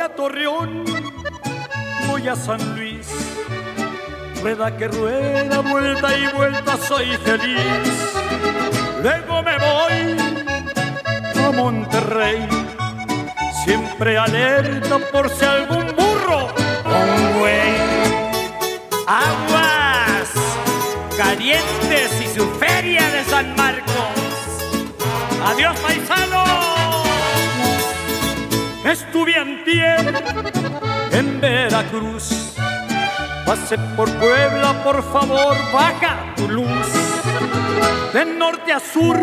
a Torreón, voy a San Luis. Rueda que rueda, vuelta y vuelta, soy feliz. Luego me voy a Monterrey, siempre alerta por si algún burro un güey. Aguas calientes y su feria de San Marcos. Adiós, paisano. Estuve antier en Veracruz. Pasé por Puebla, por favor, baja tu luz. De norte a sur,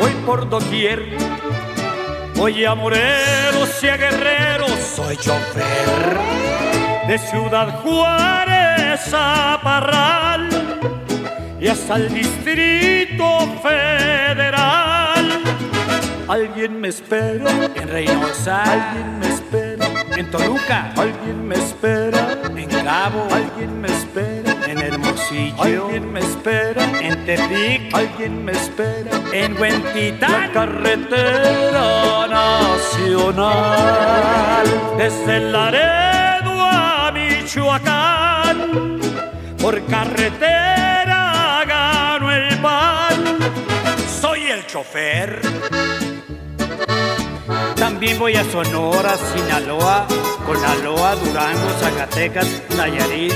voy por doquier. Voy a Morelos y a Guerrero, soy chofer. De Ciudad Juárez a Parral y hasta el Distrito Federal. Alguien me espera En Reynosa, Alguien me espera, en Toluca, alguien me espera, en Cabo, alguien me espera, en Hermosillo, alguien me espera, en Tepic, alguien me espera. en Huentitán, carretera nacional, desde Laredo a Michoacán, por carretera gano el pan. Soy el chofer. También voy a Sonora, Sinaloa, Conaloa, Durango, Zacatecas, Nayarit,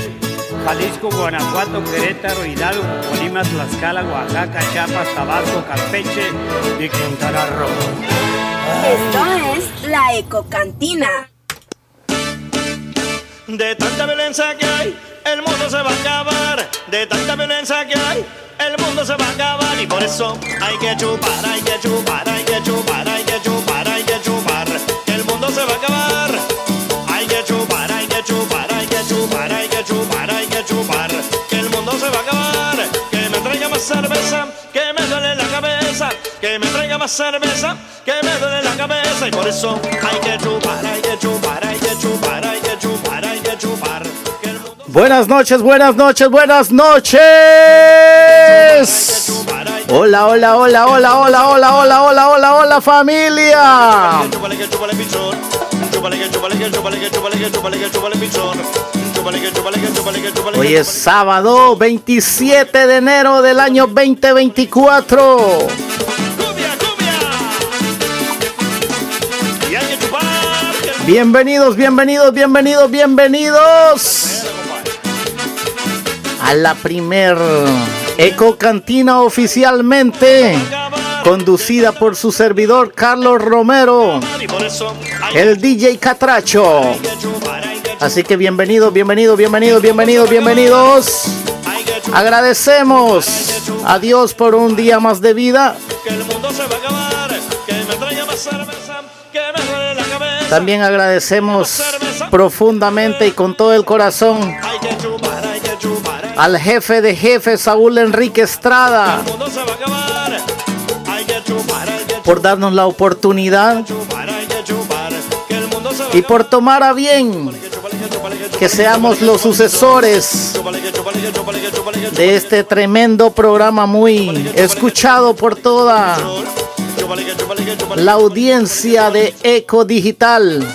Jalisco, Guanajuato, Querétaro, Hidalgo, Colima, Tlaxcala, Oaxaca, Chiapas, Tabasco, Campeche y Quintana Roo. Esto es la Ecocantina. De tanta violencia que hay, el mundo se va a acabar. De tanta violencia que hay, el mundo se va a acabar. Y por eso hay que chupar, hay que chupar, hay que chupar, hay que chupar, que chupar. Que el mundo se va a acabar. Hay que chupar, hay que chupar, hay que chupar, hay que chupar, hay que chupar. Que el mundo se va a acabar. Que me traiga más cerveza, que me duele la cabeza. Que me traiga más cerveza, que me duele la cabeza. Y por eso hay que chupar, hay que chupar, hay que chupar, hay que chupar, hay que chupar. Que el mundo Buenas noches, buenas noches, buenas noches. Hola, hola, hola, hola, hola, hola, hola, hola, hola, hola familia. Hoy es sábado 27 de enero del año 2024. ¡Cumbia, cumbia! Y hay que chupar. que el- Bienvenidos, bienvenidos, bienvenidos, bienvenidos a la primer Eco Cantina oficialmente, conducida por su servidor Carlos Romero, el DJ Catracho. Así que bienvenidos, bienvenidos, bienvenidos, bienvenidos, bienvenidos. Agradecemos a Dios por un día más de vida. También agradecemos profundamente y con todo el corazón al jefe de jefe Saúl Enrique Estrada por darnos la oportunidad y por tomar a bien que seamos los sucesores de este tremendo programa muy escuchado por toda la audiencia de Eco Digital.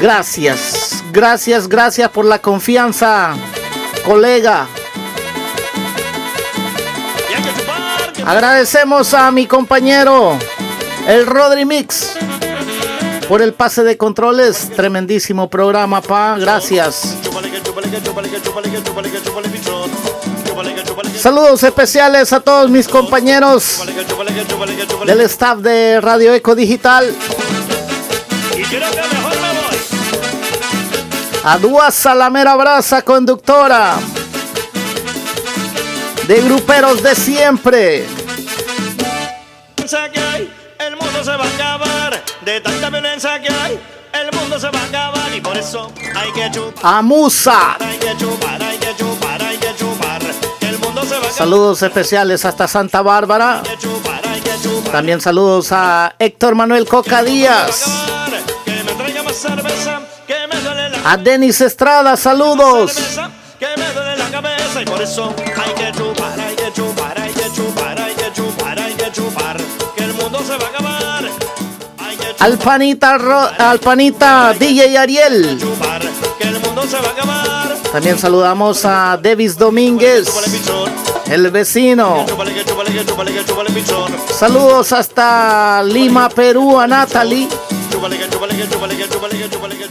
Gracias, gracias, gracias por la confianza, colega. Agradecemos a mi compañero, el Rodri Mix, por el pase de controles. Tremendísimo programa, pa. Gracias. Saludos especiales a todos mis compañeros del staff de Radio Eco Digital. A Duasa la mera brasa conductora. De gruperos de siempre. Violencia que hay, el mundo se va a acabar. De tanta violencia que hay, el mundo se va a acabar. Y por eso hay que chupar, A Musa. hay que chupar, hay que chupar, hay que chupar. Que el mundo se va a acabar. Saludos especiales hasta Santa Bárbara. Hay que chupar, hay que chupar. También saludos a Héctor Manuel Coca Díaz. Que me traiga más cerveza, a Denis Estrada, saludos. Al panita, Ro, al panita DJ Ariel. También saludamos a Davis Domínguez, el vecino. Saludos hasta Lima, Perú, a Natalie.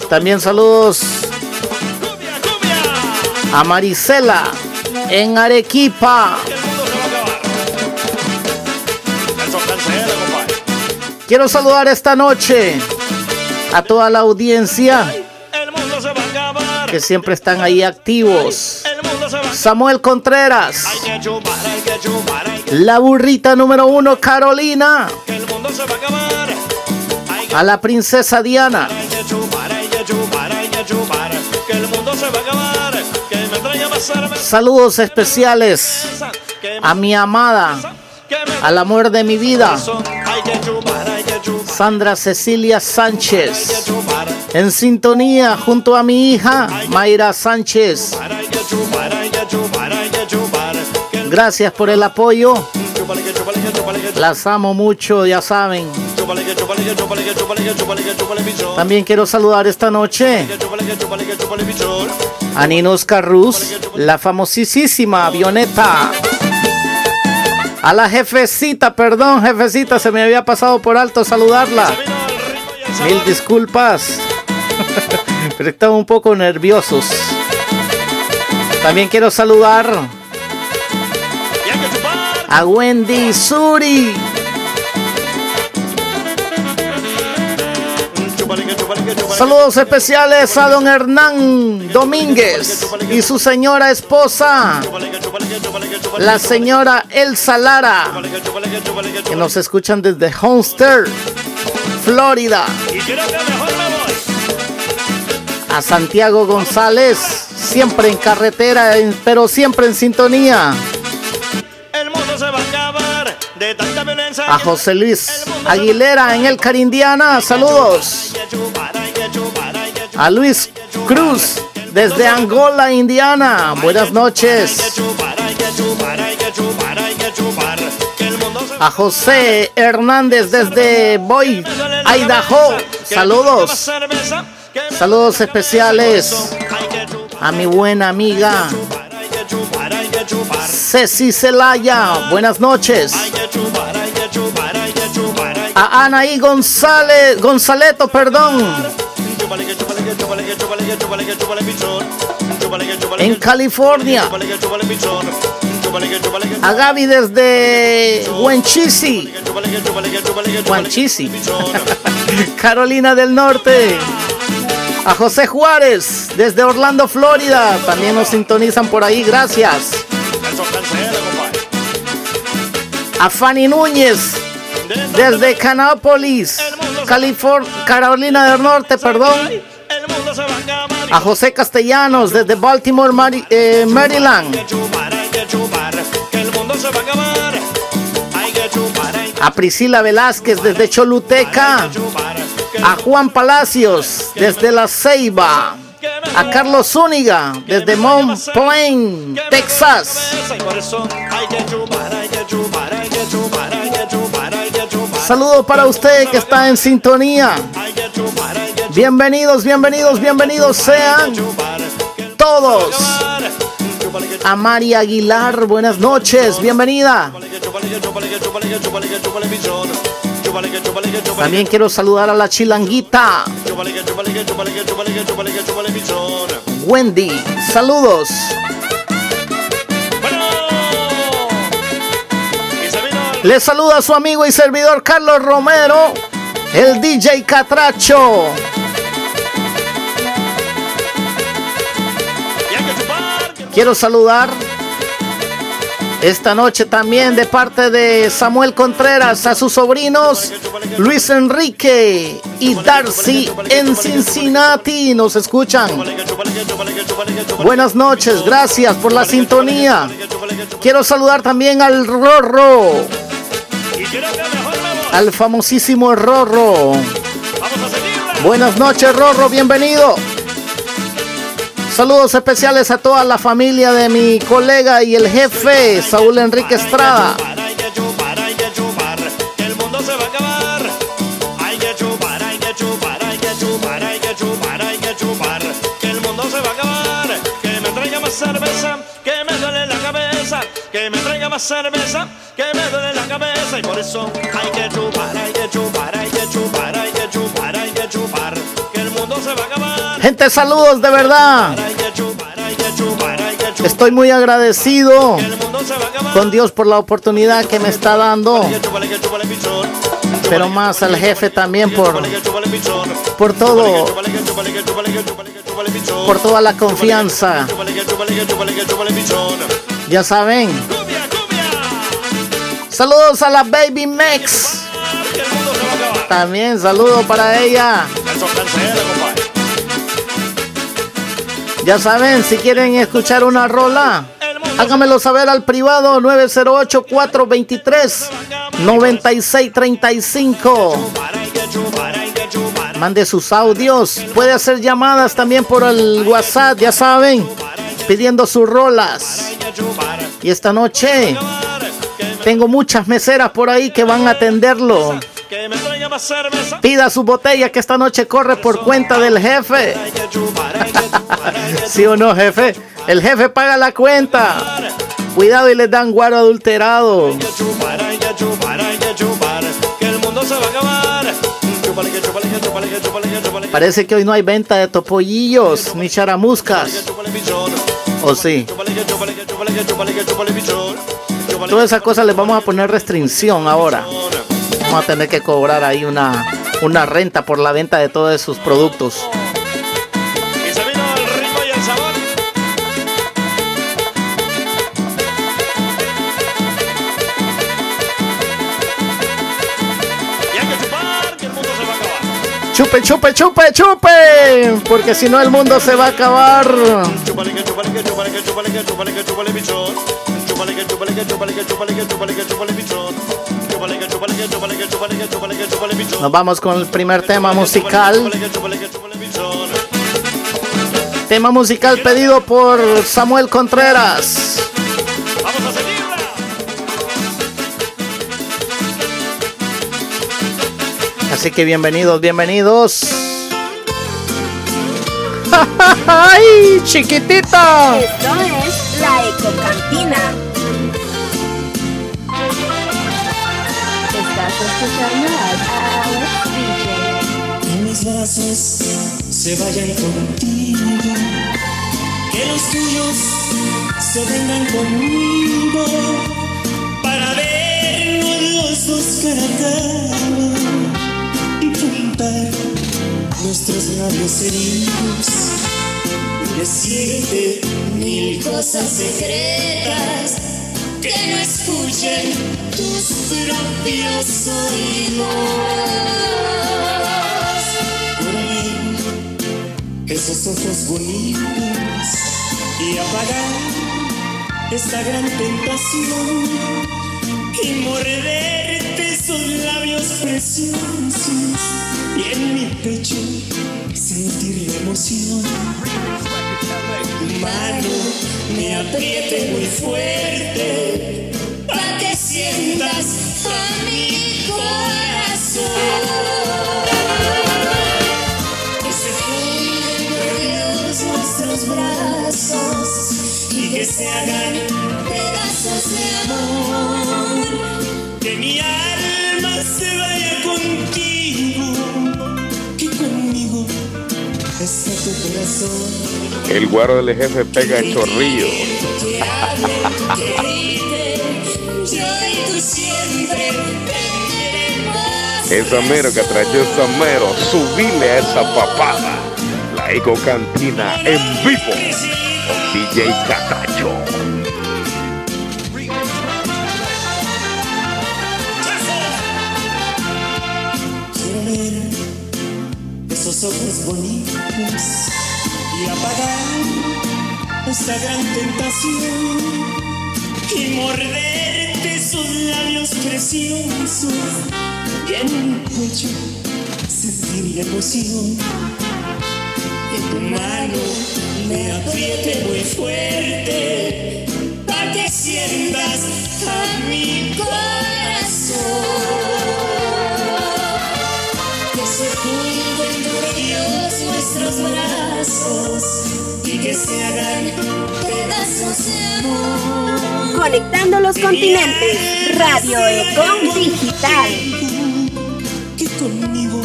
También saludos a Marisela en Arequipa. Quiero saludar esta noche a toda la audiencia que siempre están ahí activos. Samuel Contreras. La burrita número uno, Carolina. A la princesa Diana. Saludos especiales a mi amada, al amor de mi vida, Sandra Cecilia Sánchez. En sintonía junto a mi hija, Mayra Sánchez. Gracias por el apoyo. Las amo mucho, ya saben. También quiero saludar esta noche a Ninos Carrus, la famosísima avioneta. A la jefecita, perdón, jefecita, se me había pasado por alto saludarla. Mil disculpas. Pero estaba un poco nerviosos. También quiero saludar a Wendy Suri. Saludos especiales a don Hernán Domínguez y su señora esposa, la señora Elsa Lara, que nos escuchan desde Homestead, Florida. A Santiago González, siempre en carretera, pero siempre en sintonía. A José Luis Aguilera en el Carindiana, saludos. A Luis Cruz desde Angola, Indiana, buenas noches. A José Hernández desde Boy, Idaho, saludos. Saludos especiales a mi buena amiga Ceci Celaya, buenas noches. A Anaí González, Gonzaleto, perdón. En California. A Gaby desde Wenchisi. Wenchisi. Carolina del Norte. A José Juárez desde Orlando, Florida. También nos sintonizan por ahí. Gracias. A Fanny Núñez desde Canápolis, Carolina del Norte, perdón. A José Castellanos desde Baltimore, eh, Maryland. A Priscila Velázquez desde Choluteca. A Juan Palacios desde La Ceiba. A Carlos Zúñiga desde Mount Plain, Texas. Saludo para usted que está en sintonía. Bienvenidos, bienvenidos, bienvenidos sean todos. A María Aguilar, buenas noches, bienvenida. También quiero saludar a la chilanguita. Wendy, saludos. Le saluda a su amigo y servidor Carlos Romero, el DJ Catracho. Quiero saludar esta noche también de parte de Samuel Contreras a sus sobrinos Luis Enrique y Darcy en Cincinnati. Nos escuchan. Buenas noches, gracias por la sintonía. Quiero saludar también al Rorro al famosísimo Rorro. Buenas noches, Rorro, bienvenido. Saludos especiales a toda la familia de mi colega y el jefe, Saúl Enrique Estrada más cerveza, que me duele la cabeza y por eso hay que chupar, hay que chupar, hay que chupar, hay que chupar, hay que chupar, que el mundo se va a acabar. Gente, saludos de verdad. Estoy muy agradecido con Dios por la oportunidad que me está dando. Pero más al jefe también por, por todo. Por toda la confianza. Ya saben. Saludos a la Baby Mex. También saludo para ella. Ya saben, si quieren escuchar una rola, háganmelo saber al privado 908-423-9635. Mande sus audios. Puede hacer llamadas también por el WhatsApp, ya saben, pidiendo sus rolas. Y esta noche tengo muchas meseras por ahí que van a atenderlo. Pida su botella que esta noche corre por cuenta del jefe. ¿Sí o no, jefe? El jefe paga la cuenta. Cuidado y les dan guaro adulterado. Parece que hoy no hay venta de topollillos ni charamuscas. ¿O sí? Todas esas cosas les vamos a poner restricción ahora. Vamos a tener que cobrar ahí una, una renta por la venta de todos esos productos. Chupe, chupe, chupe, chupe. Porque si no el mundo se va a acabar. Chúpale que chúpale que chúpale que chúpale que chúpale que bichón. Chúpale que chúpale que chúpale que chúpale que chúpale que chúpale bichón. Chúpale que chúpale que chúpale que chúpale que chúpale que chúpale bichón. Nos vamos con el primer tema musical. Tema musical pedido por Samuel Contreras. Vamos a seguirla. Así que bienvenidos, bienvenidos. ¡Ay, chiquitita! Esto es la Ecocantina. Que mis brazos se vayan contigo, que los tuyos se vengan conmigo. Para vernos los dos cara a cara y juntar nuestros labios heridos. Decirte mil cosas secretas que no escuchen tus propios oídos. Por esos ojos bonitos y apagar esta gran tentación y morderte esos labios preciosos y en mi pecho sentir la emoción. Mano me apriete muy fuerte para que sientas a mi corazón. Que se por Dios nuestros brazos y que se hagan El guaro del jefe pega el chorrillo. Esa mero que trajo esa mero, subile a esa papada. La Eco Cantina en vivo con DJ Catacho. Ojos bonitos y apagar esta gran tentación y morderte esos labios preciosos y en mi pecho sentir la emoción. En tu mano me apriete muy fuerte para que sientas a mi corazón brazos y que se hagan pedazos Conectando los continentes. Radio Econ Digital. Que conmigo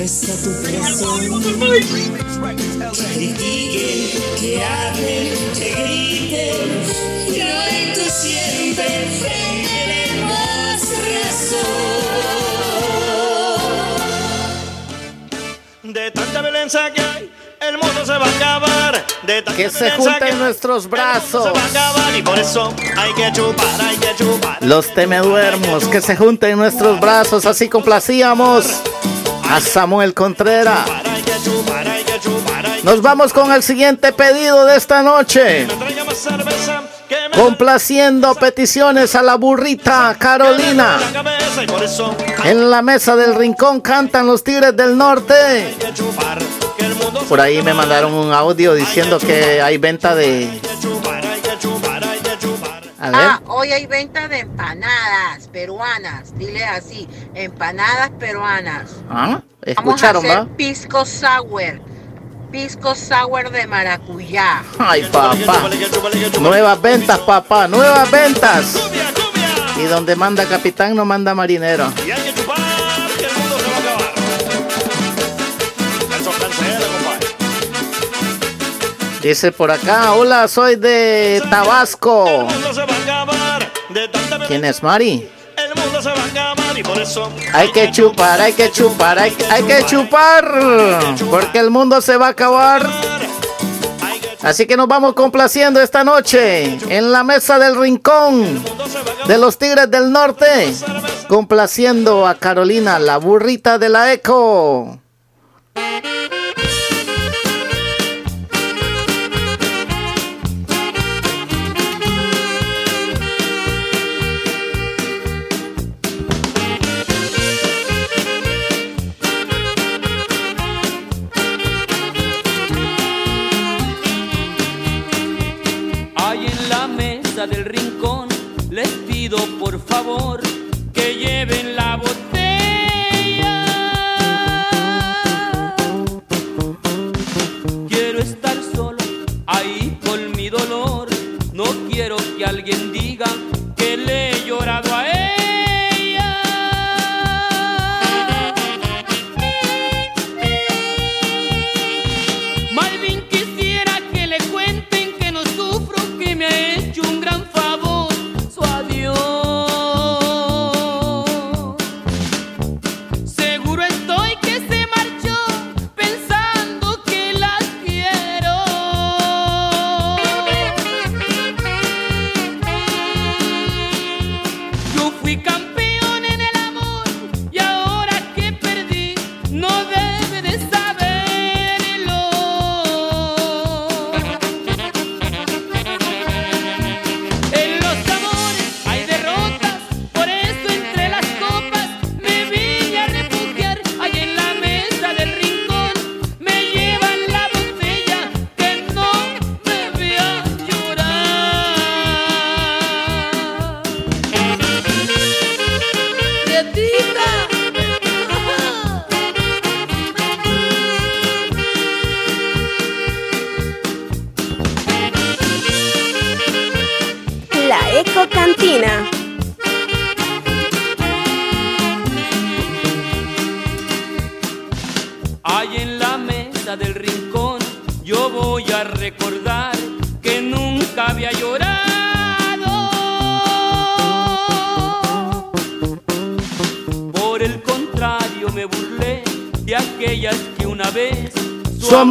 está tu corazón. Que critique, que hable, que grite. Yo y tú siempre tenemos razón. De tanta violencia que hay, el mundo se va a acabar. De Que se junten nuestros brazos. y por eso hay que chupar, hay que chupar. Los temeduermos, que se junten nuestros brazos, así complacíamos a Samuel Contreras. Nos vamos con el siguiente pedido de esta noche. Complaciendo peticiones a la burrita Carolina. En la mesa del rincón cantan los Tigres del Norte. Por ahí me mandaron un audio diciendo que hay venta de... A ver. Ah, hoy hay venta de empanadas peruanas. Dile así, empanadas peruanas. ¿Ah? Vamos a ¿Escucharon, hacer va? pisco sour. Pisco sour de maracuyá. Ay, papá. Nuevas ventas, papá. Nuevas ventas. Y donde manda capitán no manda marinero. Y hay que chupar, que el mundo se va a acabar. Eso cancela, compadre. Dice por acá, hola, soy de Tabasco. El mundo se va a acabar. De tanta ¿Quién es Mari? El mundo se va a acabar por eso Hay que chupar, hay que chupar, hay, hay que chupar. Porque el mundo se va a acabar. Así que nos vamos complaciendo esta noche en la mesa del rincón de los Tigres del Norte. Complaciendo a Carolina, la burrita de la Eco. Por favor que lleven la botella. Quiero estar solo ahí con mi dolor. No quiero que alguien diga que le he llorado a ella.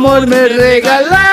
Amor me regalaron.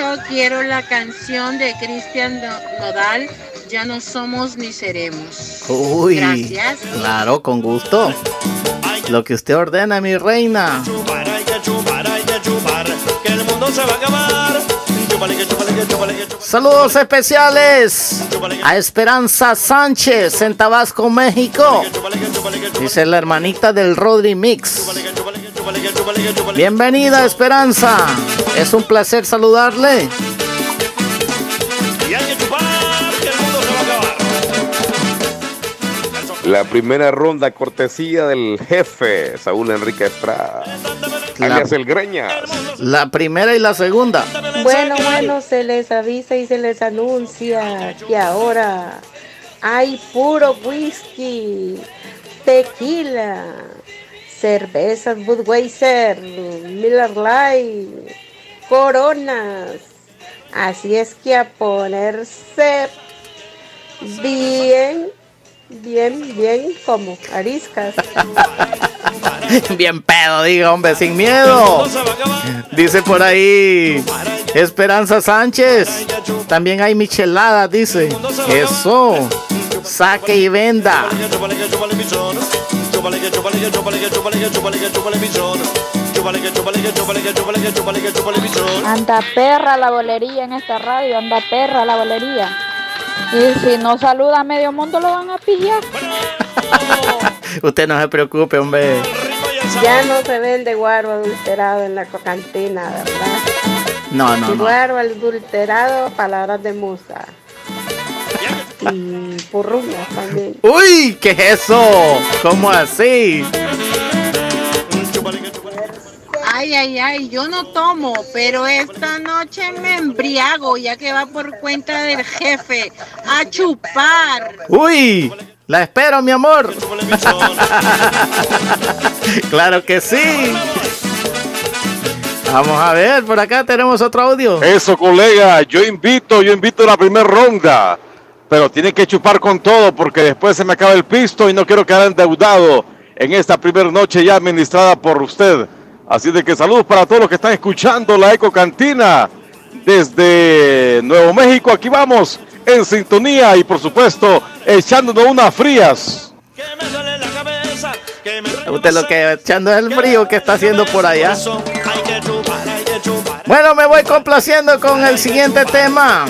Catracho, quiero la canción de Cristian No- Nodal. Ya no somos ni seremos. Uy. Gracias. Claro, con gusto. Lo que usted ordena, mi reina. Saludos especiales a Esperanza Sánchez en Tabasco, México. Dice la hermanita del Rodri Mix. Bienvenida, Esperanza. Es un placer saludarle. La primera ronda cortesía del jefe Saúl Enrique Estrada, La- alias El Greñas. La primera y la segunda. Bueno, bueno, se les avisa y se les anuncia que ahora hay puro whisky, tequila, cervezas Budweiser, Miller Lite, coronas. Así es que a ponerse bien, bien, bien como ariscas. Bien pedo, diga, hombre, sin miedo. Dice por ahí Esperanza Sánchez. También hay micheladas, dice. Eso. Saque y venda. Anda perra la bolería en esta radio, anda perra la bolería. Y si no saluda a medio mundo lo van a pillar. Usted no se preocupe, hombre. Ya no se vende guaro adulterado en la cantina, ¿verdad? No, no, Y no. guaro adulterado, palabras de musa. Y purruñas también. Uy, ¿qué es eso? ¿Cómo así? Ay, ay, ay, yo no tomo, pero esta noche me embriago ya que va por cuenta del jefe a chupar. Uy, la espero, mi amor. claro que sí. Vamos a ver, por acá tenemos otro audio. Eso, colega, yo invito, yo invito a la primera ronda, pero tienen que chupar con todo porque después se me acaba el pisto y no quiero quedar endeudado en esta primera noche ya administrada por usted. Así de que saludos para todos los que están escuchando la Eco Cantina desde Nuevo México. Aquí vamos en sintonía y por supuesto echándonos unas frías. Usted lo que echando el frío que está haciendo por allá. Bueno, me voy complaciendo con el siguiente tema.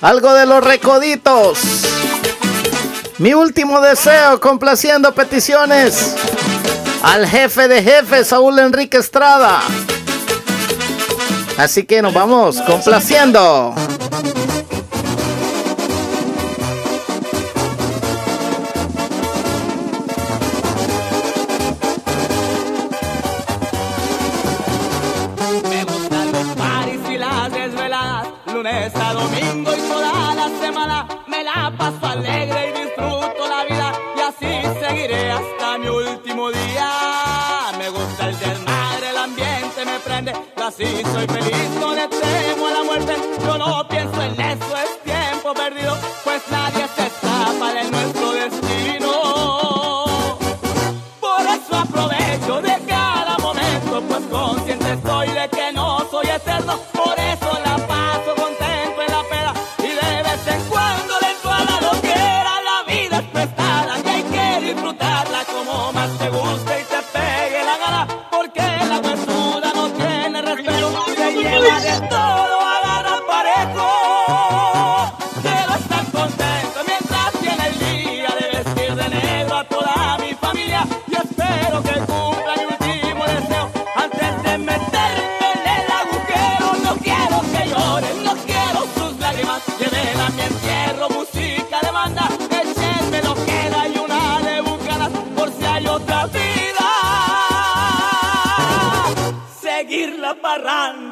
Algo de los recoditos. Mi último deseo, complaciendo peticiones al jefe de jefes, Saúl Enrique Estrada. Así que nos vamos complaciendo. Así soy feliz, no le temo a la muerte. Yo no pienso en eso, la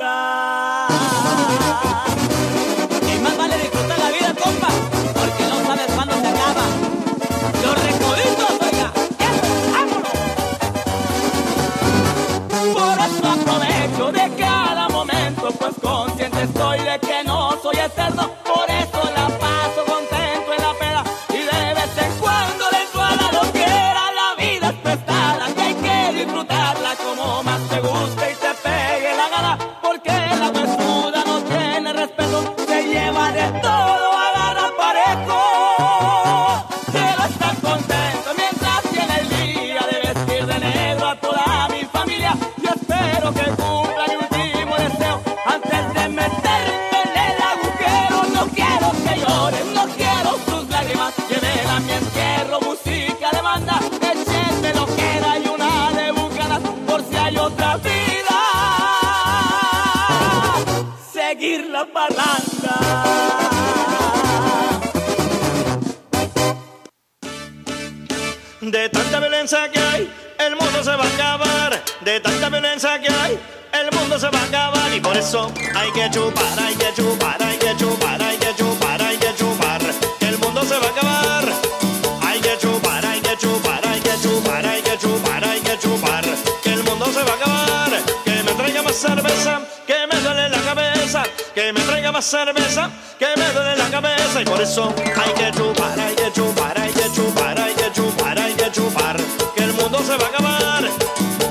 cerveza, que me duele la cabeza. Y por eso hay que chupar, hay que chupar, hay que chupar, hay que chupar, hay que chupar. Que el mundo se va a acabar.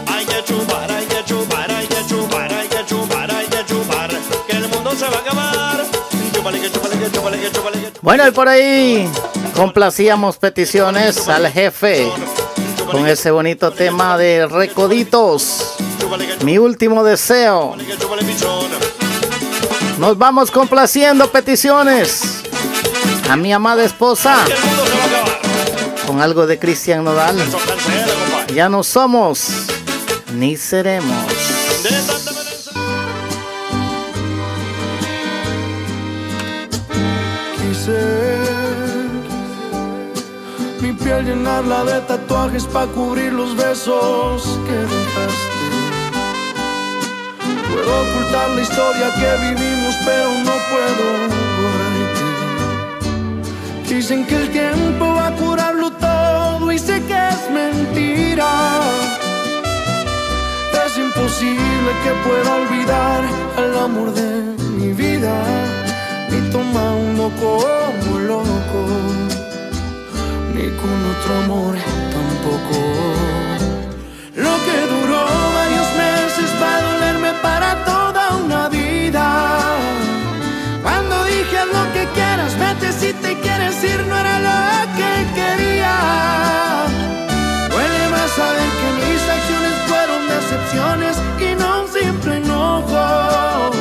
Hay que chupar, hay que chupar, hay que chupar, hay que chupar, hay que chupar. Que el mundo se va a acabar. Que que que que Bueno, y por ahí complacíamos peticiones al jefe con ese bonito tema de Recoditos. Mi último deseo. Nos vamos complaciendo peticiones. A mi amada esposa. Con algo de Cristian Nodal. Ya no somos ni seremos. Quise mi piel llenarla de tatuajes para cubrir los besos que dejaste. La historia que vivimos, pero no puedo borrarte. Dicen que el tiempo va a curarlo todo y sé que es mentira. Es imposible que pueda olvidar al amor de mi vida, ni tomando como loco, ni con otro amor tampoco. Lo que duró varios meses va a dolerme para toda quieres ir, no era lo que quería. Duele más saber que mis acciones fueron decepciones y no un simple enojo.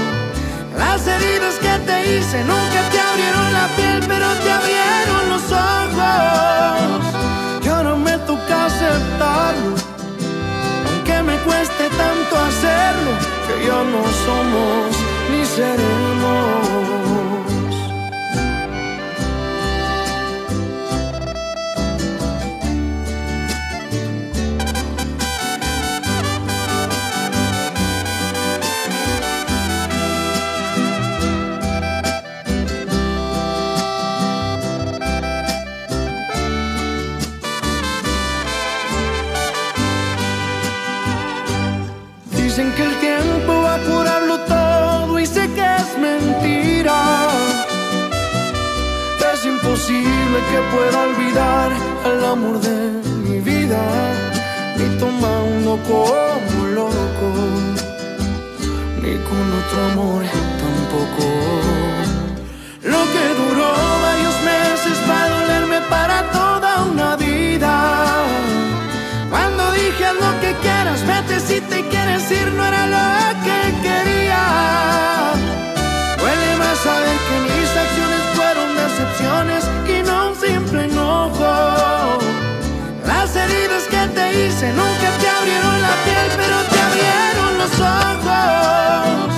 Las heridas que te hice nunca te abrieron la piel, pero te abrieron los ojos. Y ahora me toca aceptarlo, aunque me cueste tanto hacerlo, que ya no somos ni seremos. Pueda olvidar al amor de mi vida, ni tomando como loco, ni con otro amor tampoco. Lo que duró varios meses va a dolerme para toda una vida. Cuando dije lo que quieras, vete si te quieres ir, no era lo que dice, nunca te abrieron la piel, pero te abrieron los ojos.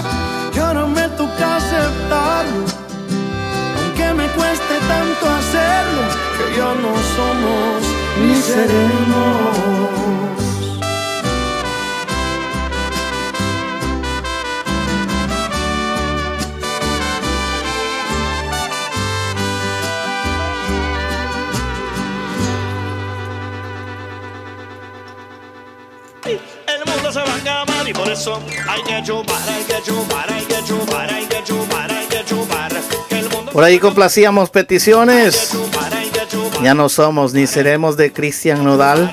Y ahora me toca aceptarlo, aunque me cueste tanto hacerlo, que yo no somos ni seremos. Por ahí complacíamos peticiones. Ya no somos ni seremos de Cristian Nodal.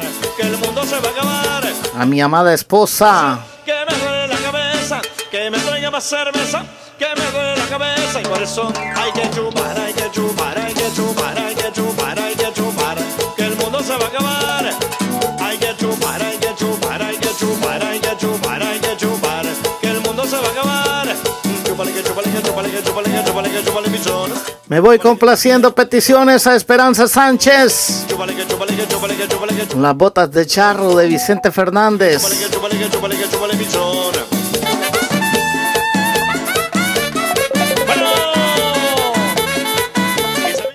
a mi amada esposa. Que me duele la cabeza, que me traiga más cerveza, que me duele la cabeza y por eso hay que chupar, hay que chupar, hay que chupar, Me voy complaciendo peticiones a Esperanza Sánchez. Las botas de charro de Vicente Fernández.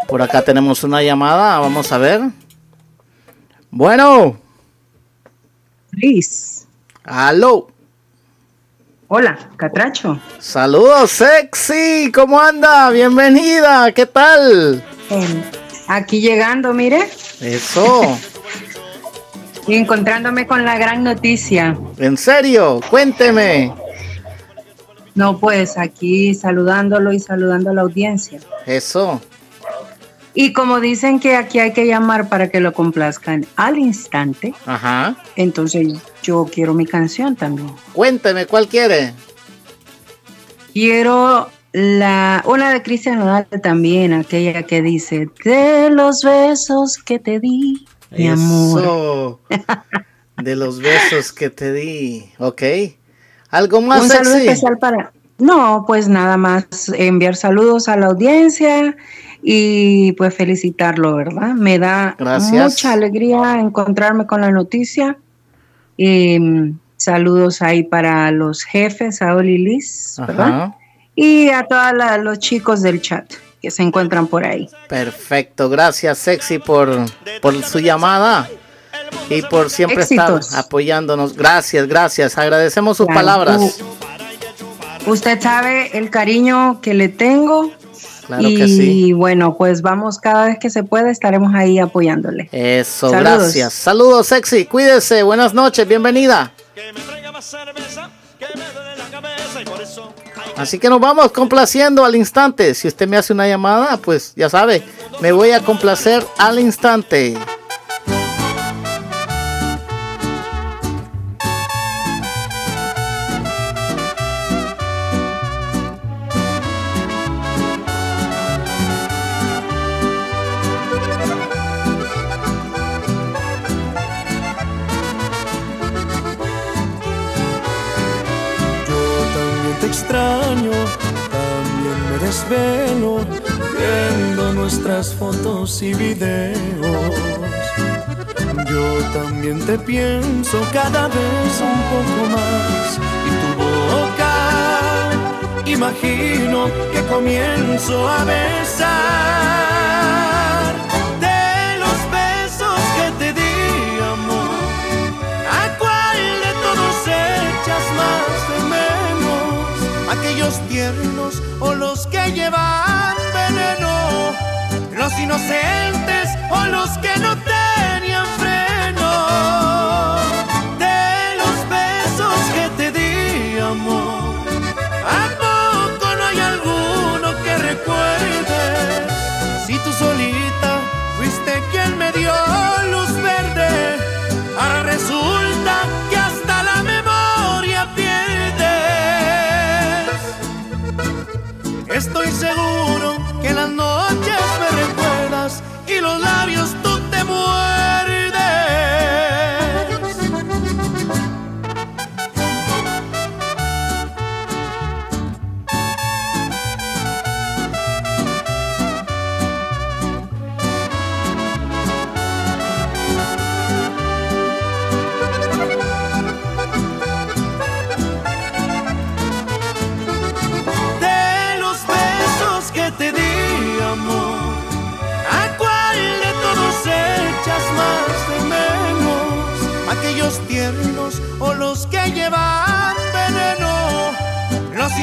Por acá tenemos una llamada. Vamos a ver. Bueno. Luis. Aló. Hola, Catracho. Saludos, sexy. ¿Cómo anda? Bienvenida. ¿Qué tal? Em, aquí llegando, mire. Eso. Y encontrándome con la gran noticia. ¿En serio? Cuénteme. No, pues aquí saludándolo y saludando a la audiencia. Eso. Y como dicen que aquí hay que llamar para que lo complazcan al instante, Ajá. entonces yo quiero mi canción también. Cuénteme, ¿cuál quiere? Quiero la una de Cristian Nodal también, aquella que dice de los besos que te di, mi amor. De los besos que te di. Ok. ¿Algo más Un saludo sexy? especial para. No, pues nada más enviar saludos a la audiencia y pues felicitarlo, ¿verdad? Me da Gracias. mucha alegría encontrarme con la noticia. Y, mm, saludos ahí para los jefes, Saúl y Liz, ¿verdad? Y a todos los chicos del chat que se encuentran por ahí. Perfecto. Gracias, sexy, por, por su llamada. Y por siempre Éxitos. estar apoyándonos. Gracias, gracias. Agradecemos sus Claro. palabras. Usted sabe el cariño que le tengo. Claro y que sí. bueno, pues vamos cada vez que se pueda, estaremos ahí apoyándole. Eso, Saludos. gracias. Saludos, sexy. Cuídese. Buenas noches. Bienvenida. Así que nos vamos complaciendo al instante. Si usted me hace una llamada, pues ya sabe, me voy a complacer al instante. Desvelo viendo nuestras fotos y videos. Yo también te pienso cada vez un poco más y tu boca imagino que comienzo a besar ¿Aquellos tiernos o los que llevan veneno? ¿Los inocentes o los que no tenían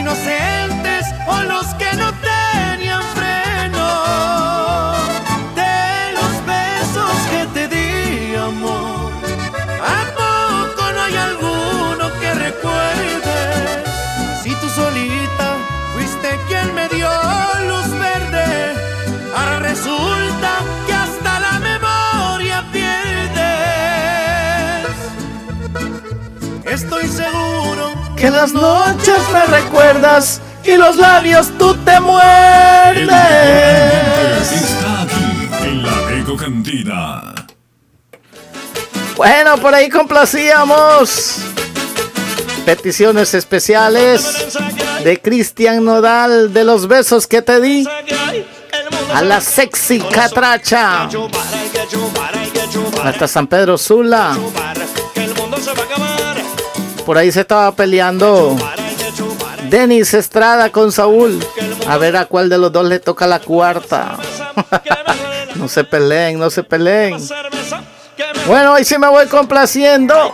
inocentes o los que no tenían Que las noches me recuerdas y los labios tú te muerdes. Está aquí en la Eco Cantina. Bueno, por ahí complacíamos. Peticiones especiales de Cristian Nodal de los besos que te di a la sexy catracha. Hasta San Pedro Sula. Por ahí se estaba peleando Denis Estrada con Saúl. A ver a cuál de los dos le toca la cuarta. no se peleen, no se peleen. Bueno, hoy sí me voy complaciendo.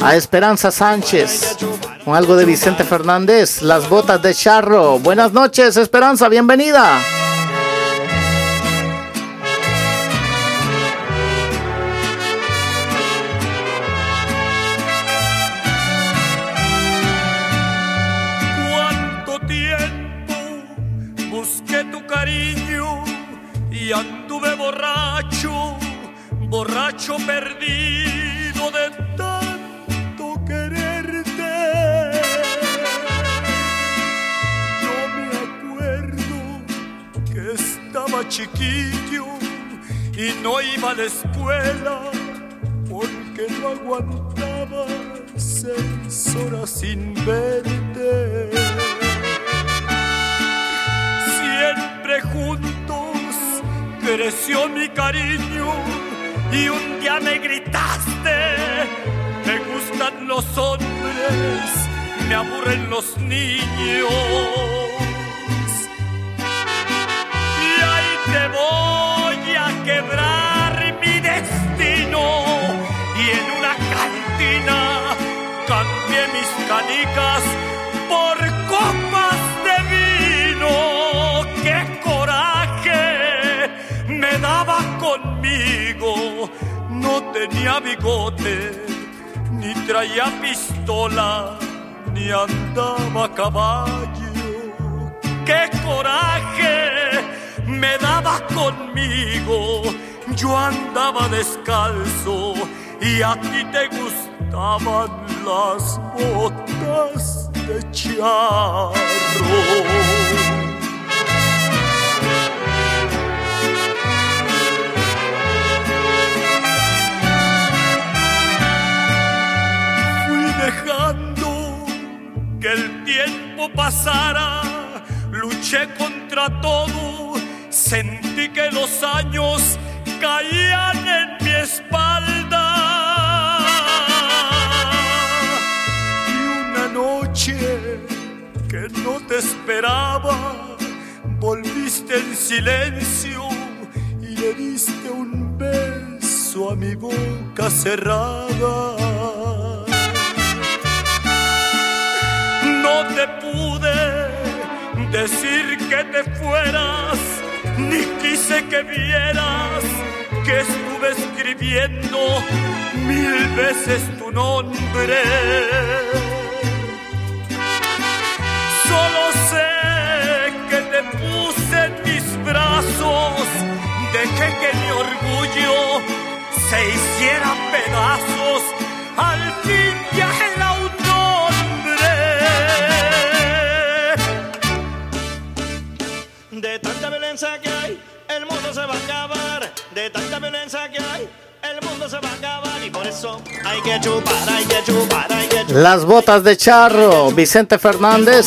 A Esperanza Sánchez. Con algo de Vicente Fernández. Las botas de charro. Buenas noches, Esperanza. Bienvenida. Perdido de tanto quererte. Yo me acuerdo que estaba chiquillo y no iba a la escuela porque no aguantaba seis horas sin verte. Siempre juntos creció mi cariño y un día me gritaste, me gustan los hombres, me aburren los niños. Y ahí te voy a quebrar mi destino y en una cantina cambié mis canicas por copas tenía bigote, ni traía pistola, ni andaba a caballo. ¡Qué coraje me daba conmigo! Yo andaba descalzo y a ti te gustaban las botas de charro. Dejando que el tiempo pasara, luché contra todo, sentí que los años caían en mi espalda. Y una noche que no te esperaba, volviste en silencio y le diste un beso a mi boca cerrada. No te pude decir que te fueras, ni quise que vieras que estuve escribiendo mil veces tu nombre. Solo sé que te puse en mis brazos, dejé que mi orgullo se hiciera pedazos, al fin tanta violencia que hay, el mundo se va a acabar. De tanta violencia que hay, el mundo se va a acabar. Y por eso hay que chupar, hay que chupar, hay que chupar. Las botas de charro. Vicente Fernández.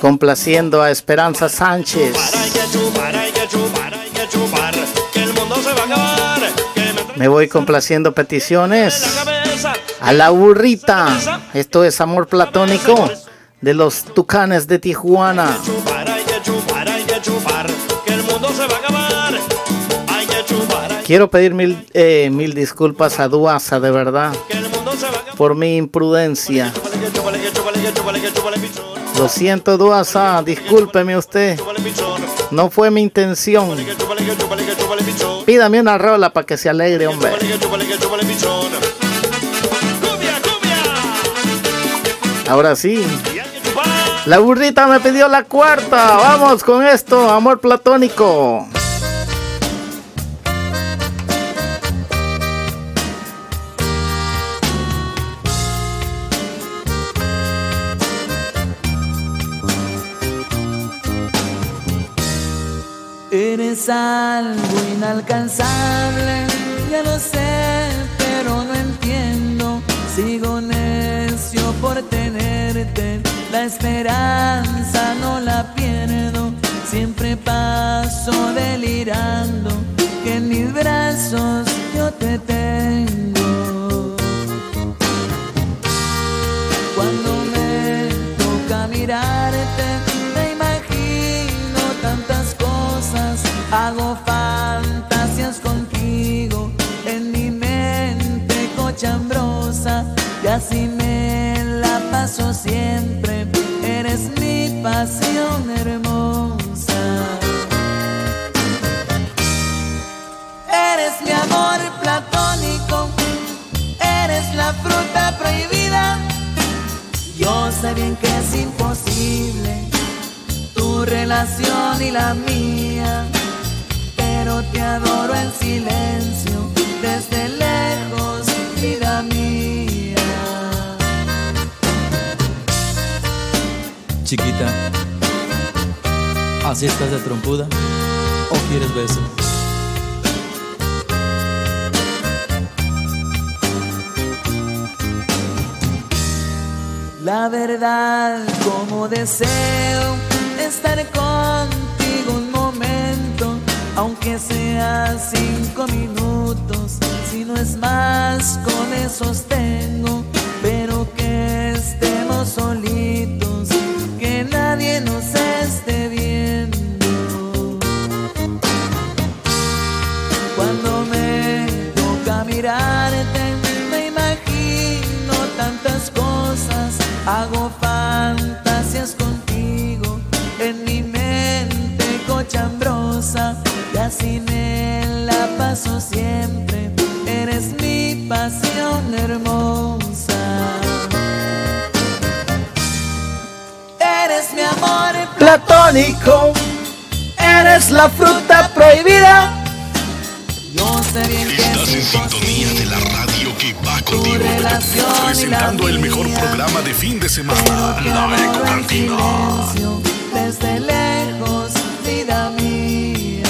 Complaciendo a Esperanza Sánchez. Me voy complaciendo peticiones. A la burrita. Esto es amor platónico de los tucanes de Tijuana. Quiero pedir mil, eh, mil disculpas a Duasa, de verdad, por mi imprudencia. Lo siento, Duasa, discúlpeme usted. No fue mi intención. Pídame una rola para que se alegre, hombre. Ahora sí. La burrita me pidió la cuarta. Vamos con esto, amor platónico. Algo inalcanzable, ya lo sé, pero no entiendo. Sigo necio por tenerte, la esperanza no la pierdo. Siempre paso delirando, que en mis brazos yo te tengo. Así me la paso siempre. Eres mi pasión hermosa. Eres mi amor platónico, eres la fruta prohibida. Yo sé bien que es imposible tu relación y la mía, pero te adoro en silencio, desde lejos, Chiquita, ¿así estás de trompuda? ¿O quieres beso? La verdad, como deseo estar contigo un momento, aunque sea cinco minutos, si no es más, con esos tengo, pero que estemos solitos, hago fantasías contigo en mi mente cochambrosa y así me la paso siempre. Eres mi pasión hermosa. Eres mi amor Platónico, eres la fruta prohibida. Yo sé bien que Estás en sintonía de la radio que va contigo. Presentando el mejor programa de fin de semana, La Eco Cantina. desde lejos, vida mía.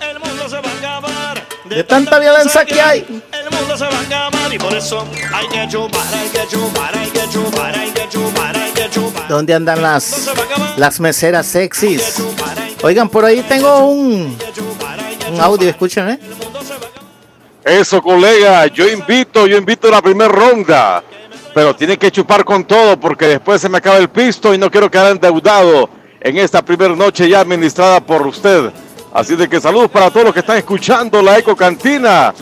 El mundo se va a acabar. De tanta violencia que hay. El mundo se va a acabar y por eso hay que chupar, hay que chupar, hay que chupar, hay que chupar, hay que chupar. ¿Dónde andan las, las meseras sexys? Oigan, por ahí tengo un, un audio, escuchen, ¿eh? Eso, colega, yo invito, yo invito a la primera ronda. Pero tiene que chupar con todo porque después se me acaba el pisto y no quiero quedar endeudado en esta primera noche ya administrada por usted. Así de que saludos para todos los que están escuchando la Eco Cantina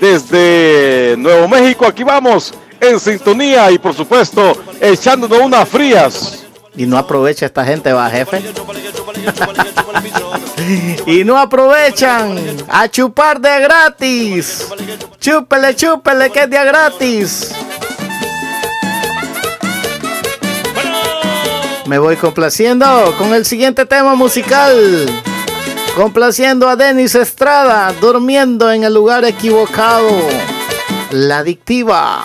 desde Nuevo México. Aquí vamos en sintonía y por supuesto echándonos unas frías. Y no aprovecha esta gente, va, jefe. y no aprovechan a chupar de gratis. Chúpele, chúpele, que es de gratis. Me voy complaciendo con el siguiente tema musical. Complaciendo a Denis Estrada, durmiendo en el lugar equivocado. La adictiva.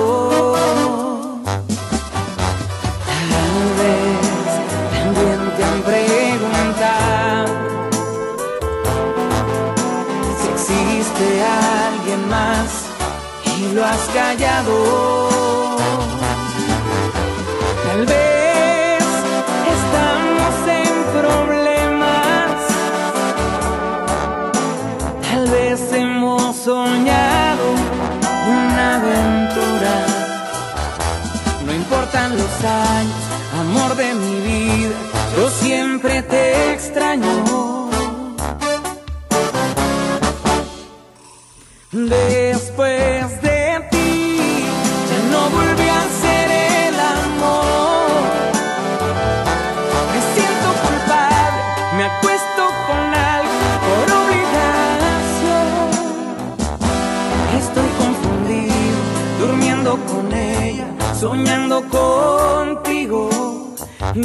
Oh.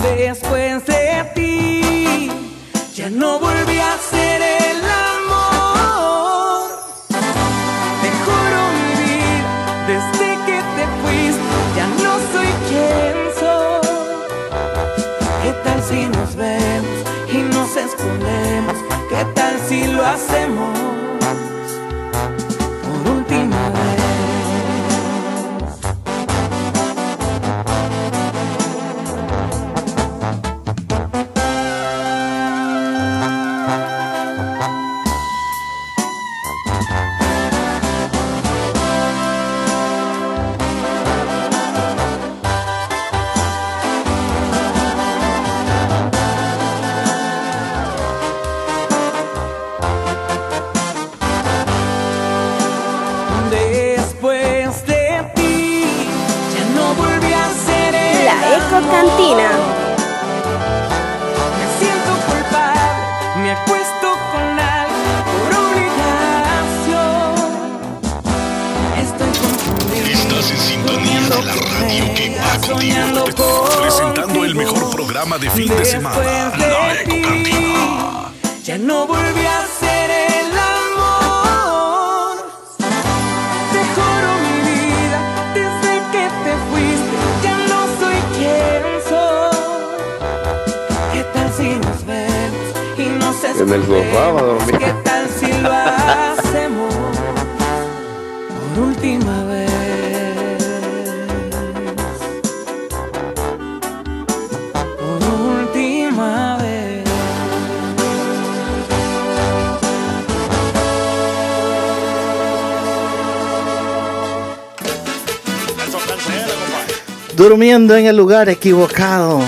Después de ti, ya no volví Durmiendo en el lugar equivocado.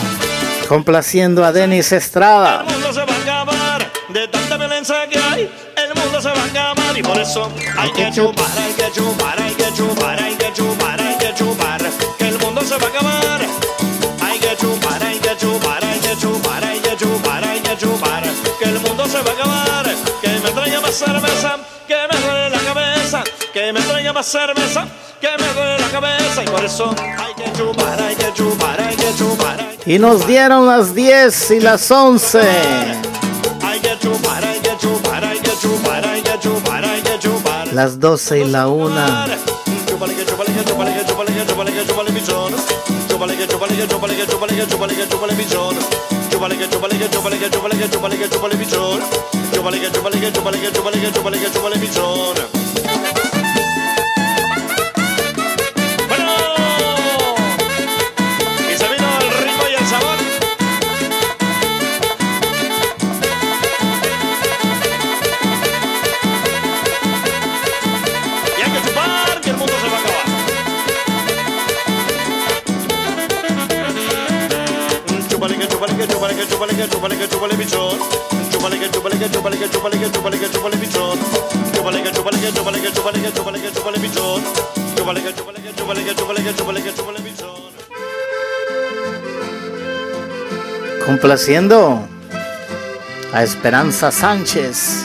Complaciendo a Denis Estrada. El mundo se va a acabar de tanta violencia que hay. El mundo se va a acabar y por eso hay que chupar, hay que chupar, hay que chupar, hay que chupar, hay que chupar. Que el mundo se va a acabar. Hay que chupar, hay que chupar, hay que chupar, hay que chupar, hay que chupar. Que el mundo se va a acabar. Que me traiga más cerveza, que me duele la cabeza. Que me traiga más cerveza, que me duele la cabeza. Y por eso hay Y nos dieron las 10 y las 11. Hay que chupar, hay que chupar, hay que chupar, hay que chupar, hay que chupar. Las 12 y la 1. Que que que chúpale que que que que que chúpale que que que que que chúpale que que que que que pichón. Complaciendo a Esperanza Sánchez.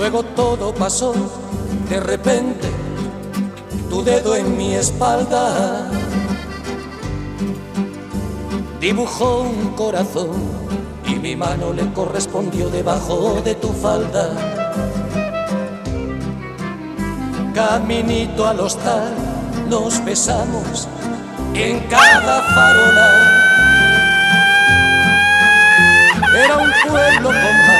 Luego todo pasó, de repente, tu dedo en mi espalda dibujó un corazón y mi mano le correspondió debajo de tu falda. Caminito al hostal, nos besamos en cada farola. Era un pueblo con mar,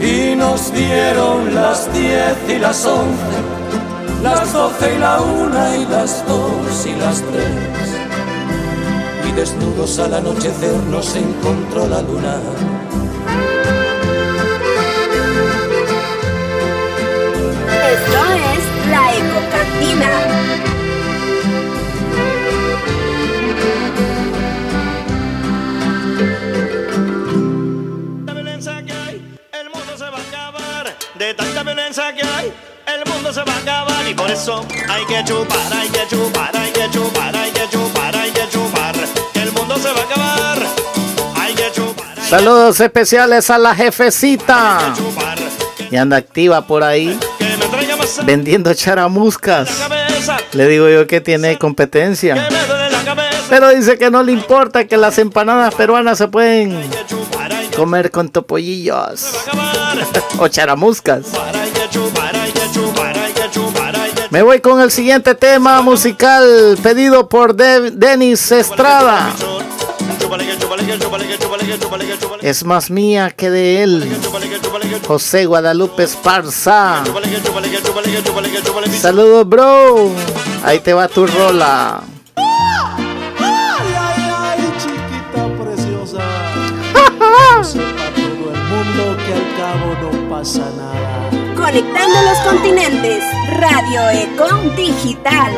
y nos dieron las diez y las once, las doce y la una y las dos y las tres. Y desnudos al anochecer nos encontró la luna. Esto es se va a acabar y por eso hay que chupar, hay que chupar, hay que chupar, hay que chupar, hay que chupar. Que el mundo se va a acabar, hay que chupar. Saludos especiales a la jefecita. Y anda activa por ahí. Vendiendo charamuscas. Le digo yo que tiene competencia. Pero dice que no le importa que las empanadas peruanas se pueden comer con topollillos o charamuscas. Me voy con el siguiente tema musical pedido por De Denis Estrada. Es más mía que de él. José Guadalupe Esparza. Saludos, bro. Ahí te va tu rola. Ay, ay, ay, chiquita preciosa. Que sepa todo el mundo que al cabo no pasa. Conectando los continentes. Radio Eco Digital.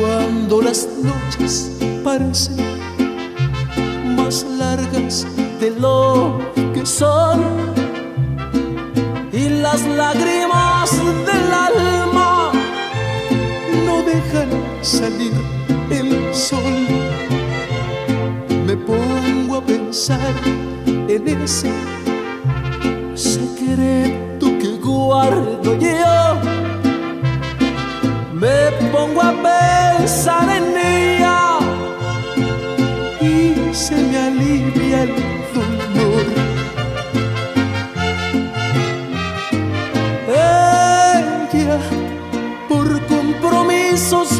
Cuando las noches parecen más largas de lo que son y las lágrimas del alma no dejan salir pensar en ese secreto que guardo yo. Me pongo a pensar en ella y se me alivia el dolor. Ella, por compromisos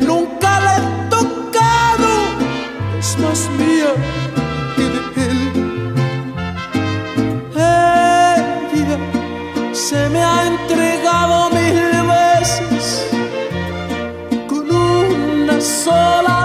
nunca le he tocado, es más mía que de él. Ella se me ha entregado mil veces con una sola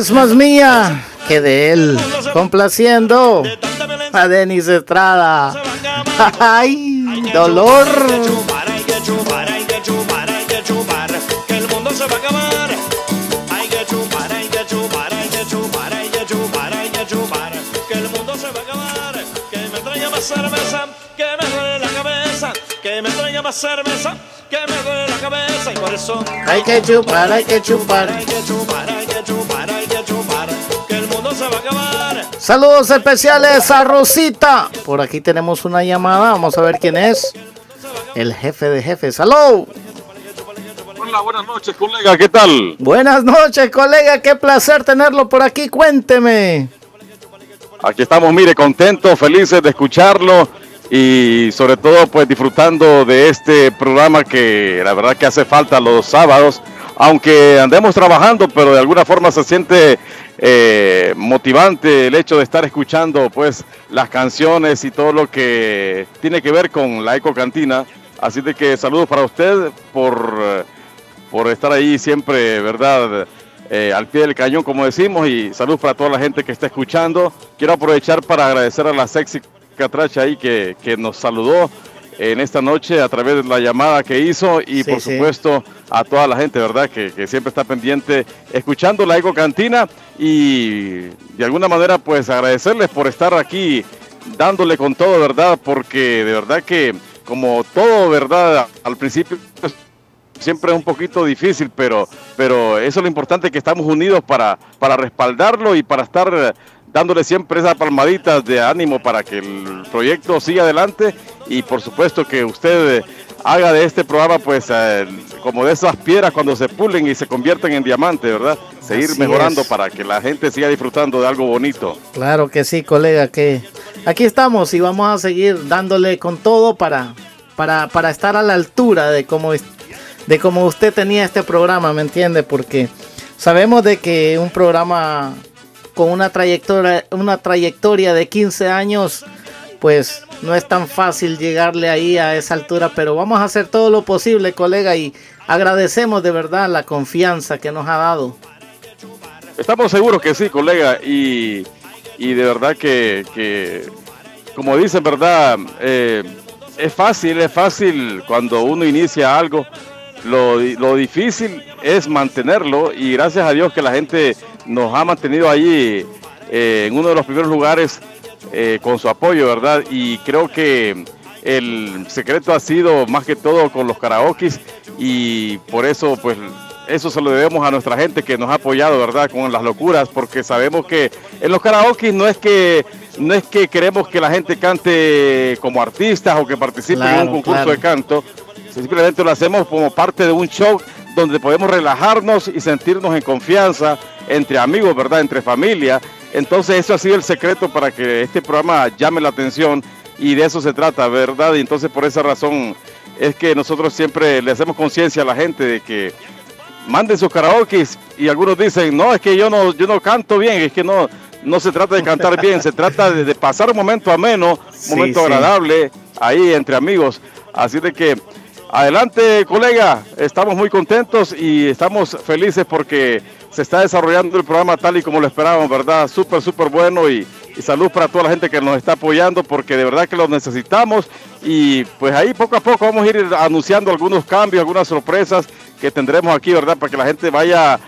Es más mía que de él. Complaciendo a Denis Estrada. Ay, dolor. Cerveza, que me duele la cabeza, que me traiga más cerveza, que me duele la cabeza y por eso hay que chupar. hay que chupar, hay que chupar, Saludos especiales a Rosita. Por aquí tenemos una llamada. Vamos a ver quién es. El jefe de jefes. ¡Aló! Hola, buenas noches, colega. ¿Qué tal? Buenas noches, colega. Qué placer tenerlo por aquí. Cuénteme. Aquí estamos, mire, contentos, felices de escucharlo y sobre todo pues disfrutando de este programa que la verdad que hace falta los sábados, aunque andemos trabajando, pero de alguna forma se siente eh, motivante el hecho de estar escuchando pues las canciones y todo lo que tiene que ver con la Eco Cantina. Así de que saludos para usted por, por estar ahí siempre, ¿verdad? Eh, al pie del cañón, como decimos, y saludos para toda la gente que está escuchando. Quiero aprovechar para agradecer a la sexy Catracha ahí que, que nos saludó en esta noche a través de la llamada que hizo y Sí, por sí. supuesto a toda la gente, ¿verdad? Que, que siempre está pendiente escuchando la Eco Cantina y de alguna manera pues agradecerles por estar aquí dándole con todo, ¿verdad? Porque de verdad que como todo, ¿verdad? Al principio siempre es un poquito difícil, pero, pero eso es lo importante que estamos unidos para, para respaldarlo y para estar dándole siempre esas palmaditas de ánimo para que el proyecto siga adelante y por supuesto que usted haga de este programa pues eh, como de esas piedras cuando se pulen y se convierten en diamante, ¿verdad? Seguir Así mejorando es. para que la gente siga disfrutando de algo bonito. Claro que sí, colega, que aquí estamos y vamos a seguir dándole con todo para, para, para estar a la altura de cómo, de cómo usted tenía este programa, ¿me entiende? Porque sabemos de que un programa con una trayectoria, una trayectoria de 15 años, pues no es tan fácil llegarle ahí a esa altura, pero vamos a hacer todo lo posible, colega, y agradecemos de verdad la confianza que nos ha dado. Estamos seguros que sí, colega, y, y de verdad que, que, como dicen, ¿verdad? Eh, es fácil, es fácil cuando uno inicia algo. Lo, lo difícil es mantenerlo y gracias a Dios que la gente nos ha mantenido allí eh, en uno de los primeros lugares eh, con su apoyo, ¿verdad? Y creo que el secreto ha sido más que todo con los karaokes y por eso pues eso se lo debemos a nuestra gente que nos ha apoyado, ¿verdad? Con las locuras, porque sabemos que en los karaoke no es que no es que queremos que la gente cante como artistas o que participe en un concurso claro. de canto, simplemente lo hacemos como parte de un show donde podemos relajarnos y sentirnos en confianza entre amigos, ¿verdad? Entre familia. Entonces eso ha sido el secreto para que este programa llame la atención y de eso se trata, ¿verdad? Y entonces por esa razón es que nosotros siempre le hacemos conciencia a la gente de que manden sus karaokes y algunos dicen, no, es que yo no, yo no canto bien, es que no, no se trata de cantar bien, se trata de, de pasar un momento ameno, un Sí, momento sí. agradable ahí entre amigos. Así de que adelante, colega, estamos muy contentos y estamos felices porque se está desarrollando el programa tal y como lo esperábamos, ¿verdad? Súper, súper bueno y, salud para toda la gente que nos está apoyando porque de verdad que lo necesitamos y pues ahí poco a poco vamos a ir anunciando algunos cambios, algunas sorpresas que tendremos aquí, ¿verdad? Para que la gente vaya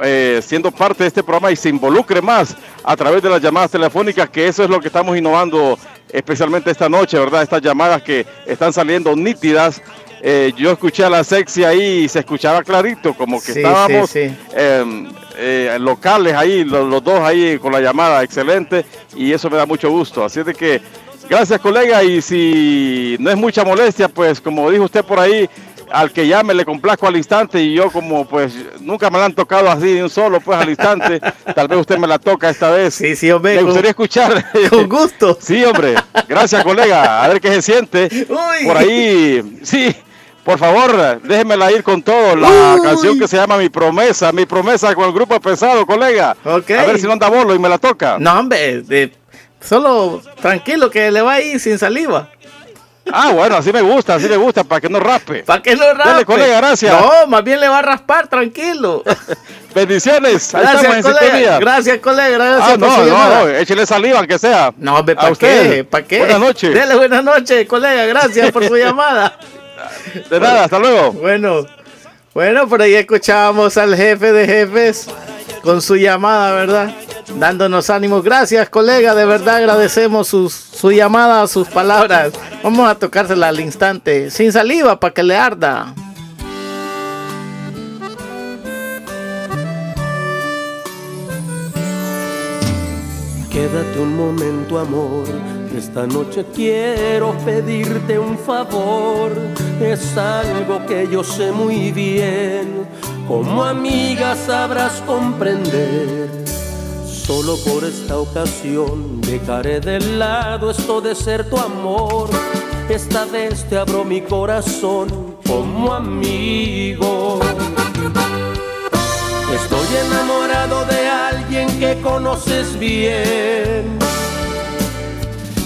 eh, siendo parte de este programa y se involucre más a través de las llamadas telefónicas, que eso es lo que estamos innovando especialmente esta noche, ¿verdad? Estas llamadas que están saliendo nítidas. Eh, yo escuché a la sexy ahí y se escuchaba clarito, como que Sí, estábamos sí, sí. eh, eh, locales ahí, los, los dos ahí con la llamada, excelente, y eso me da mucho gusto. Así de que, gracias colega, y si no es mucha molestia, pues como dijo usted por ahí, al que llame le complazco al instante y yo como pues nunca me la han tocado así de un solo pues al instante, tal vez usted me la toca esta vez. Sí, sí, hombre. Me con- gustaría escuchar. Con gusto. Sí, hombre. Gracias, colega. A ver qué se siente. Uy. Por ahí, sí. Por favor, déjemela ir con todo. La Uy. canción que se llama Mi Promesa. Mi Promesa con el grupo pesado, colega. A ver si no anda bolo y me la toca. No, hombre, solo tranquilo que le va ahí sin saliva. Ah, bueno, así me gusta, así me gusta, para que no raspe. ¿Para qué no raspe? Dale, colega, gracias. No, más bien le va a raspar, tranquilo. Bendiciones. Ahí Gracias, colega. Gracias, colega. Gracias Ah, no, no, no, échele saliva, aunque sea. No, hombre, A ¿para qué? ¿Para qué? Buenas noches. Dele buenas noches, colega. Gracias por su llamada. De nada, hasta luego. Bueno, bueno, por ahí escuchábamos al jefe de jefes con su llamada, ¿verdad? Dándonos ánimos. Gracias, colega. De verdad agradecemos sus, su llamada, sus palabras. Vamos a tocársela al instante. Sin saliva para que le arda. Quédate un momento, amor. Esta noche quiero pedirte un favor. Es algo que yo sé muy bien. Como amiga sabrás comprender. Solo por esta ocasión dejaré de lado esto de ser tu amor. Esta vez te abro mi corazón como amigo. Estoy enamorado de alguien que conoces bien.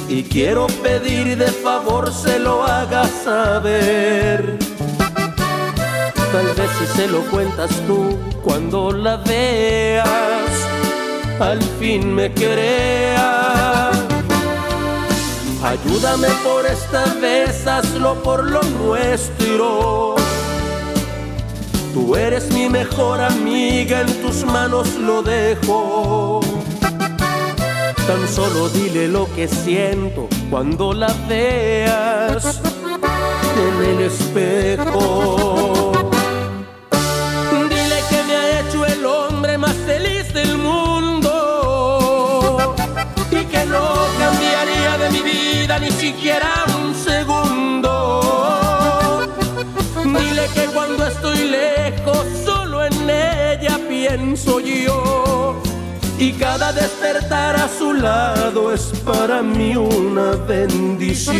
Y quiero pedir de favor se lo hagas saber. Tal vez si se lo cuentas tú cuando la veas, al fin me crea. Ayúdame por esta vez, hazlo por lo nuestro. Tú eres mi mejor amiga, en tus manos lo dejo. Tan solo dile lo que siento cuando la veas en el espejo. Dile que me ha hecho el hombre más feliz del mundo y que no cambiaría de mi vida ni siquiera un segundo. Dile que cuando estoy lejos solo en ella pienso yo y cada despertar a su lado es para mí una bendición.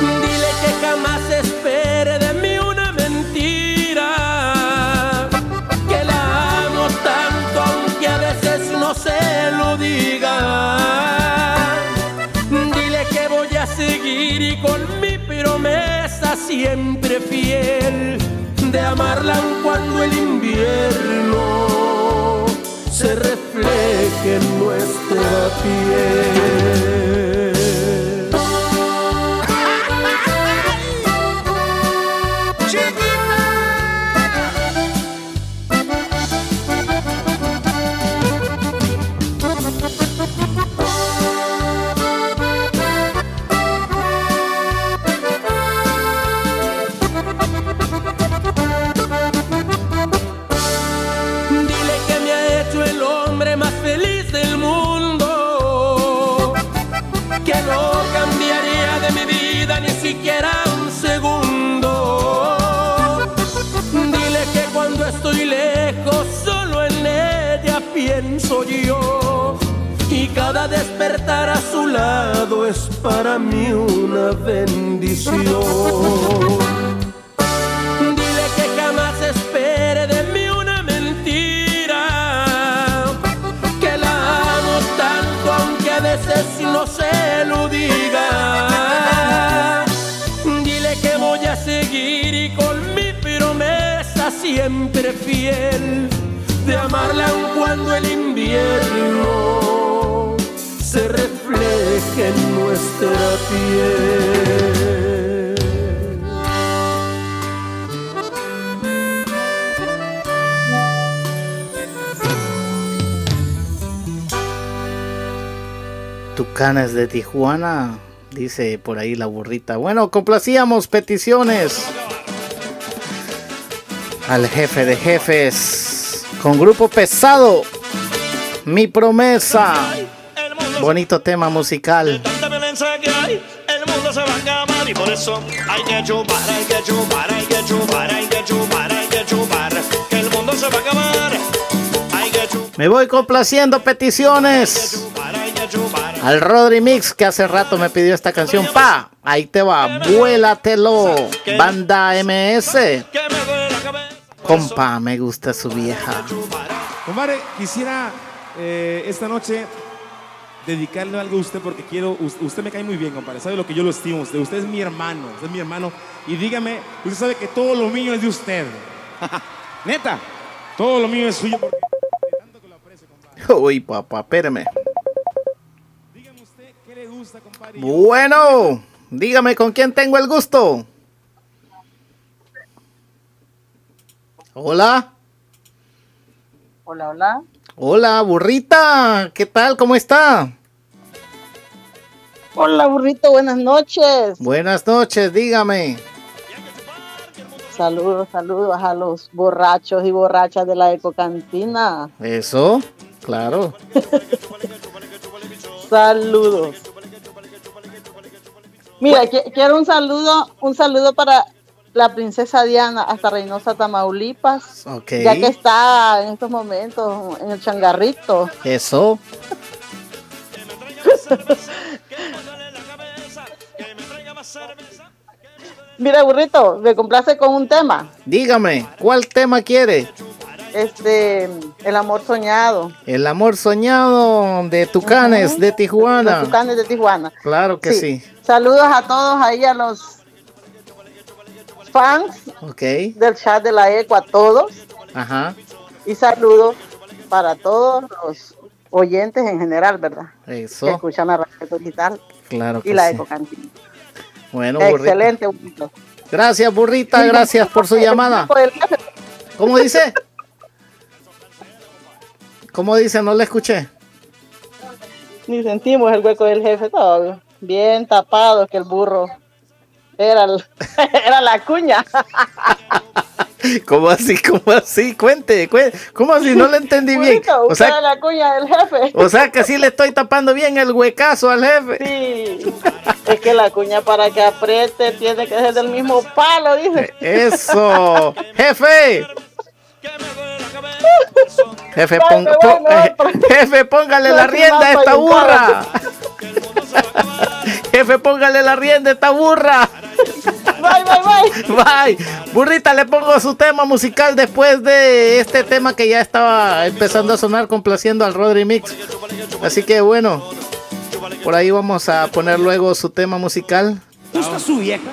Dile que jamás espere de mí una mentira, que la amo tanto aunque a veces no se lo diga. Dile que voy a seguir y con mi promesa siempre fiel de amarla cuando el invierno se refleje en nuestra piel. Y cada despertar a su lado es para mí una bendición. Dile que jamás espere de mí una mentira, que la amo tanto aunque a veces no se lo diga. Dile que voy a seguir y con mi promesa siempre fiel de amarla aun cuando el se refleje en nuestra piel. Tucanes de Tijuana, dice por ahí la burrita. Bueno, complacíamos peticiones al jefe de jefes con grupo pesado. Mi promesa. Bonito tema musical. Tanta violencia que hay, el mundo se va a acabar y por eso hay que chupar, hay que chupar, hay que chupar, hay que chupar, hay que chupar, que el mundo se va a acabar. Hay que chupar, Me voy complaciendo peticiones. hay que chupar. Al Rodri Mix que hace rato me pidió esta canción. Pa, ahí te va. Vuélatelo. Banda MS. Compa, me gusta su vieja. Compadre, quisiera eh, esta noche dedicarle algo a usted porque quiero, us- usted me cae muy bien, compadre. Sabe lo que yo lo estimo. a Usted, usted es mi hermano, usted es mi hermano. Y dígame, usted sabe que todo lo mío es de usted. Neta, todo lo mío es suyo. porque- Uy, papá, espérame. ¿Qué le gusta, compadre? Bueno, dígame con quién tengo el gusto. Hola, Hola, hola. Hola, burrita. ¿Qué tal? ¿Cómo está? Hola, burrito, buenas noches. Buenas noches, dígame. Saludos, saludos a los borrachos y borrachas de la ecocantina. Eso, claro. Saludos. Mira, qui- quiero un saludo, un saludo para la princesa Diana hasta Reynosa, Tamaulipas, ya que está en estos momentos en el changarrito. Eso. Mira, burrito, me complace con un tema. Dígame, ¿cuál tema quiere? Este, el amor soñado. El amor soñado de Tucanes, de Tijuana. Los Tucanes de Tijuana. Claro que sí. Saludos a todos ahí, a los fans Ok. del chat de la ECO, a todos. Ajá. Y saludos para todos los oyentes en general, ¿verdad? Que Eso. escuchan la radio digital Claro que y la sí. Eco Cantina. Bueno, burrita. Excelente, burrito. Gracias, burrita. Gracias por su llamada. ¿Cómo dice? ¿Cómo dice? No le escuché. Ni sentimos el hueco del jefe, todo bien tapado que el burro era, la cuña. ¿Cómo así? ¿Cómo así? Cuente, cuente. ¿Cómo así? No le entendí bien. O sea, la cuña del jefe. o sea que sí le estoy tapando bien el huecazo al jefe. Sí, es que la cuña para que apriete tiene que ser del mismo palo, dice. Eso. Jefe. Jefe, eh, jefe, póngale la rienda a esta burra. Jefe, póngale la rienda a esta burra. Bye, bye, bye. Bye. Burrita, le pongo su tema musical después de este tema que ya estaba empezando a sonar complaciendo al Rodri Mix. Así que bueno, por ahí vamos a poner luego su tema musical. ¿Gusta su vieja?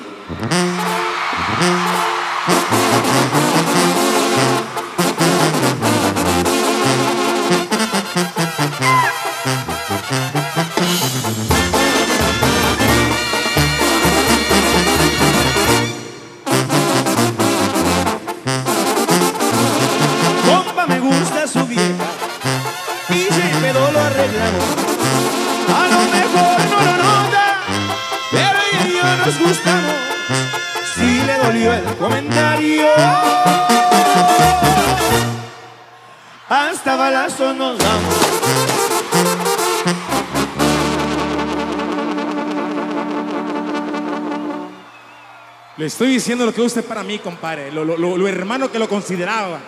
Le estoy diciendo lo que usted para mí, compadre. Lo- lo hermano que lo consideraba.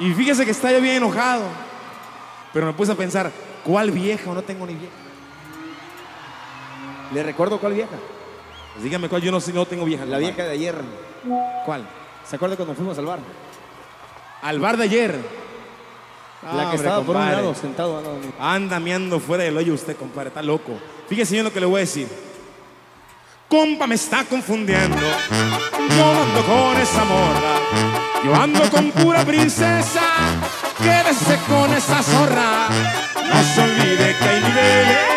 Y fíjese que está yo bien enojado. Pero me puse a pensar, ¿cuál vieja o no tengo ni vieja? ¿Le recuerdo cuál vieja? Pues dígame cuál, yo no no tengo vieja. La vieja de ayer. ¿Cuál? ¿Se acuerda cuando fuimos al bar? Al bar de ayer. La Ah, que hombre, estaba por un compadre. lado, sentado. Anda meando fuera del hoyo usted, compadre, está loco. Fíjese bien lo que le voy a decir. Compa, me está confundiendo. Yo ando con esa morra. Yo ando con pura princesa. Quédese con esa zorra. No se olvide que hay niveles.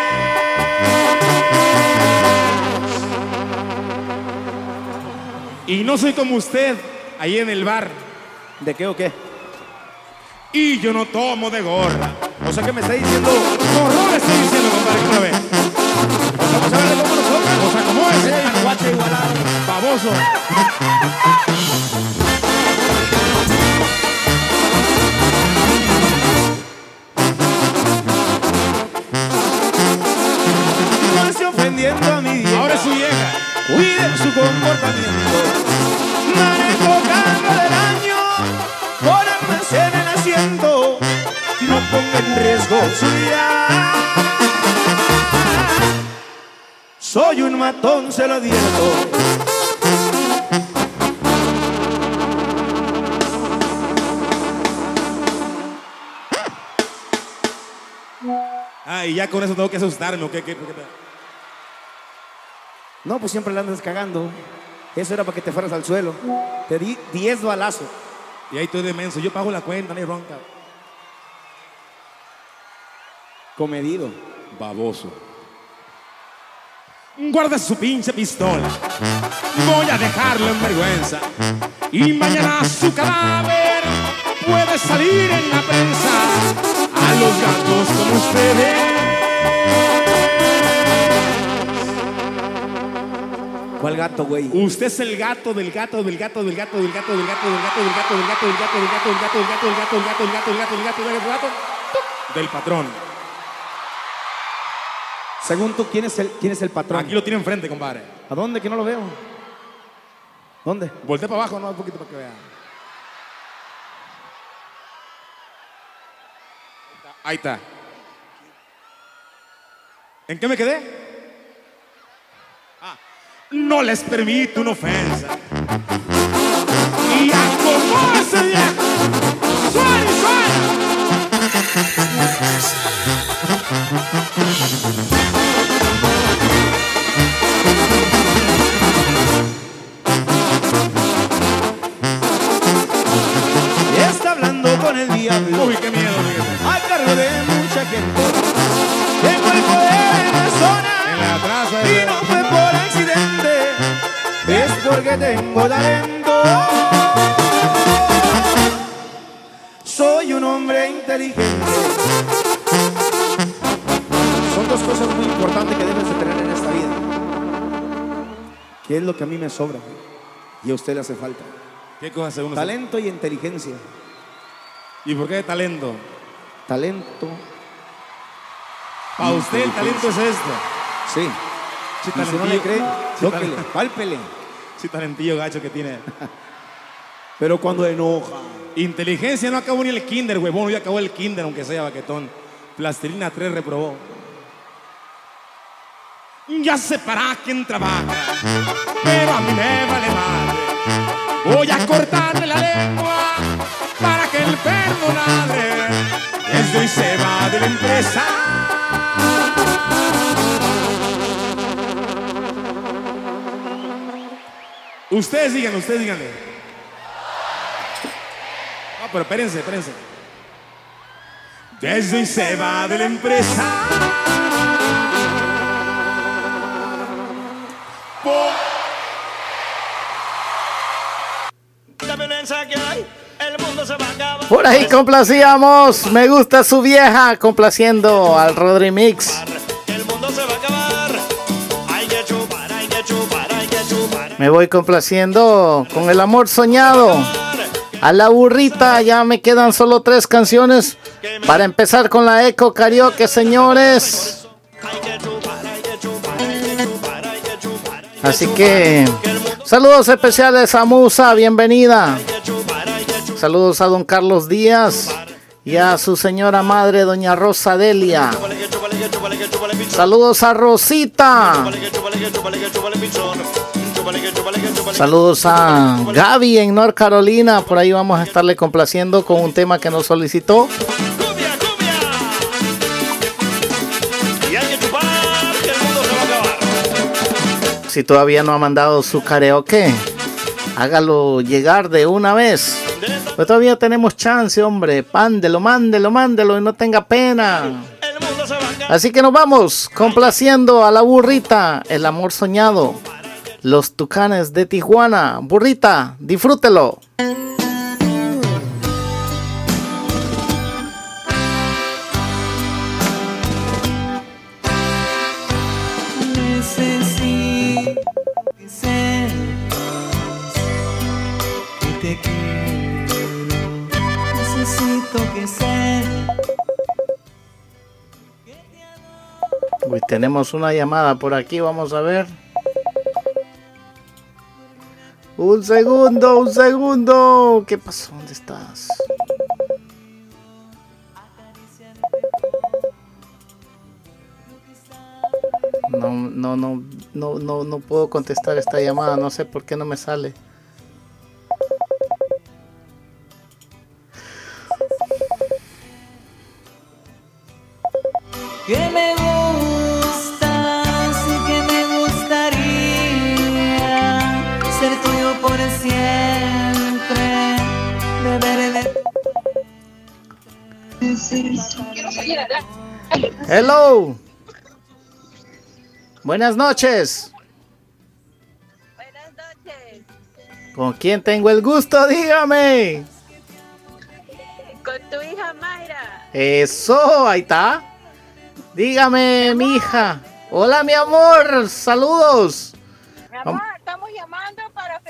Y no soy como usted ahí en el bar. ¿De qué o qué? Y yo no tomo de gorra. O sea que me está diciendo. Le estoy diciendo, compadre, ¿cómo lo ve? Vamos a verle cómo nosotros. O sea, ¿cómo es? El guache igualado. Baboso. Ofendiendo vieja. Cuide su comportamiento. Manejo carga del año. Pónganse en el asiento. No ponga en riesgo su vida. Soy un matón, se lo advierto. Ah, y ya con eso tengo que asustarme. ¿o qué, qué- qué? No, pues siempre la andas cagando. Eso era para que te fueras al suelo. Te di 10 balazos. Y ahí estoy de menso. Yo pago la cuenta, no hay bronca. Comedido. Baboso. Guarda su pinche pistola. Voy a dejarlo en vergüenza. Y mañana su cadáver puede salir en la prensa. A los gatos como ustedes. ¿Cuál gato, güey? Usted es el gato del gato del gato del gato del gato del gato del gato del gato del gato del gato del gato del gato del gato del gato del gato del gato del gato del gato del gato del patrón. Según tú, ¿quién es el, quién es el patrón? Aquí lo tiene enfrente, compadre. ¿A dónde? Que no lo veo. ¿Dónde? Voltea para abajo, no, un poquito para que vea. Ahí está. ¿En qué me quedé? No les permito una ofensa. Y acomódese bien. Suena. Y está hablando con el diablo. Uy, qué miedo. A cargo de mucha gente. Tengo talento. Soy un hombre inteligente. Son dos cosas muy importantes que debes de tener en esta vida. ¿Qué es lo que a mí me sobra? Y a usted le hace falta. ¿Qué cosa según? Talento y inteligencia. ¿Y por qué talento? Talento. Para usted el talento es esto. Sí. Y si no le cree, tóquele, pálpele. Sí, talentillo gacho que tiene. Pero cuando enoja. Inteligencia no acabó ni el kinder, huevón. Ya acabó el kinder, aunque sea baquetón. Plastilina 3 reprobó. Ya sé para quién trabaja, pero a mí me vale madre. Voy a cortarle la lengua para que el perdonadre desde hoy se va de la empresa. Ustedes digan, ustedes díganle. Ah, pero espérense, espérense. Desde hoy se va de la empresa. Po- La violencia que hay, el mundo se va a acabar. Por ahí complacíamos. Me gusta su vieja. Complaciendo al Rodri Mix. Me voy complaciendo con el amor soñado. A la burrita ya me quedan solo tres canciones para empezar con la Eco Karaoke, señores. Así que saludos especiales a Musa, bienvenida. Saludos a don Carlos Díaz y a su señora madre, doña Rosa Delia. Saludos a Rosita. Saludos a Gaby en North Carolina. Por ahí vamos a estarle complaciendo con un tema que nos solicitó. Si todavía no ha mandado su karaoke, hágalo llegar de una vez. Pues todavía tenemos chance, hombre. Pándelo, mándelo, mándelo y no tenga pena. Así que nos vamos complaciendo a la burrita, el amor soñado. Los tucanes de Tijuana. Burrita, disfrútelo. Necesito que sepas. Uy, tenemos una llamada por aquí, vamos a ver. Un segundo, un segundo. ¿Qué pasó? ¿Dónde estás? No, no, no, no, no, no puedo contestar esta llamada. No sé por qué no me sale. Por siempre. Beber de Hello. Buenas noches. ¿Con quién tengo el gusto? Dígame. Con tu hija Mayra. Eso, ahí está. Dígame, mi hija. Hola, mi amor. Saludos. Mi amor, estamos llamando para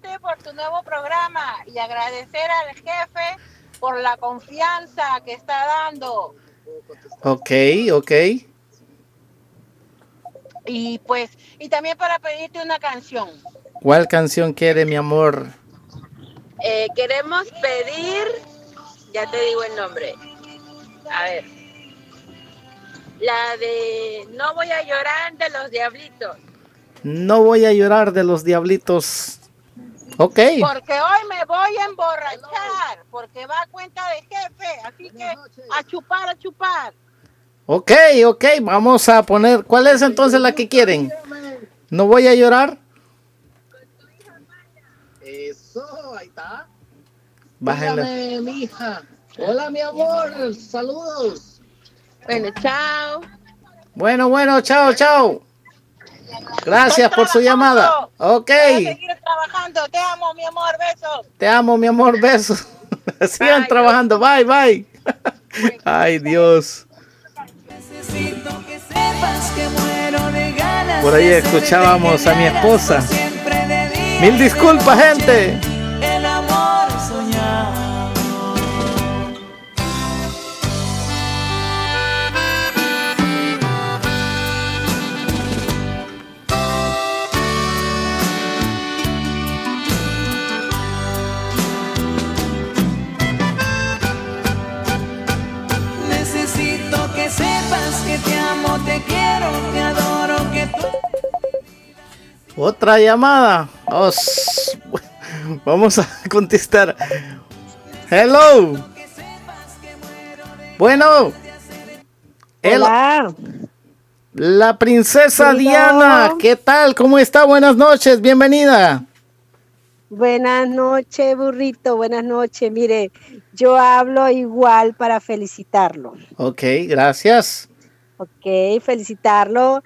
felicitarte por tu nuevo programa y agradecer al jefe por la confianza que está dando. Ok, ok. Y pues, y también para pedirte una canción. ¿Cuál canción quiere, mi amor? Eh, queremos pedir, ya te digo el nombre. A ver. La de No voy a llorar de los diablitos. No voy a llorar de los diablitos. Ok. Porque hoy me voy a emborrachar. Porque va a cuenta de jefe. Así que a chupar, a chupar. Ok, ok, vamos a poner. ¿Cuál es entonces la que quieren? No voy a llorar. Eso, ahí está. Bájenle. Dígame, mi hija. Hola, mi amor. Saludos. Bueno, chao. Bueno, bueno, chao, chao. Gracias por su llamada. Ok. Voy a seguir trabajando. Te amo, mi amor. Besos. Te amo, mi amor. Besos. Sigan trabajando. Bye, bye. Ay, Dios. Por ahí escuchábamos a mi esposa. Mil disculpas, gente. Otra llamada. Os- Vamos a contestar. Hello. Bueno. El- La princesa. Diana. ¿Qué tal? ¿Cómo está? Buenas noches. Bienvenida. Buenas noches, burrito. Buenas noches. Mire, yo hablo igual para felicitarlo. Ok, gracias. Ok, felicitarlo.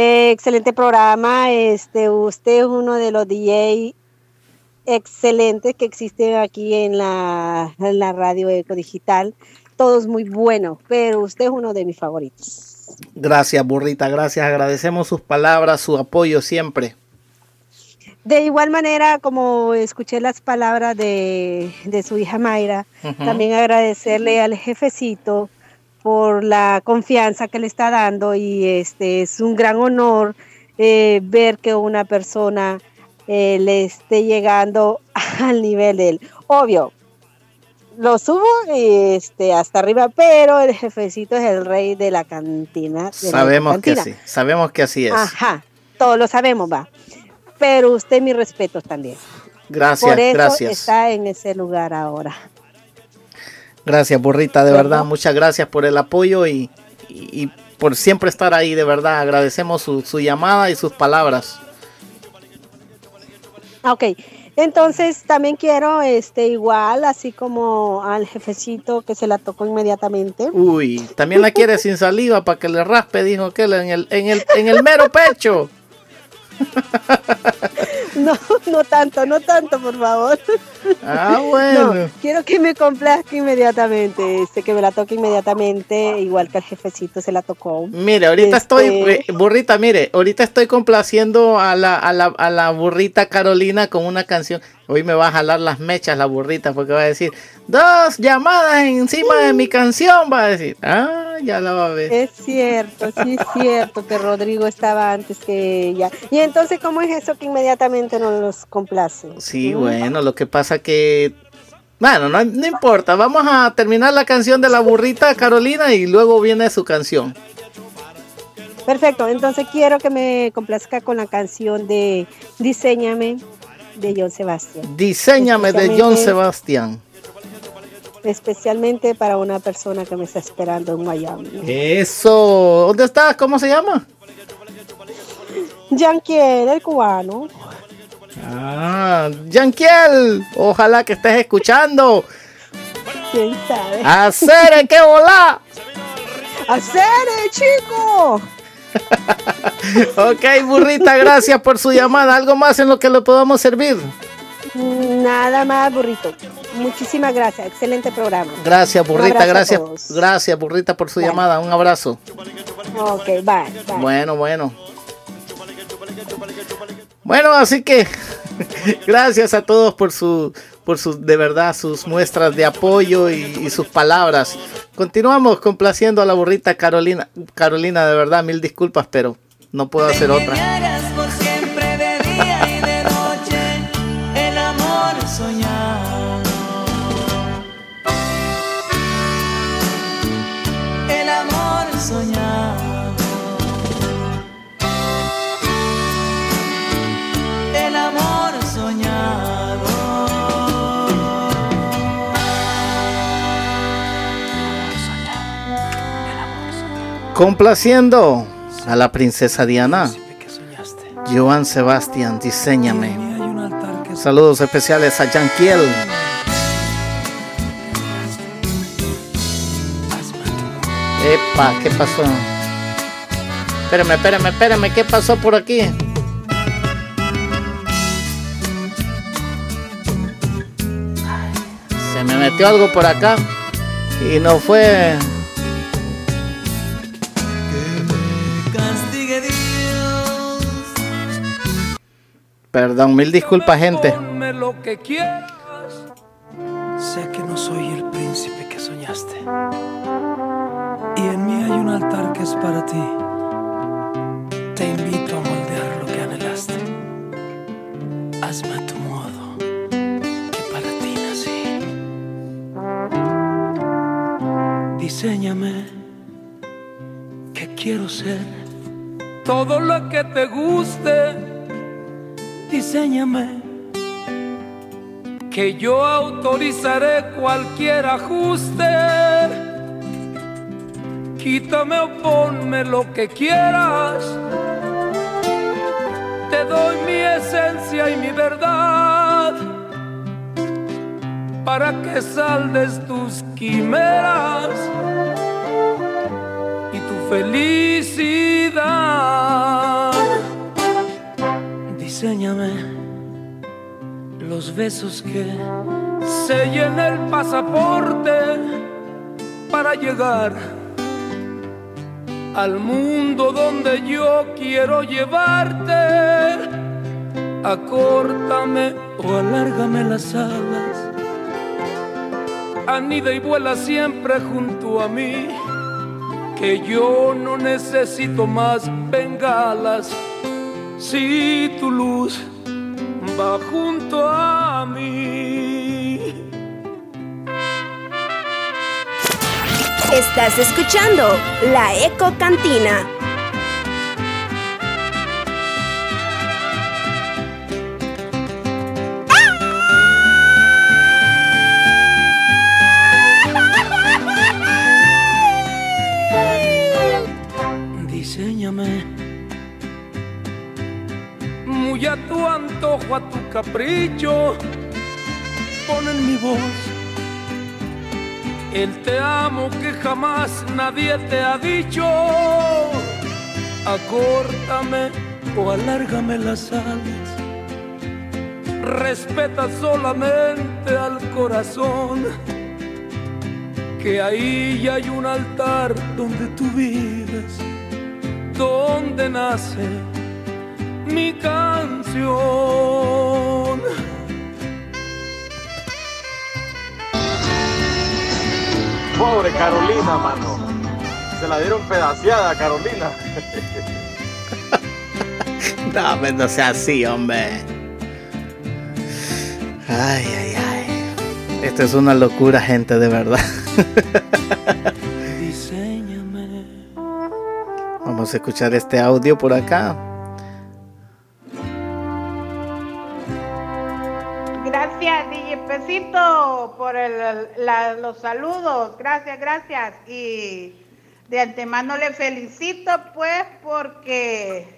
Eh, excelente programa. Este, usted es uno de los DJ excelentes que existen aquí en la, en la radio Eco Digital. Todos muy buenos, pero usted es uno de mis favoritos. Gracias, burrita. Gracias. Agradecemos sus palabras, su apoyo siempre. De igual manera, como escuché las palabras de, de su hija Mayra, también agradecerle al jefecito por la confianza que le está dando y este es un gran honor eh, ver que una persona eh, le esté llegando al nivel de él. Obvio, lo subo este, hasta arriba, pero el jefecito es el rey de la cantina. de la Sabemos que cantina. sí. Sabemos que así es. Ajá, todos lo sabemos, va. Pero usted mis respetos también. Gracias, Por eso gracias. está en ese lugar ahora. Gracias, burrita, de ¿Verdad? Muchas gracias por el apoyo y, y- y por siempre estar ahí, de verdad. Agradecemos su, su llamada y sus palabras. Ah, Ok, entonces también quiero, este, igual, así como al jefecito que se la tocó inmediatamente. Uy, también la quiere sin saliva para que le raspe, dijo que en el, en el, en el mero pecho. No, no tanto, no tanto, por favor. Ah, bueno. No, quiero que me complazca inmediatamente, este, que me la toque inmediatamente, igual que al jefecito se la tocó. Mire, ahorita Este- estoy, eh, burrita, mire, ahorita estoy complaciendo a la, a, la, a la burrita Carolina con una canción. Hoy me va a jalar las mechas la burrita porque va a decir, dos llamadas encima de mi canción, va a decir. Ah, ya la va a ver. Es cierto, sí es cierto que Rodrigo estaba antes que ella. Y entonces, ¿cómo es eso que inmediatamente no los complace? Sí, bueno, lo que pasa que... Bueno, no, no importa, vamos a terminar la canción de la burrita Carolina y luego viene su canción. Perfecto, entonces quiero que me complazca con la canción de Diseñame de John Sebastián. Diseñame de John Sebastián. Especialmente para una persona que me está esperando en Miami. Eso, ¿dónde estás? ¿Cómo se llama? Yanquiel, el cubano. Ah, Yanquiel, ojalá que estés escuchando. ¿Quién sabe? Hacer qué volá. ¡Hacer, chico! Ok, burrita, gracias por su llamada. ¿Algo más en lo que le podamos servir? Nada más, burrito. Muchísimas gracias. Excelente programa. Gracias, burrita, gracias. Gracias, burrita, por su llamada. Un abrazo. Ok, bye. bye. Bueno, bueno. Bueno, así que gracias a todos por su, por sus, de verdad, sus muestras de apoyo y, y sus palabras. Continuamos complaciendo a la burrita Carolina. Carolina, de verdad, mil disculpas, pero no puedo hacer otra. Complaciendo a la princesa Diana. Joan Sebastián, diseñame. Saludos especiales a Yanquiel. Epa, ¿qué pasó? Espérame, espérame, espérame, ¿qué pasó por aquí? Se me metió algo por acá y no fue. Perdón, mil disculpas, gente. Lo que quieras. Sé que no soy el príncipe que soñaste. Y en mí hay un altar que es para ti. Te invito a moldear lo que anhelaste. Hazme a tu modo, que para ti nací. Diseñame, que quiero ser todo lo que te guste. Diseñame que yo autorizaré cualquier ajuste. Quítame o ponme lo que quieras. Te doy mi esencia y mi verdad para que saldes tus quimeras y tu felicidad. Diseñame los besos que sellen el pasaporte para llegar al mundo donde yo quiero llevarte. Acórtame o alárgame las alas. Anida y vuela siempre junto a mí. Que yo no necesito más bengalas. Si tu luz va junto a mí. Estás escuchando la Eco Cantina. Muy a tu antojo, a tu capricho. Pon en mi voz el te amo que jamás nadie te ha dicho. Acórtame o alárgame las alas. Respeta solamente al corazón. Que ahí ya hay un altar donde tú vives, donde nace mi canción. Pobre Carolina, mano. Se la dieron pedaciada a Carolina. No, no sea así, hombre. Ay, ay, ay. Esto es una locura, gente, de verdad. Vamos a escuchar este audio por acá. Por los saludos. Gracias, gracias. Y de antemano le felicito, pues, porque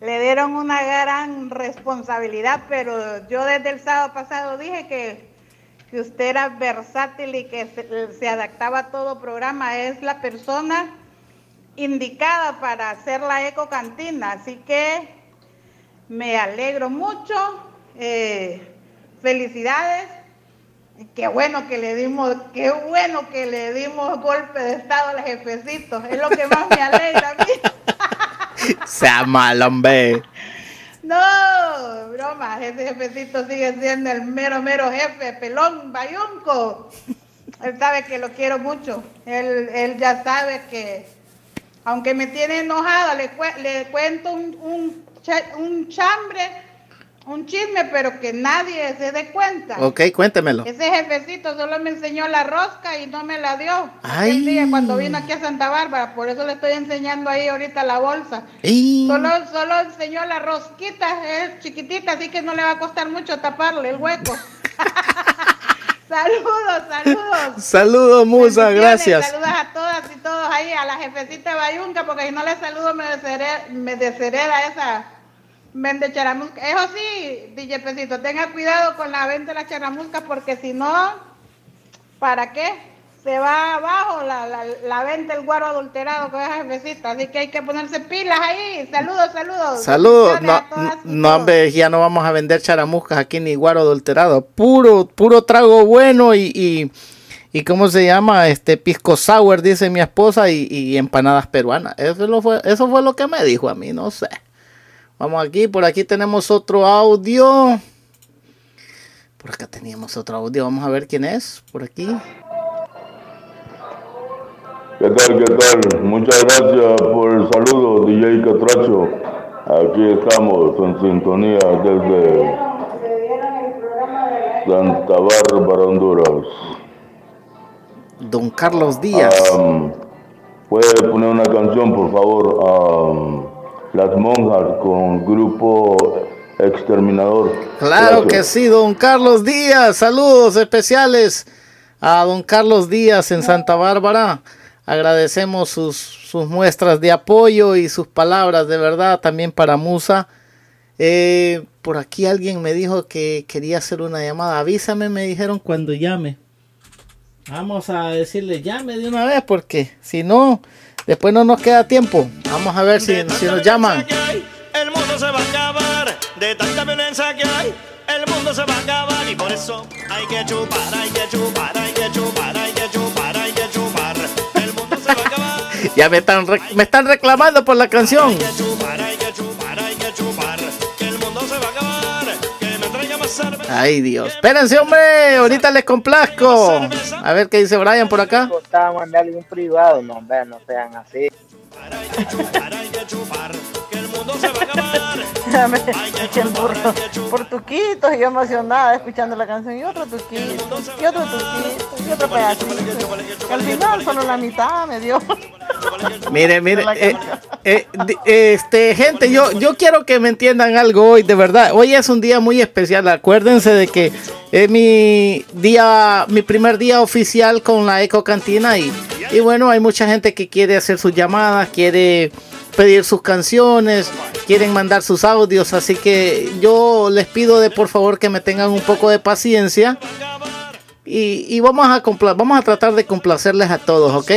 le dieron una gran responsabilidad, pero yo desde el sábado pasado dije que, que usted era versátil y que se, se adaptaba a todo programa. Es la persona indicada para hacer la eco cantina, así que me alegro mucho. eh, felicidades. Qué bueno que le dimos, qué bueno que le dimos golpe de estado al jefecito. Es lo que más me alegra a mí. Sea mal, hombre. No, broma, ese jefecito sigue siendo el mero, mero jefe, pelón, bayunco. Él sabe que lo quiero mucho. Él, él ya sabe que, aunque me tiene enojada, le, cue- le cuento un, un, un chambre, un chisme, pero que nadie se dé cuenta. Ok, cuéntemelo. Ese jefecito solo me enseñó la rosca y no me la dio. Ay. Día cuando vino aquí a Santa Bárbara, por eso le estoy enseñando ahí ahorita la bolsa. Solo, solo enseñó la rosquita, es chiquitita, así que no le va a costar mucho taparle el hueco. Saludos, saludos. Saludos, Musa, gracias. Saludos a todas y todos ahí, a la jefecita de Bayunca, porque si no le saludo me deshereda, me deshereda esa vende charamusca. Eso sí, DJ Pesito, tenga cuidado con la venta de la charamusca, porque si no, ¿para qué? Se va abajo la, la, la venta el guaro adulterado con esa jefecita, así que hay que ponerse pilas ahí. Saludos, saludos. Saludos. No, no, hombre, ya no vamos a vender charamuscas aquí ni guaro adulterado. Puro, puro trago bueno y, y, y ¿cómo se llama? Este pisco sour, dice mi esposa, y, y empanadas peruanas. Eso, lo fue, eso fue lo que me dijo a mí, no sé. Vamos aquí, por aquí tenemos otro audio. Por acá teníamos otro audio. Vamos a ver quién es. Por aquí. ¿Qué tal? ¿Qué tal? Muchas gracias por el saludo, DJ Catracho. Aquí estamos en sintonía desde Santa Bárbara, Honduras. Don Carlos Díaz. ¿Puede poner una canción, por favor? Las monjas con grupo Exterminador. Claro Gracias. que sí, don Carlos Díaz. Saludos especiales a don Carlos Díaz en Santa Bárbara. Agradecemos sus, sus muestras de apoyo y sus palabras de verdad también para Musa. Eh, por aquí alguien me dijo que quería hacer una llamada. Avísame, me dijeron cuando llame. Vamos a decirle llame de una vez porque si no, después no nos queda tiempo. Vamos a ver si, si nos llaman. El mundo se va a acabar de tanta violencia que hay. El mundo se va a acabar y por eso hay que chupar, hay que chupar, hay que chupar, hay que chupar, hay que chupar. El mundo se va a acabar. Ya me están, me están reclamando por la canción. Hay que chupar, hay que chupar, hay que chupar. Ay Dios. Espérense, hombre. Ahorita les complazco. A ver qué dice Brian por acá. Costaba mandarle un privado, no, hombre, no sean así. Burro por tuquitos y yo emocionada escuchando la canción y otro tuquito y otro tuquito y otro pedacito al final solo la mitad me dio Mire, mire, eh, eh, este, gente, yo, yo quiero que me entiendan algo hoy, de verdad. Hoy es un día muy especial. Acuérdense de que es mi día, mi primer día oficial con la Eco Cantina y, y bueno, hay mucha gente que quiere hacer sus llamadas, quiere pedir sus canciones, quieren mandar sus audios, así que yo les pido de por favor que me tengan un poco de paciencia y, vamos a compla- vamos a tratar de complacerles a todos, ¿ok?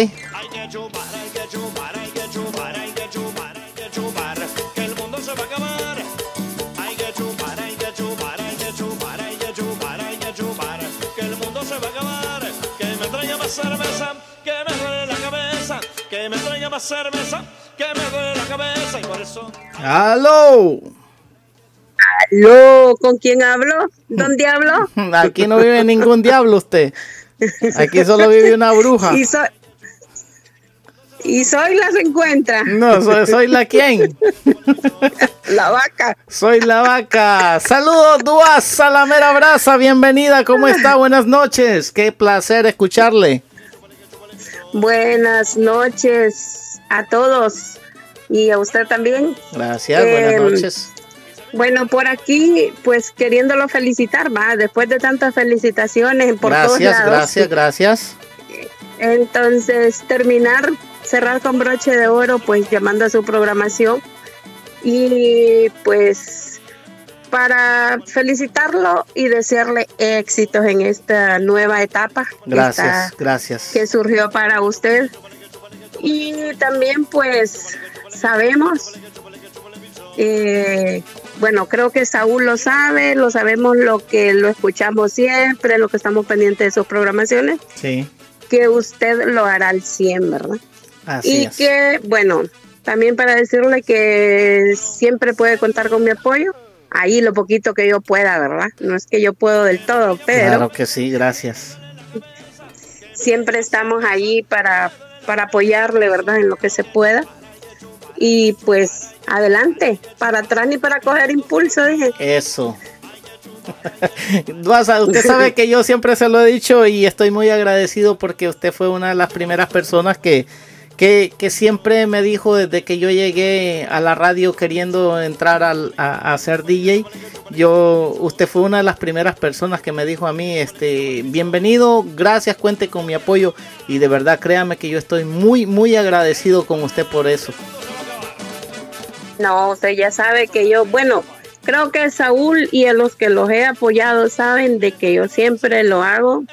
Más cerveza, que me duele la cabeza. Y por eso. ¡Aló! ¿Aló? ¿Con quién hablo? ¿Dónde hablo? Aquí no vive ningún diablo usted. Aquí solo vive una bruja. Y soy, y soy la se encuentra. No, soy, soy la quién. La vaca. Soy la vaca. Saludos, Duaz, la mera brasa. Bienvenida, ¿cómo está? Buenas noches. Qué placer escucharle. Buenas noches a todos y a usted también. Gracias, buenas Eh, noches. Bueno, por aquí, pues queriéndolo felicitar, va, después de tantas felicitaciones por todos Gracias, lados. gracias, gracias. Entonces, terminar, cerrar con broche de oro, pues llamando a su programación. Y pues para felicitarlo y desearle éxitos en esta nueva etapa que Gracias, está- gracias. que surgió para usted. Y también pues sabemos, eh, bueno, creo que Saúl lo sabe, lo sabemos lo que lo escuchamos siempre, lo que estamos pendientes de sus programaciones Sí, que usted lo hará al 100, ¿verdad? así y es. que, bueno, también para decirle que siempre puede contar con mi apoyo, ahí lo poquito que yo pueda, ¿verdad? No es que yo puedo del todo, pero Claro que sí, gracias. siempre estamos ahí para, para apoyarle, ¿verdad? En lo que se pueda. Y pues, adelante, para atrás ni para coger impulso, dije. Eso. Usted sabe que yo siempre se lo he dicho y estoy muy agradecido porque usted fue una de las primeras personas que, que, siempre me dijo desde que yo llegué a la radio queriendo entrar a, a ser DJ, yo, usted fue una de las primeras personas que me dijo a mí, este, bienvenido, gracias, cuente con mi apoyo y de verdad créame que yo estoy muy, muy agradecido con usted por eso. No, usted ya sabe que yo, bueno, creo que Saúl y a los que los he apoyado saben de que yo siempre lo hago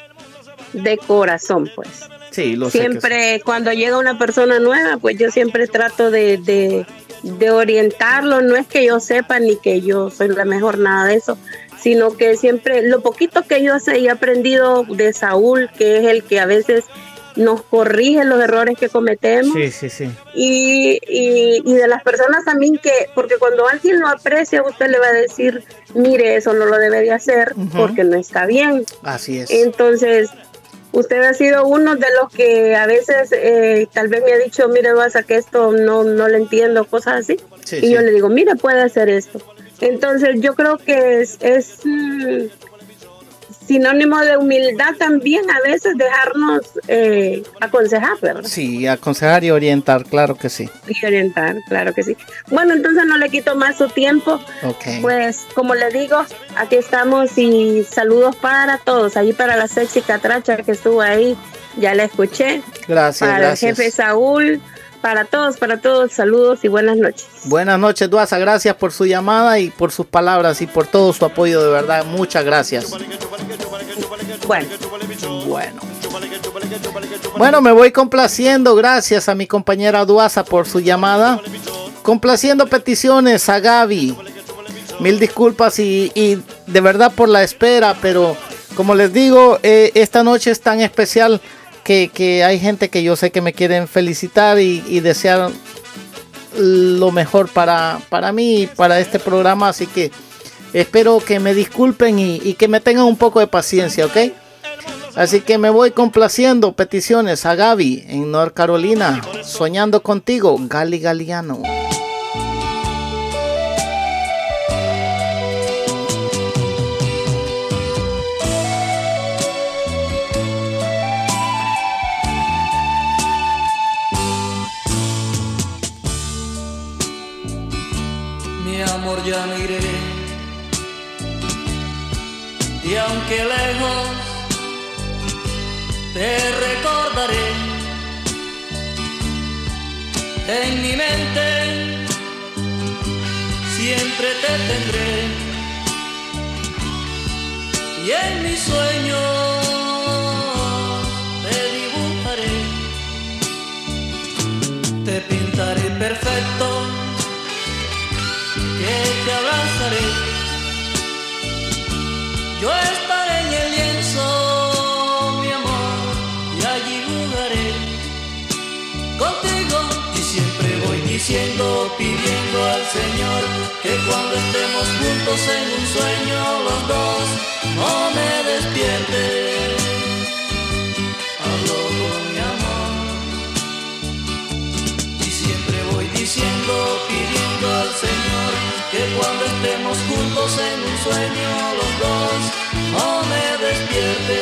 de corazón, pues. Sí, lo sé. siempre cuando llega una persona nueva, pues yo siempre trato de, de, de orientarlo. No es que yo sepa ni que yo soy la mejor, nada de eso, sino que siempre lo poquito que yo sé y he aprendido de Saúl, que es el que a veces nos corrige los errores que cometemos Sí, sí, sí. y, y, y de las personas también que, porque cuando alguien lo aprecia, usted le va a decir, mire, eso no lo debe de hacer porque no está bien. Así es. Entonces, usted ha sido uno de los que a veces eh, tal vez me ha dicho, mire, vas a que esto no, no lo entiendo, cosas así. Sí, y sí. yo le digo, mire, puede hacer esto. Entonces, yo creo que es, es mm, sinónimo de humildad también a veces dejarnos eh, aconsejar, ¿verdad? Sí, aconsejar y orientar, claro que sí. Y orientar, claro que sí. Bueno, entonces no le quito más su tiempo. Ok. Pues como le digo, aquí estamos y saludos para todos. Allí para la sexy catracha que estuvo ahí, ya la escuché. Gracias, para gracias. el jefe Saúl, para todos, para todos, saludos y buenas noches. Buenas noches, Duasa. Gracias por su llamada y por sus palabras y por todo su apoyo, de verdad. Muchas gracias. Bueno. Bueno. Bueno, me voy complaciendo. Gracias a mi compañera Duasa por su llamada. Complaciendo peticiones a Gaby. Mil disculpas y, y de verdad por la espera, pero como les digo, eh, esta noche es tan especial que, hay gente que yo sé que me quieren felicitar y, y desear lo mejor para, para mí y para este programa, así que espero que me disculpen y, y que me tengan un poco de paciencia, ¿ok? Así que me voy complaciendo peticiones a Gaby en North Carolina, soñando contigo, Gali Galiano. Ya me iré. Y aunque lejos te recordaré, en mi mente siempre te tendré. Y en mis sueños te dibujaré, te pintaré te abrazaré. Yo estaré en el lienzo, mi amor, y allí jugaré contigo. Y siempre voy diciendo, pidiendo al Señor que cuando estemos juntos en un sueño los dos, no me despierte. Hablo sueño los dos, no me despierte.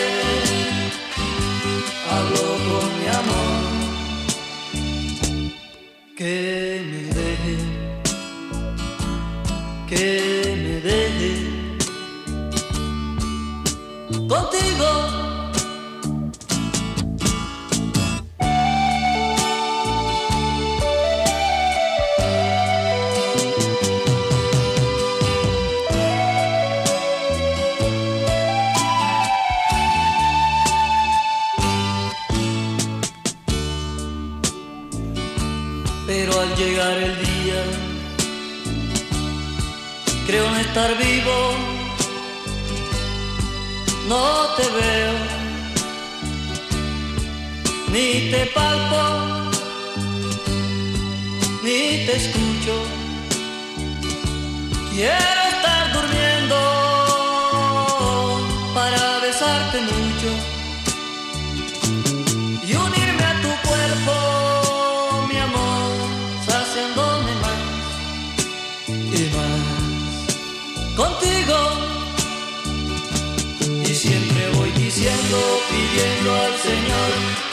Hablo con mi amor, que me deje, que me deje contigo. Estar vivo, no te veo, ni te palpo, ni te escucho. Quiero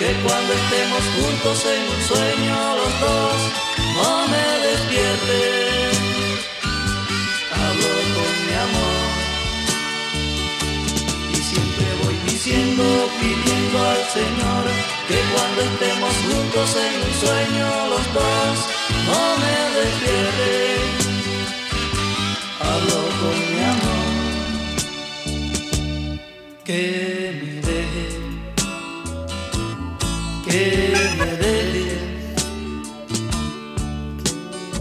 que cuando estemos juntos en un sueño los dos, no me despierte. Hablo con mi amor y siempre voy diciendo, pidiendo al Señor que cuando estemos juntos en un sueño los dos, no me despierte. Hablo con mi amor que que me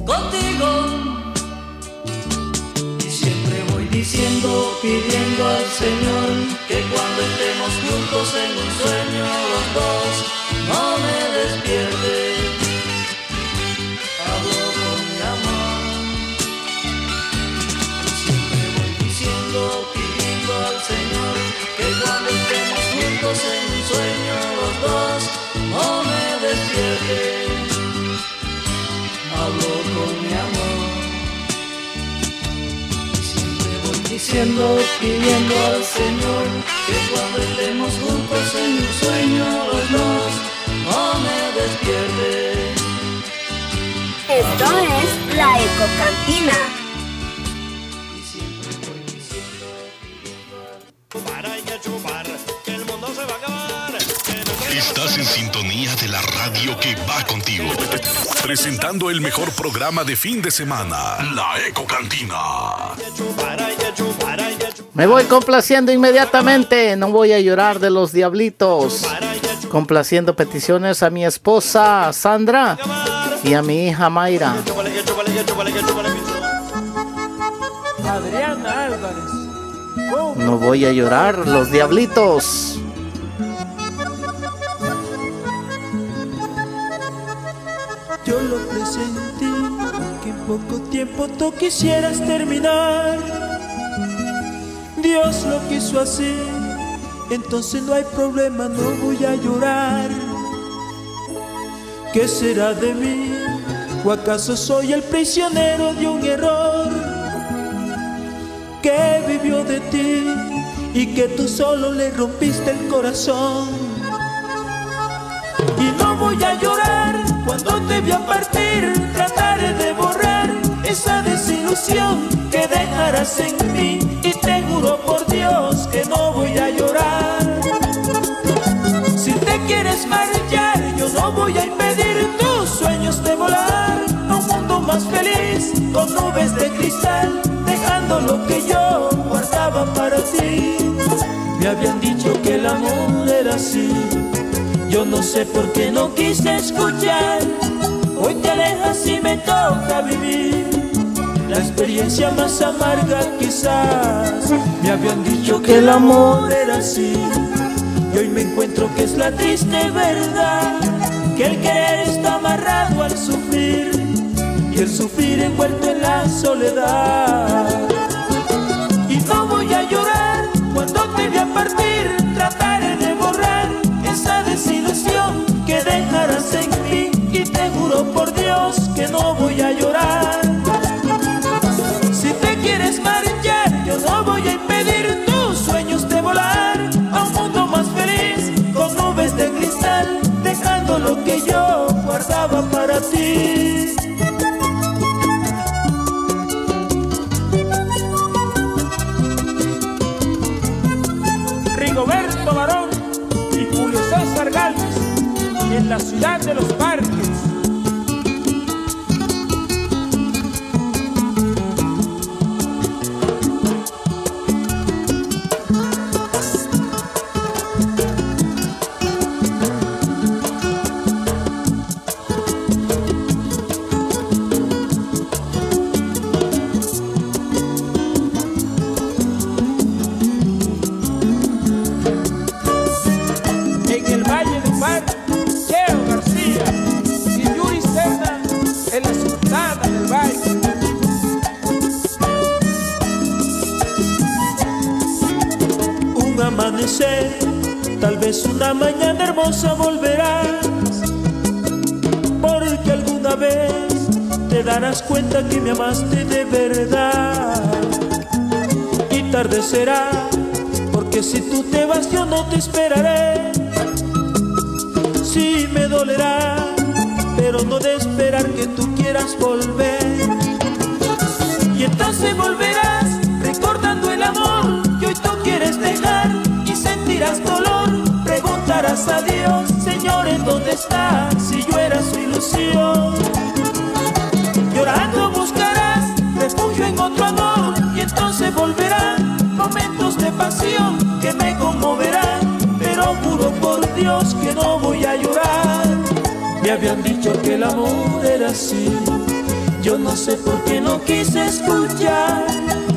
contigo. Y siempre voy diciendo, pidiendo al Señor que cuando estemos juntos en un sueño los dos, no me diciendo, pidiendo al Señor que cuando estemos juntos en un sueño los dos, no me despierte. Esto es la Ecocantina. Estás en sintonía de la radio que va contigo. Presentando el mejor programa de fin de semana, La Eco Cantina. Me voy complaciendo inmediatamente, no voy a llorar de los diablitos. Complaciendo peticiones a mi esposa Sandra y a mi hija Mayra. Adriana Álvarez. No voy a llorar, los diablitos. Yo lo presentí, que en poco tiempo tú quisieras terminar. Dios lo quiso así, entonces no hay problema, no voy a llorar. ¿Qué será de mí? ¿O acaso soy el prisionero de un error? Que vivió de ti y que tú solo le rompiste el corazón. Y no voy a llorar cuando te vi a partir, trataré de borrar esa desilusión que dejarás en mí por Dios que no voy a llorar. Si te quieres marchar, yo no voy a impedir tus sueños de volar a un mundo más feliz con nubes de cristal, dejando lo que yo guardaba para ti. Me habían dicho que el amor era así. Yo no sé por qué no quise escuchar. Hoy te alejas y me toca vivir la experiencia más amarga quizás. Me habían dicho que el amor era así. Y hoy me encuentro que es la triste verdad. Que el querer está amarrado al sufrir. Y el sufrir envuelto en la soledad. Y no voy a llorar cuando te voy a partir. Trataré de borrar esa desilusión que dejarás en mí y te juro por Dios que no voy a llorar. Me amaste de verdad. Y tarde será, porque si tú te vas yo no te esperaré. sí me dolerá, pero no de esperar que tú quieras volver. Y entonces volverás recordando el amor que hoy tú quieres dejar y sentirás dolor. Preguntarás a Dios, Señor, ¿en dónde estás? Si yo era su ilusión. Entonces volverán momentos de pasión que me conmoverán. Pero juro por Dios que no voy a llorar. Me habían dicho que el amor era así. Yo no sé por qué no quise escuchar.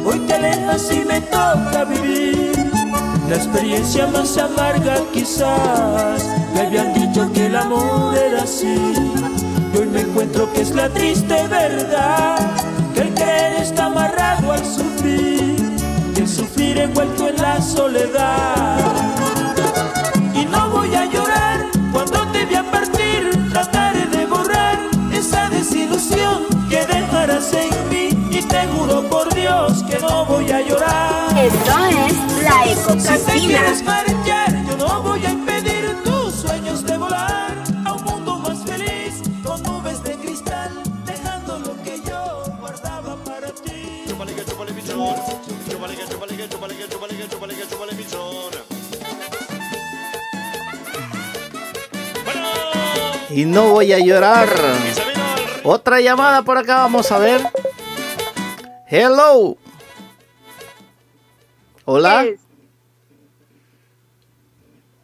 Hoy te alejas y me toca vivir. La experiencia más amarga quizás. Me habían dicho que el amor era así. Y hoy me encuentro que es la triste verdad. Que el querer está amarrado al sufrir. El sufrir envuelto en la soledad. Y no voy a llorar cuando te vea partir. Trataré de borrar esa desilusión que dejarás en mí. Y te juro por Dios que no voy a llorar. Esto es la Si te quieres Y no voy a llorar. Otra llamada por acá, vamos a ver. Hello. Hola.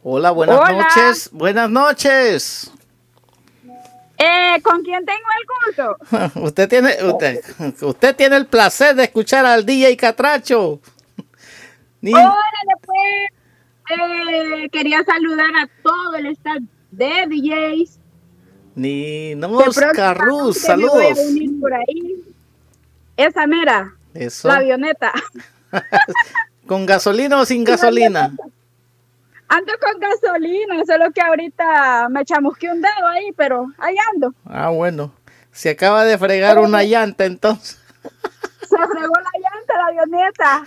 Hola, buenas Hola. noches. Buenas noches. Eh, ¿Con quién tengo el gusto? Usted tiene, usted, usted tiene el placer de escuchar al DJ Catracho. Ni- Órale, pues. Eh, quería saludar a todo el staff de DJs. Ni no, que Oscar Ruz, próximamente me voy a saludos. por ahí. Esa mera, Eso. la avioneta. ¿Con gasolina o sin gasolina? Ando con gasolina, solo que ahorita me chamusqué un dedo ahí, pero ahí ando. Ah, bueno. Se acaba de fregar una llanta entonces. Se fregó la llanta la avioneta.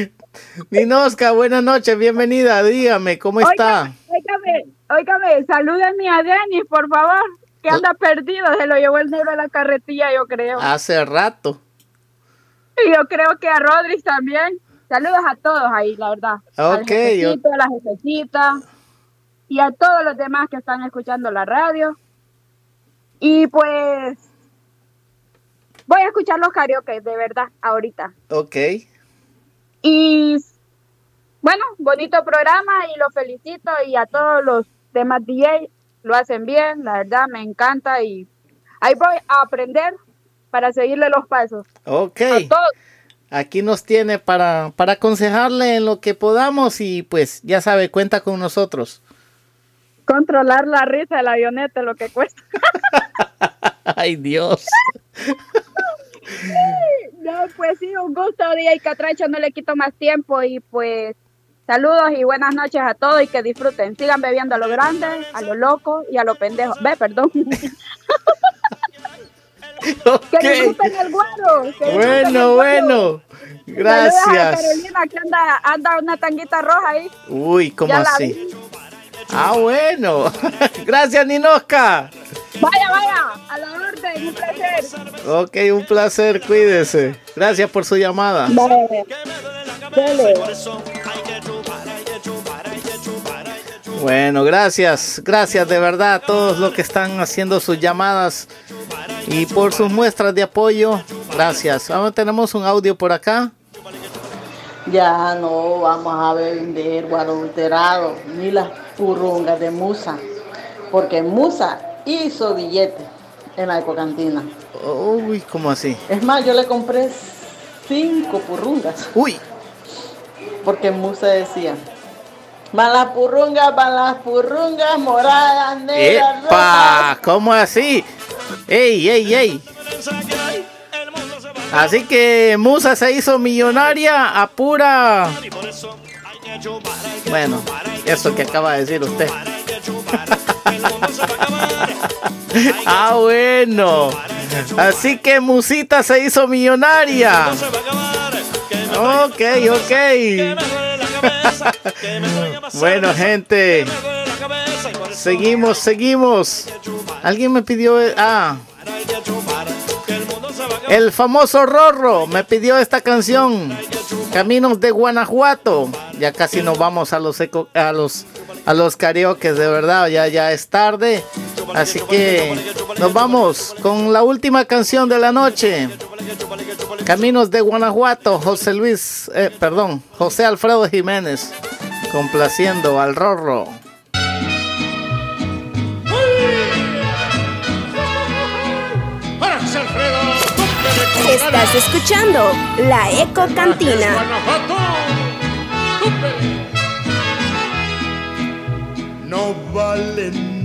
Ninosca, buenas noches, bienvenida. Dígame, ¿cómo está? Óigame, óigame, salúdenme a Denis, por favor, que anda perdido. Se lo llevó el negro a la carretilla, yo creo. Hace rato. Y yo creo que a Rodríguez también. Saludos a todos ahí, la verdad. Al Ok, jefecito, a la jefecita y a todos los demás que están escuchando la radio. Y pues voy a escuchar los karaoke, de verdad, ahorita. Ok. Y bueno, bonito programa y los felicito y a todos los demás DJ lo hacen bien, la verdad me encanta y ahí voy a aprender para seguirle los pasos. Ok. A todos. Aquí nos tiene para, para aconsejarle en lo que podamos y pues ya sabe, cuenta con nosotros. Controlar la risa de la avioneta lo que cuesta. Ay, Dios. No, pues sí, un gusto, DJ Catracho, no le quito más tiempo y pues saludos y buenas noches a todos y que disfruten. Sigan bebiendo a lo grande, a lo loco y a lo pendejo. Ve, perdón. Que disfruten el guaro. que disfruten el Bueno, bueno. Saludos a Gracias. Carolina que anda, anda una tanguita roja ahí. Uy, ¿cómo Ya así? Ah, bueno. Gracias, Ninosca. Vaya, vaya, a la orden, un placer. Ok, un placer, cuídese. Gracias por su llamada. Vale. Dale. Bueno, gracias, gracias de verdad a todos los que están haciendo sus llamadas y por sus muestras de apoyo. Gracias. Ahora tenemos un audio por acá. Ya no vamos a vender adulterado ni las purrungas de Musa, porque Musa hizo billete en la ecocantina. Uy, ¿cómo así? Es más, yo le compré cinco purrungas. Uy. Porque Musa decía, van las purrungas, van las purrungas, moradas, negras, rojas. ¿Cómo así? ¡Ey, ey, ey! Así que Musa se hizo millonaria a pura. Bueno, eso que acaba de decir usted. ah, bueno. Así que Musita se hizo millonaria. Ok, ok. Bueno, gente. Seguimos, seguimos. Alguien me pidió. Ah. El famoso Rorro me pidió esta canción. Caminos de Guanajuato. Ya casi nos vamos a los eco- a los a los karaoke, de verdad, ya ya es tarde. Así que nos vamos con la última canción de la noche. Caminos de Guanajuato, José Luis, eh, perdón, José Alfredo Jiménez, complaciendo al Rorro. Estás escuchando la Eco Cantina. No vale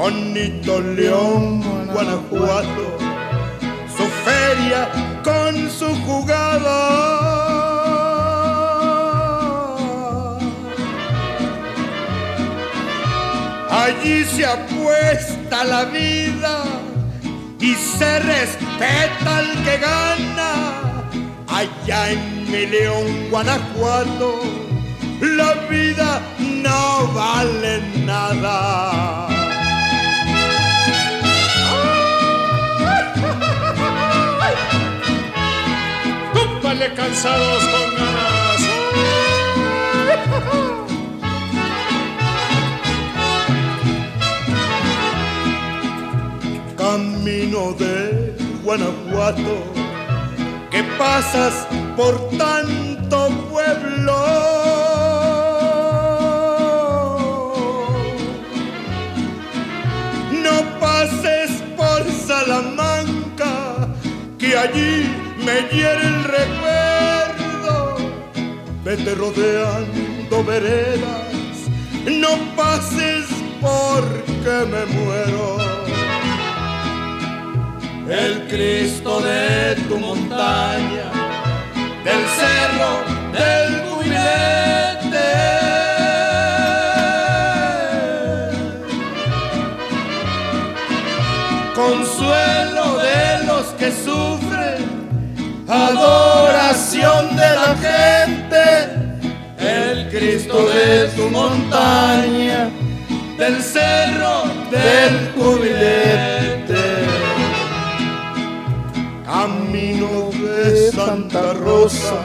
Bonito León, Guanajuato, su feria con su jugada. Allí se apuesta la vida y se respeta al que gana. Allá en mi León, Guanajuato, la vida no vale nada. Cúmpale cansados con ganas. Camino de Guanajuato, que pasas por tanto pueblo. No pases por Salamanca, que allí me hiere el recuerdo. Vete rodeando veredas, no pases porque me muero. El Cristo de tu montaña, del cerro del cubilete. Consuelo adoración de la gente. El Cristo de tu montaña, del cerro del cubilete. Camino de Santa Rosa,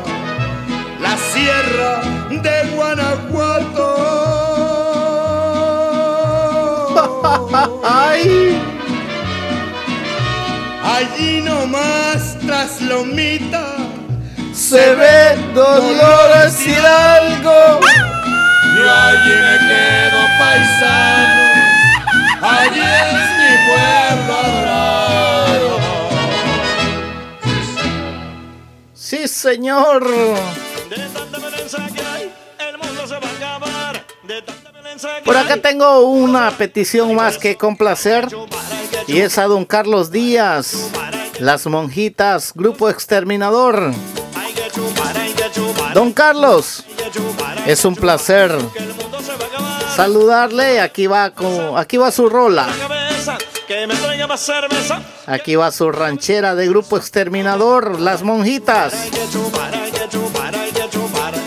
la sierra de Guanajuato. Allí nomás tras Lomita Se ve Dolores Hidalgo. Y allí me quedo paisano, allí es mi pueblo adorado. Sí, señor. Por acá tengo una petición más que complacer y es a don Carlos Díaz, Las Monjitas, Grupo Exterminador. Don Carlos, es un placer saludarle. Aquí va, con, aquí va su rola. Aquí va su ranchera de Grupo Exterminador, Las Monjitas.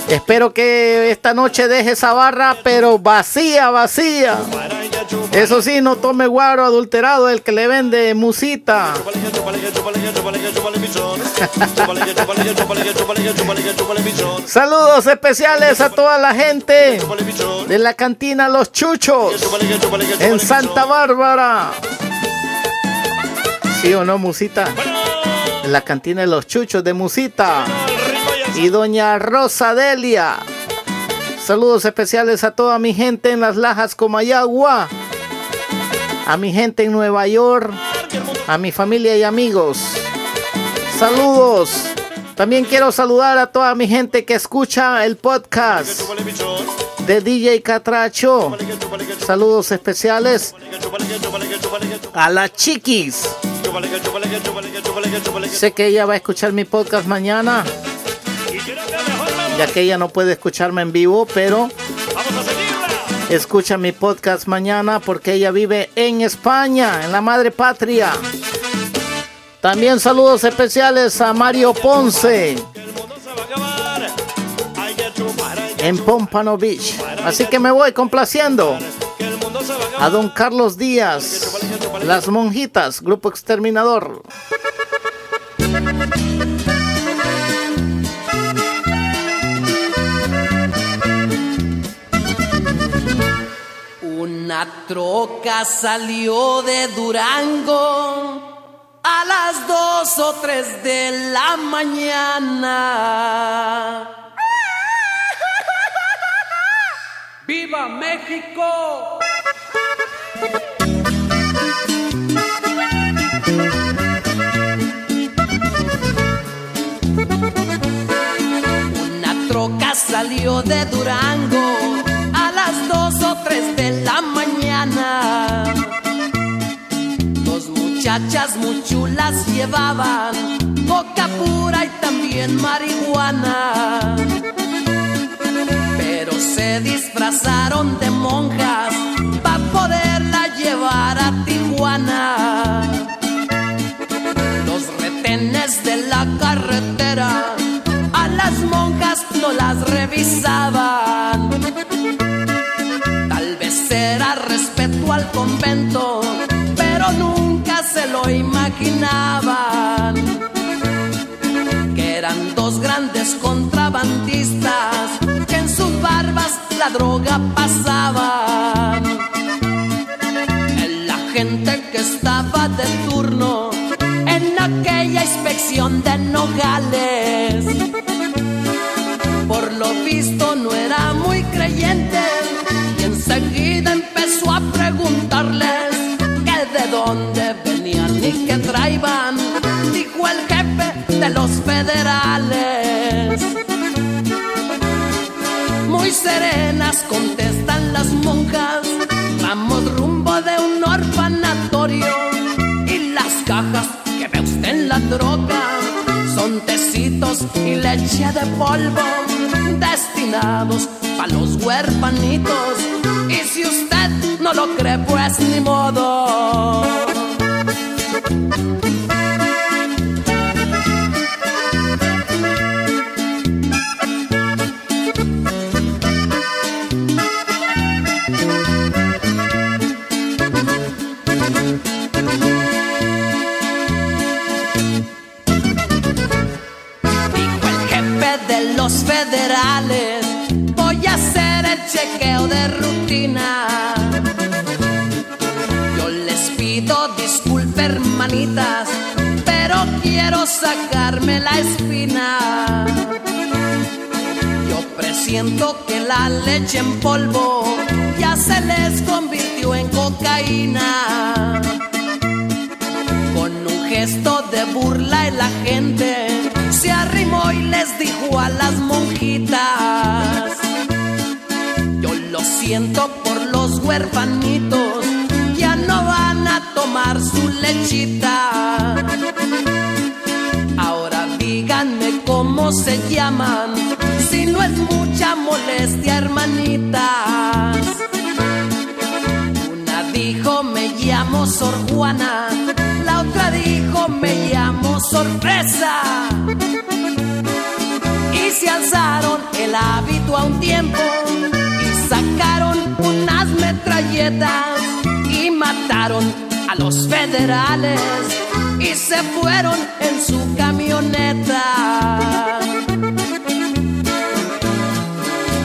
Espero que esta noche deje esa barra, pero vacía, vacía. Eso sí, no tome guaro adulterado el que le vende musita. Saludos especiales a toda la gente de la cantina Los Chuchos en Santa Bárbara. ¿Sí o no, Musita? En la cantina de Los Chuchos de Musita. Y doña Rosa Delia. Saludos especiales a toda mi gente en las Lajas Comayagua. A mi gente en Nueva York. A mi familia y amigos. Saludos. También quiero saludar a toda mi gente que escucha el podcast de DJ Catracho. Saludos especiales a la Chiquis. Sé que ella va a escuchar mi podcast mañana, ya que ella no puede escucharme en vivo, pero escucha mi podcast mañana porque ella vive en España, en la madre patria. También saludos especiales a Mario Ponce en Pompano Beach. Así que me voy complaciendo a don Carlos Díaz, Las Monjitas, Grupo Exterminador. Una troca salió de Durango a las dos o tres de la mañana. ¡Viva México! Una troca salió de Durango a las dos o tres de la mañana. Muchachas muy chulas llevaban coca pura y también marihuana. Pero se disfrazaron de monjas para poderla llevar a Tijuana. Los retenes de la carretera a las monjas no las revisaban. Tal vez era respeto al convento, pero nunca se lo imaginaban. Que eran dos grandes contrabandistas que en sus barbas la droga pasaban. El agente que estaba de turno en aquella inspección de Nogales. Por lo visto Dijo el jefe de los federales. Muy serenas contestan las monjas, vamos rumbo de un orfanatorio y las cajas que ve usted en la droga son tecitos y leche de polvo destinados para los huerfanitos. Y si usted no lo cree, pues ni modo. Federales, voy a hacer el chequeo de rutina. Disculpas, hermanitas, pero quiero sacarme la espina. Yo presiento que la leche en polvo ya se les convirtió en cocaína. Con un gesto de burla el agente se arrimó y les dijo a las monjitas. Yo lo siento por los huerfanitos, tomar su lechita. Ahora díganme cómo se llaman, si no es mucha molestia, hermanitas. Una dijo me llamo Sor Juana, la otra dijo me llamo Sorpresa. Y se alzaron el hábito a un tiempo y sacaron unas metralletas y mataron a los federales y se fueron en su camioneta.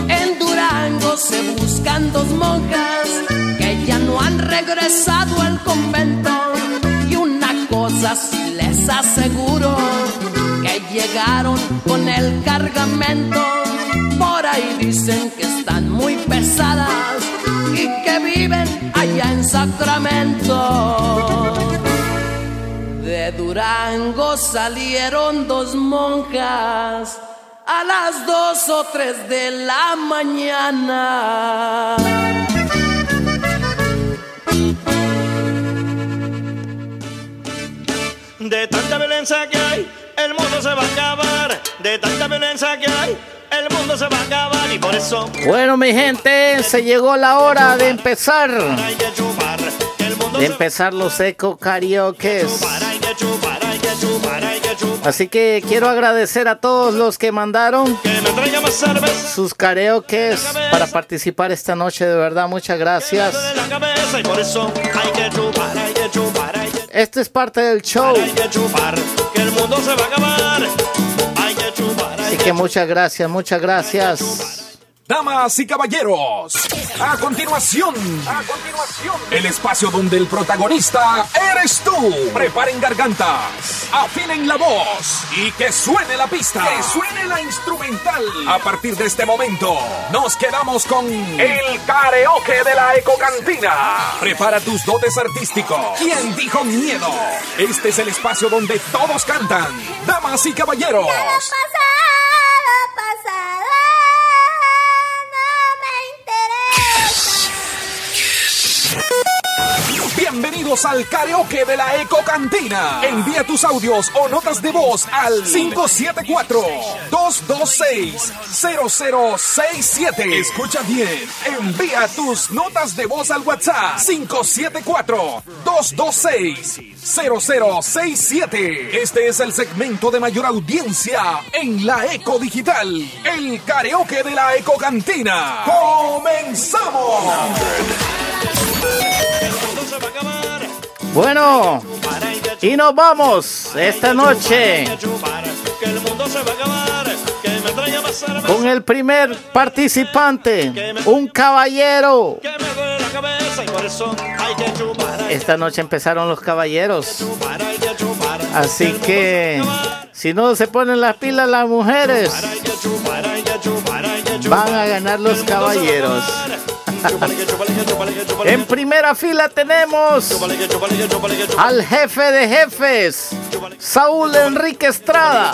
En Durango se buscan dos monjas que ya no han regresado al convento. Y una cosa sí les aseguro, que llegaron con el cargamento. Por ahí dicen que están muy pesadas viven allá en Sacramento. De Durango salieron dos monjas a las dos o tres de la mañana. De tanta violencia que hay, el mundo se va a acabar. De tanta violencia que hay, el mundo se va a acabar. Y por eso Bueno, mi gente, se llegó la hora de empezar. De empezar los eco chupar. Así que quiero agradecer a todos los que mandaron sus karaokes para participar esta noche. De verdad, muchas gracias. Esto es parte del show. Que el mundo se va a acabar. Así que muchas gracias, muchas gracias. Damas y caballeros, a continuación, a continuación, el espacio donde el protagonista eres tú. Preparen gargantas, afinen la voz y que suene la pista, que suene la instrumental. A partir de este momento, nos quedamos con el karaoke de la ecocantina. Prepara tus dotes artísticos. ¿Quién dijo miedo? Este es el espacio donde todos cantan. Damas y caballeros. Bienvenidos al karaoke de la Eco Cantina. Envía tus audios o notas de voz al 574-226-0067. Escucha bien. Envía tus notas de voz al WhatsApp 574-226-0067. Este es el segmento de mayor audiencia en la Eco Digital. El karaoke de la Eco Cantina. ¡Comenzamos! Bueno, y nos vamos esta noche con el primer participante, un caballero. Esta noche empezaron los caballeros. Así que si no se ponen las pilas las mujeres, van a ganar los caballeros. En primera fila tenemos al jefe de jefes, Saúl Enrique Estrada.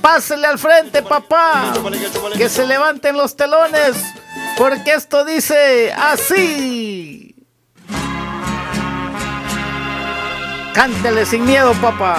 Pásele al frente, papá. Que se levanten los telones, porque esto dice así. Cántele sin miedo, papá.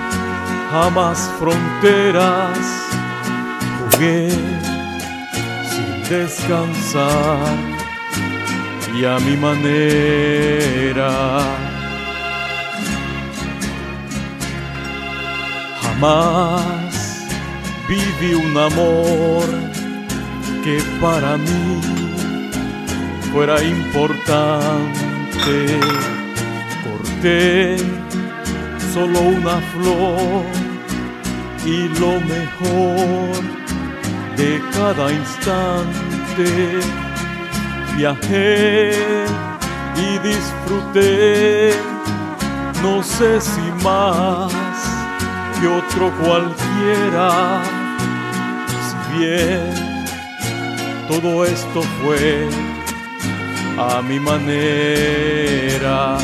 jamás fronteras, jugué sin descansar y a mi manera. Jamás viví un amor que para mí fuera importante. Corté solo una flor y lo mejor de cada instante. Viajé y disfruté, no sé si más que otro cualquiera. Si bien todo esto fue a mi manera.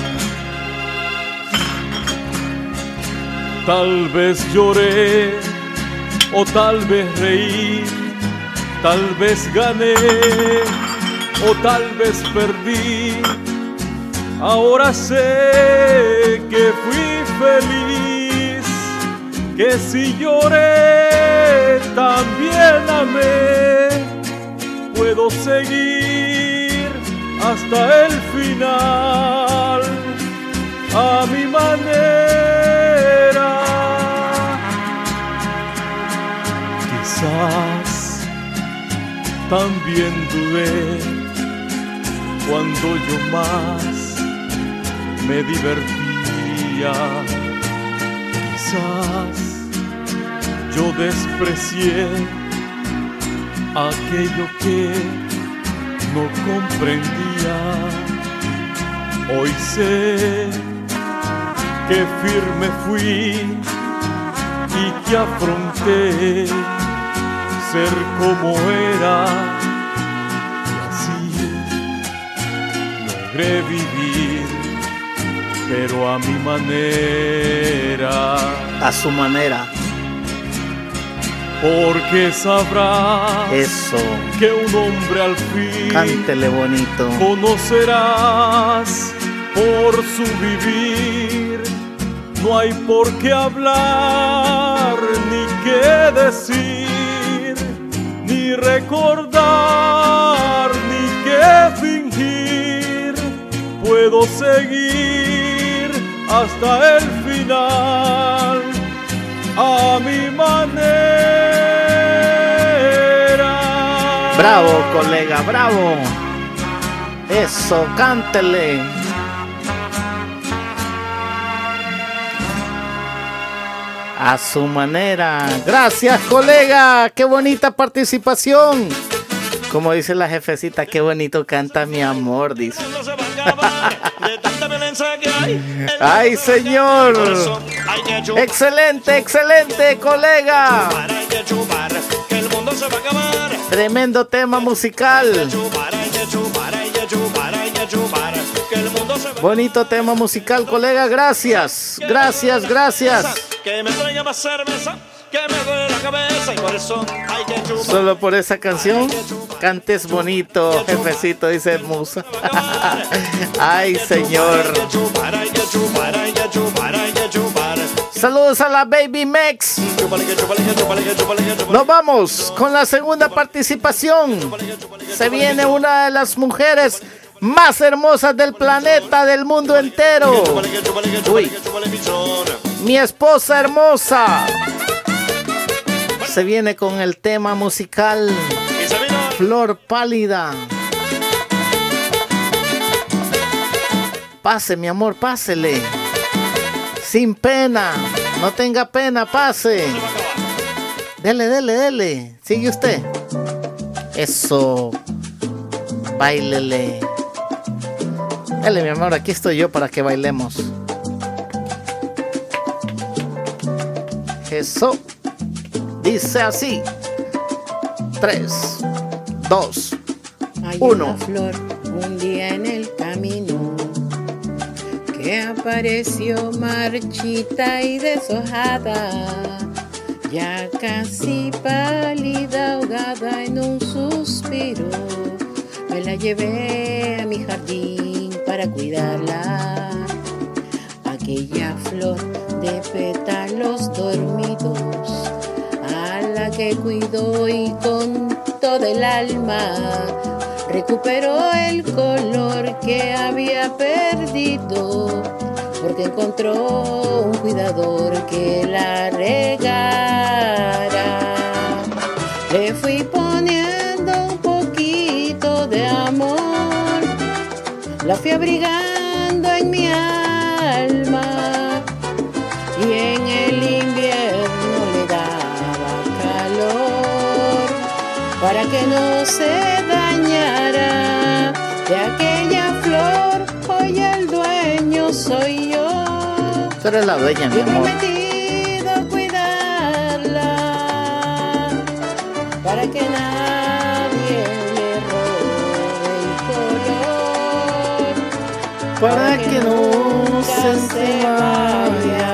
Tal vez lloré o tal vez reí, tal vez gané o tal vez perdí. Ahora sé que fui feliz, que si lloré también amé. Puedo seguir hasta el final a mi manera. Quizás también dudé cuando yo más me divertía. Quizás yo desprecié aquello que no comprendía. Hoy sé que firme fui y que afronté ser como era y así logré vivir, pero a mi manera. A su manera. Porque sabrás Eso. que un hombre al fin Cántele bonito. conocerás por su vivir. No hay por qué hablar ni qué decir, recordar ni qué fingir. Puedo seguir hasta el final a mi manera. Bravo, colega, bravo. Eso, cántele. A su manera. Gracias, colega. Qué bonita participación. Como dice la jefecita, qué bonito canta mi amor, dice. Ay, señor. Excelente, excelente, colega. Tremendo tema musical. Bonito tema musical, colega. Gracias, gracias, gracias. Que me traiga más cerveza, que me duele la cabeza y por eso hay que chupar. Solo por esa canción, cantes bonito, jefecito, dice Musa. Ay, señor. Saludos a la Baby Mex. Nos vamos con la segunda participación. Se viene una de las mujeres más hermosas del planeta, del mundo entero. Uy, mi esposa hermosa. Se viene con el tema musical Flor Pálida. Pase, mi amor, pásele. Sin pena. No tenga pena, pase. Dele, dele, dele. Sigue usted. Eso. Bailele. Dale, mi amor, aquí estoy yo para que bailemos. Eso. Dice así. 3, 2, Hay 1. una flor un día en el camino que apareció marchita y deshojada, ya casi pálida, ahogada en un suspiro. Me la llevé a mi jardín para cuidarla. Aquella flor de pétalos dormidos, a la que cuidó y con todo el alma recuperó el color que había perdido, porque encontró un cuidador que la regara. Le fui poniendo un poquito de amor, la fui abrigando en mi alma para que no se dañara de aquella flor. Hoy el dueño soy yo. Tú eres la dueña, mi He amor. prometido cuidarla para que nadie le robe el color. Para que no se vaya.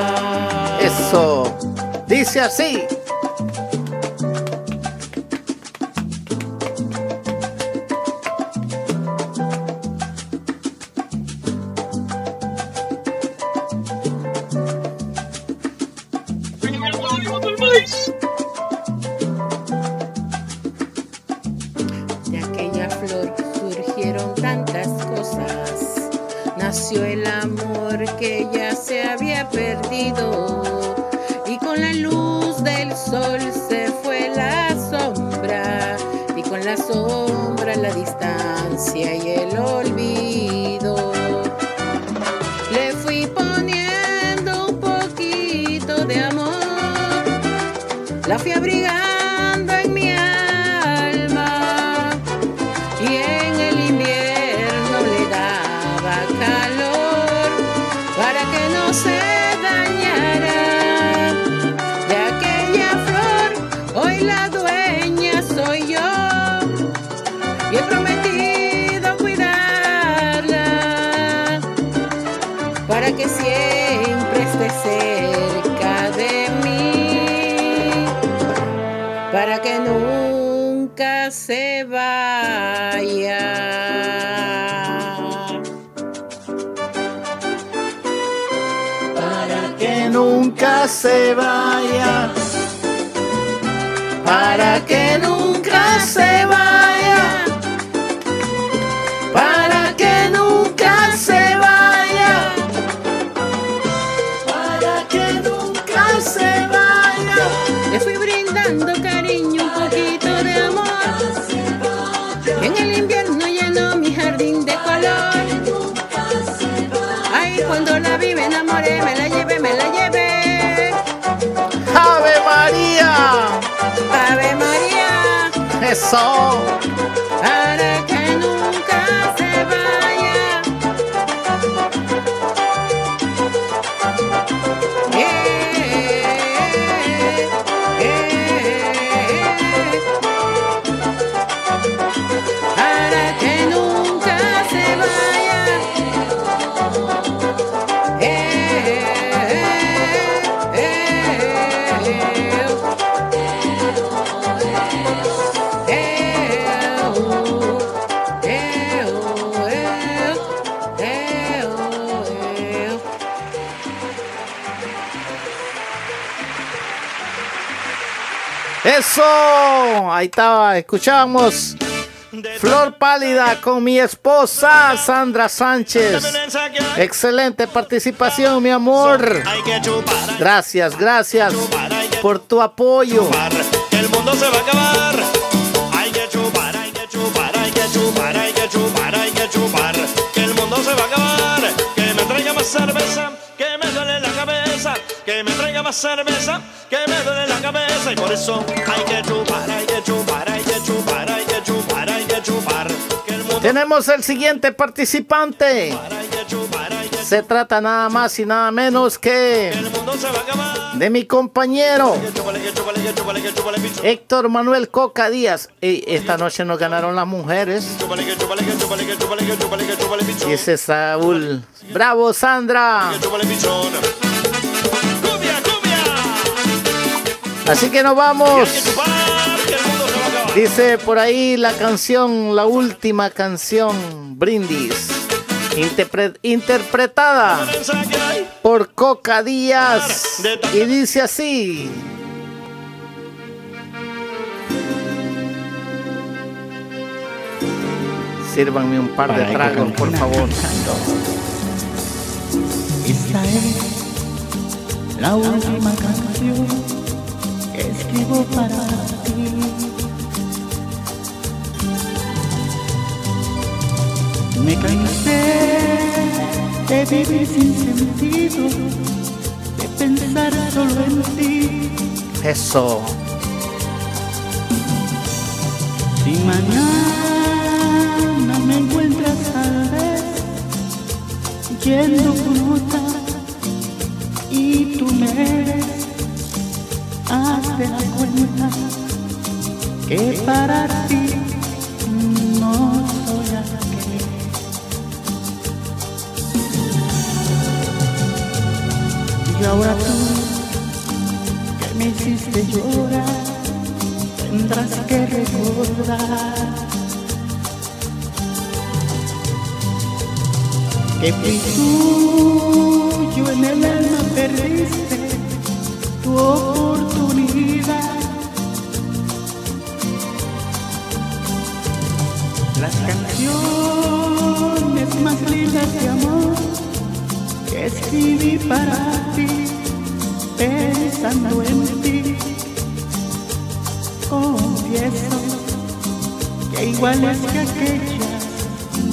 Eso. Dice así. Escuchábamos. Flor pálida con mi esposa Sandra Sánchez. Excelente participación, mi amor. Gracias, gracias por tu apoyo. El mundo se va a acabar. Hay que chupar, hay que chupar. Que el mundo se va a acabar. Que me traiga más cerveza, que me duele la cabeza. Que me traiga más cerveza, que me duele la cabeza. Y por eso hay que chupar, hay Tenemos el siguiente participante. Se trata nada más y nada menos que de mi compañero. Héctor Manuel Coca Díaz. Ey, esta noche nos ganaron las mujeres. Es Saúl. Bravo, Sandra. Así que nos vamos. Dice por ahí la canción, la última canción, Brindis. interpre- interpretada por Coca Díaz. Y dice así. Sírvanme un par de tragos, por favor. Esta es la última canción que escribo para ti. Me cansé de vivir sin sentido, de pensar solo en ti. Eso. Si mañana me encuentras tal vez yendo con otra y tú me ves, hazte la cuenta que para ti Y ahora tú que me hiciste llorar tendrás que recordar. Que fui tuyo en el alma perdiste tu oportunidad. Las canciones más lindas de amor escribí para ti, pensando en ti. Confieso que igual es que aquella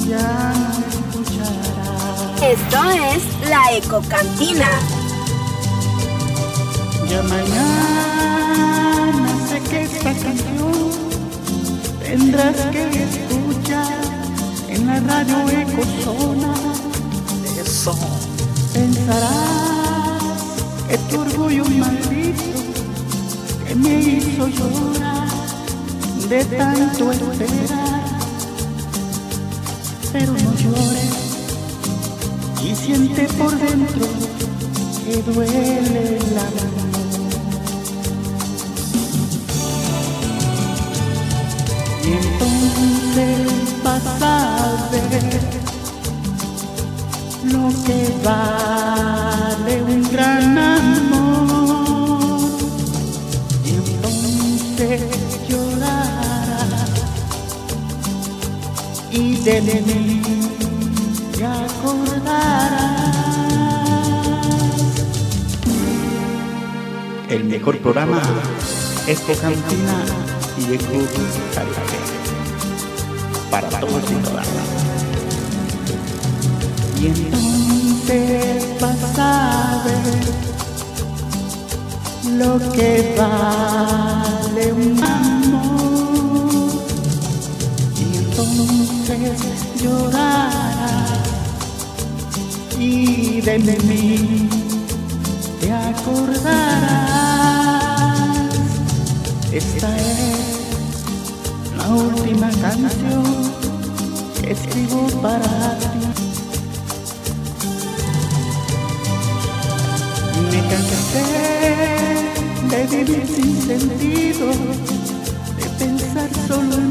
ya no escuchará. Esto es la Ecocantina. Ya mañana sé que esta canción tendrás que escuchar en la radio Ecozona. Eso pensarás que tu orgullo maldito que me hizo llorar de tanto esperar. Pero no llores y siente por dentro que duele la mano. Y entonces vas a ver lo que vale un gran amor. Y entonces llorará y de mí te acordarás. El mejor programa es Cantina y el Club Para todos y todas. lo que vale un amor. Y entonces llorarás y de mí te acordarás. Esta es la última canción que escribo para sentido de pensar solo en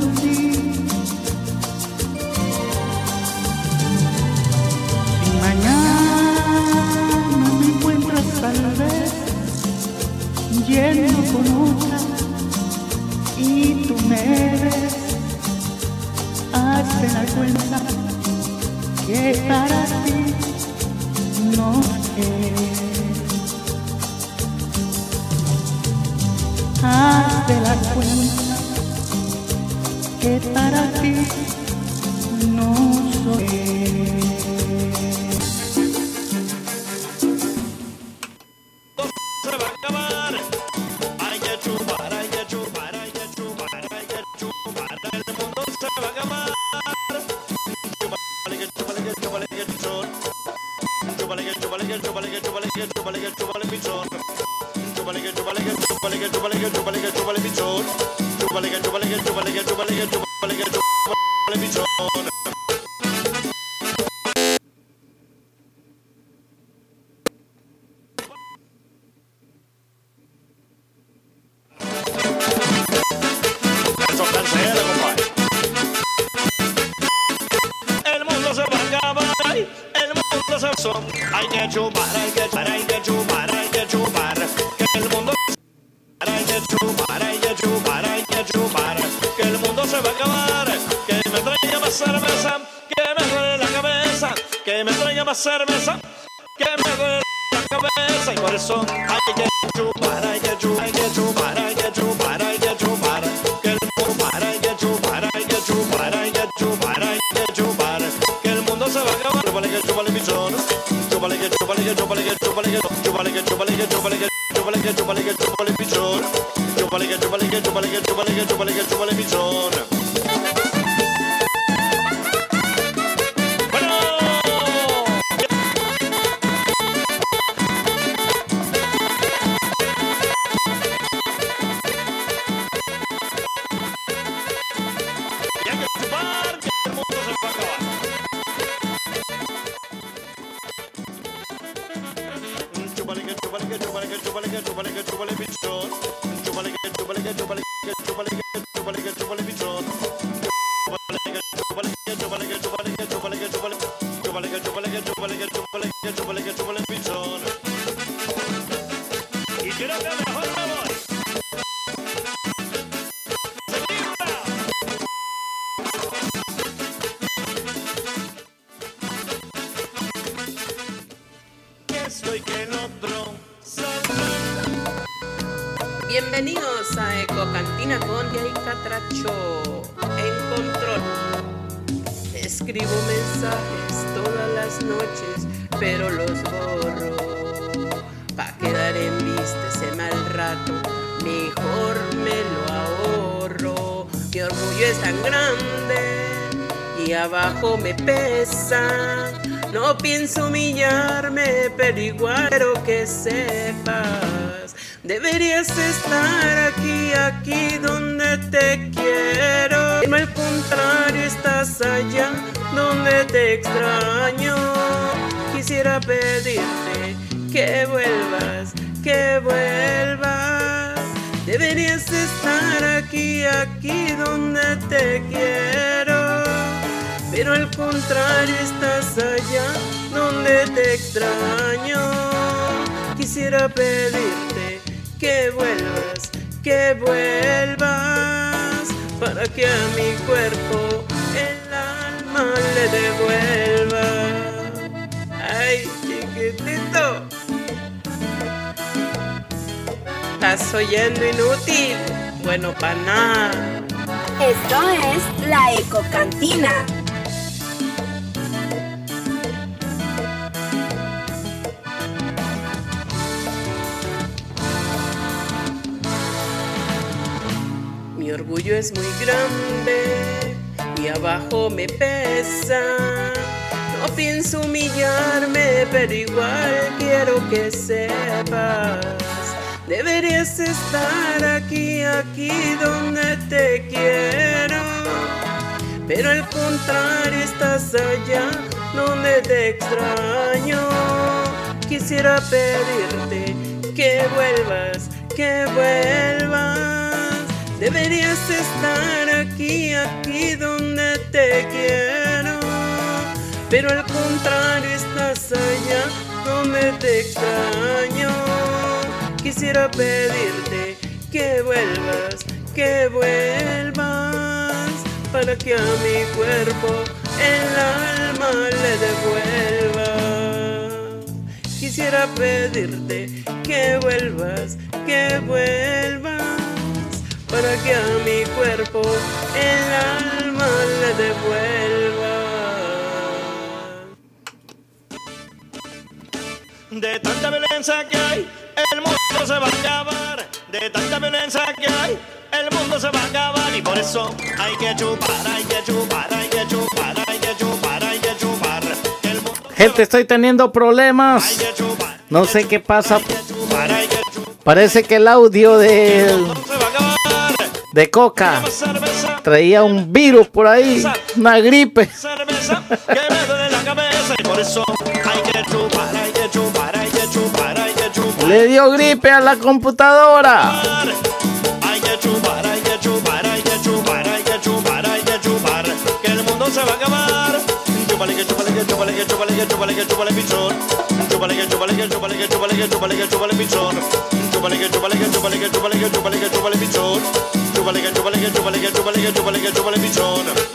Quisiera pedirte que vuelvas, que vuelvas. Para que a mi cuerpo el alma le devuelva. Quisiera pedirte que vuelvas, que vuelvas para que a Gente, estoy teniendo problemas. No sé qué pasa. Parece que el audio de, de Coca traía un virus por ahí, una gripe. Le dio gripe a la computadora. Chúpale que chúpale que chúpale que chúpale que chúpale que chúpale pichón. Chúpale que chúpale que chúpale que chúpale que chúpale que chúpale pichón. Chúpale que chúpale que chúpale que chúpale que chúpale que chúpale pichón. Chúpale que chúpale que chúpale que chúpale que chúpale que chúpale pichón.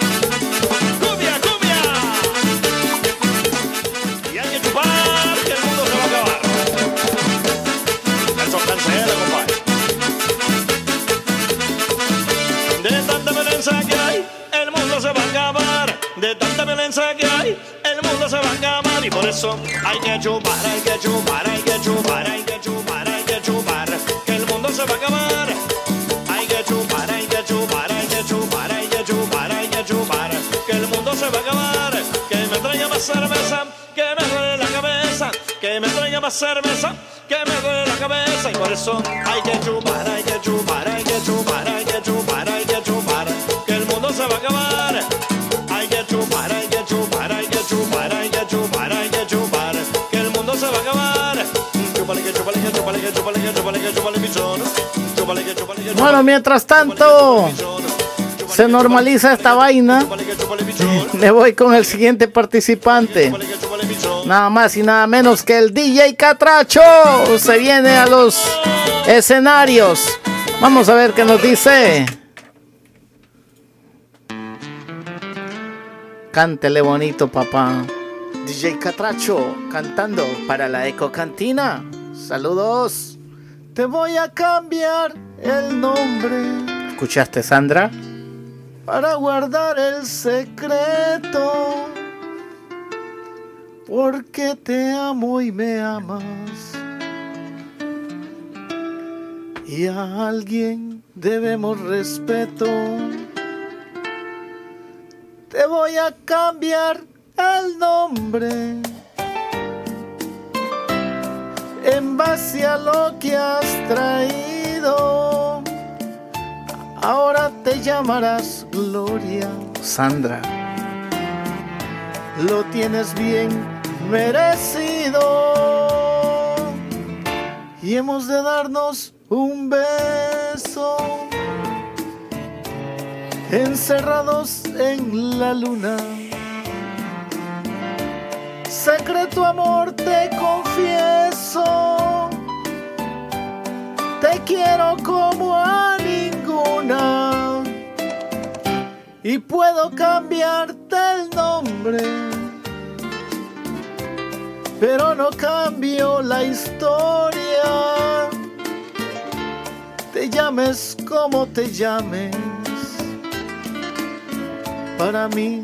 Eso hay que chupar, hay que chupar, hay que chupar, hay que chupar, hay que chupar. Que el mundo se va a acabar. Hay que chupar, hay que chupar, hay que chupar, hay que chupar, hay que chupar. Que el mundo se va a acabar. Que me traiga más cerveza, que me duele la cabeza. Que me traiga más cerveza, que me duele la cabeza. Y por eso hay que chupar, hay que chupar, hay que chupar, Bueno, mientras tanto, se normaliza esta vaina. Me voy con el siguiente participante. Nada más y nada menos que el DJ Catracho. Se viene a los escenarios. Vamos a ver qué nos dice. Cántele bonito, papá. DJ Catracho cantando para la Eco Cantina. Saludos. Te voy a cambiar el nombre. ¿Escuchaste, Sandra? para guardar el secreto, porque te amo y me amas. Y a alguien debemos respeto. Te voy a cambiar el nombre en base a lo que has traído. Ahora te llamarás Gloria. Sandra, lo tienes bien merecido. Y hemos de darnos un beso. Encerrados en la luna. Secreto amor te confieso. Te quiero como a ninguna. Y puedo cambiarte el nombre. Pero no cambio la historia. Te llames como te llames. Para mí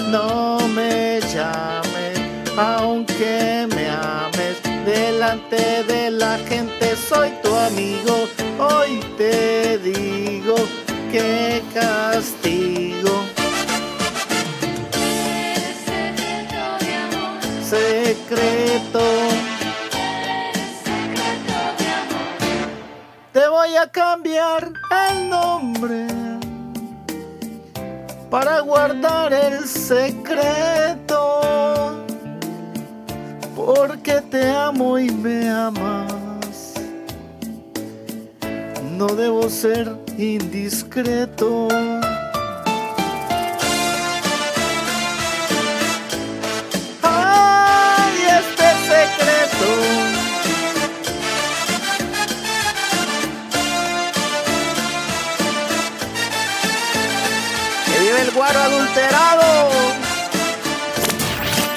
no me llames, aunque me ames. Delante de la gente soy tu amigo, hoy te digo que castigo. Secreto. Te voy a cambiar el nombre para guardar el secreto. Porque te amo y me amas. No debo ser indiscreto. Adulterado.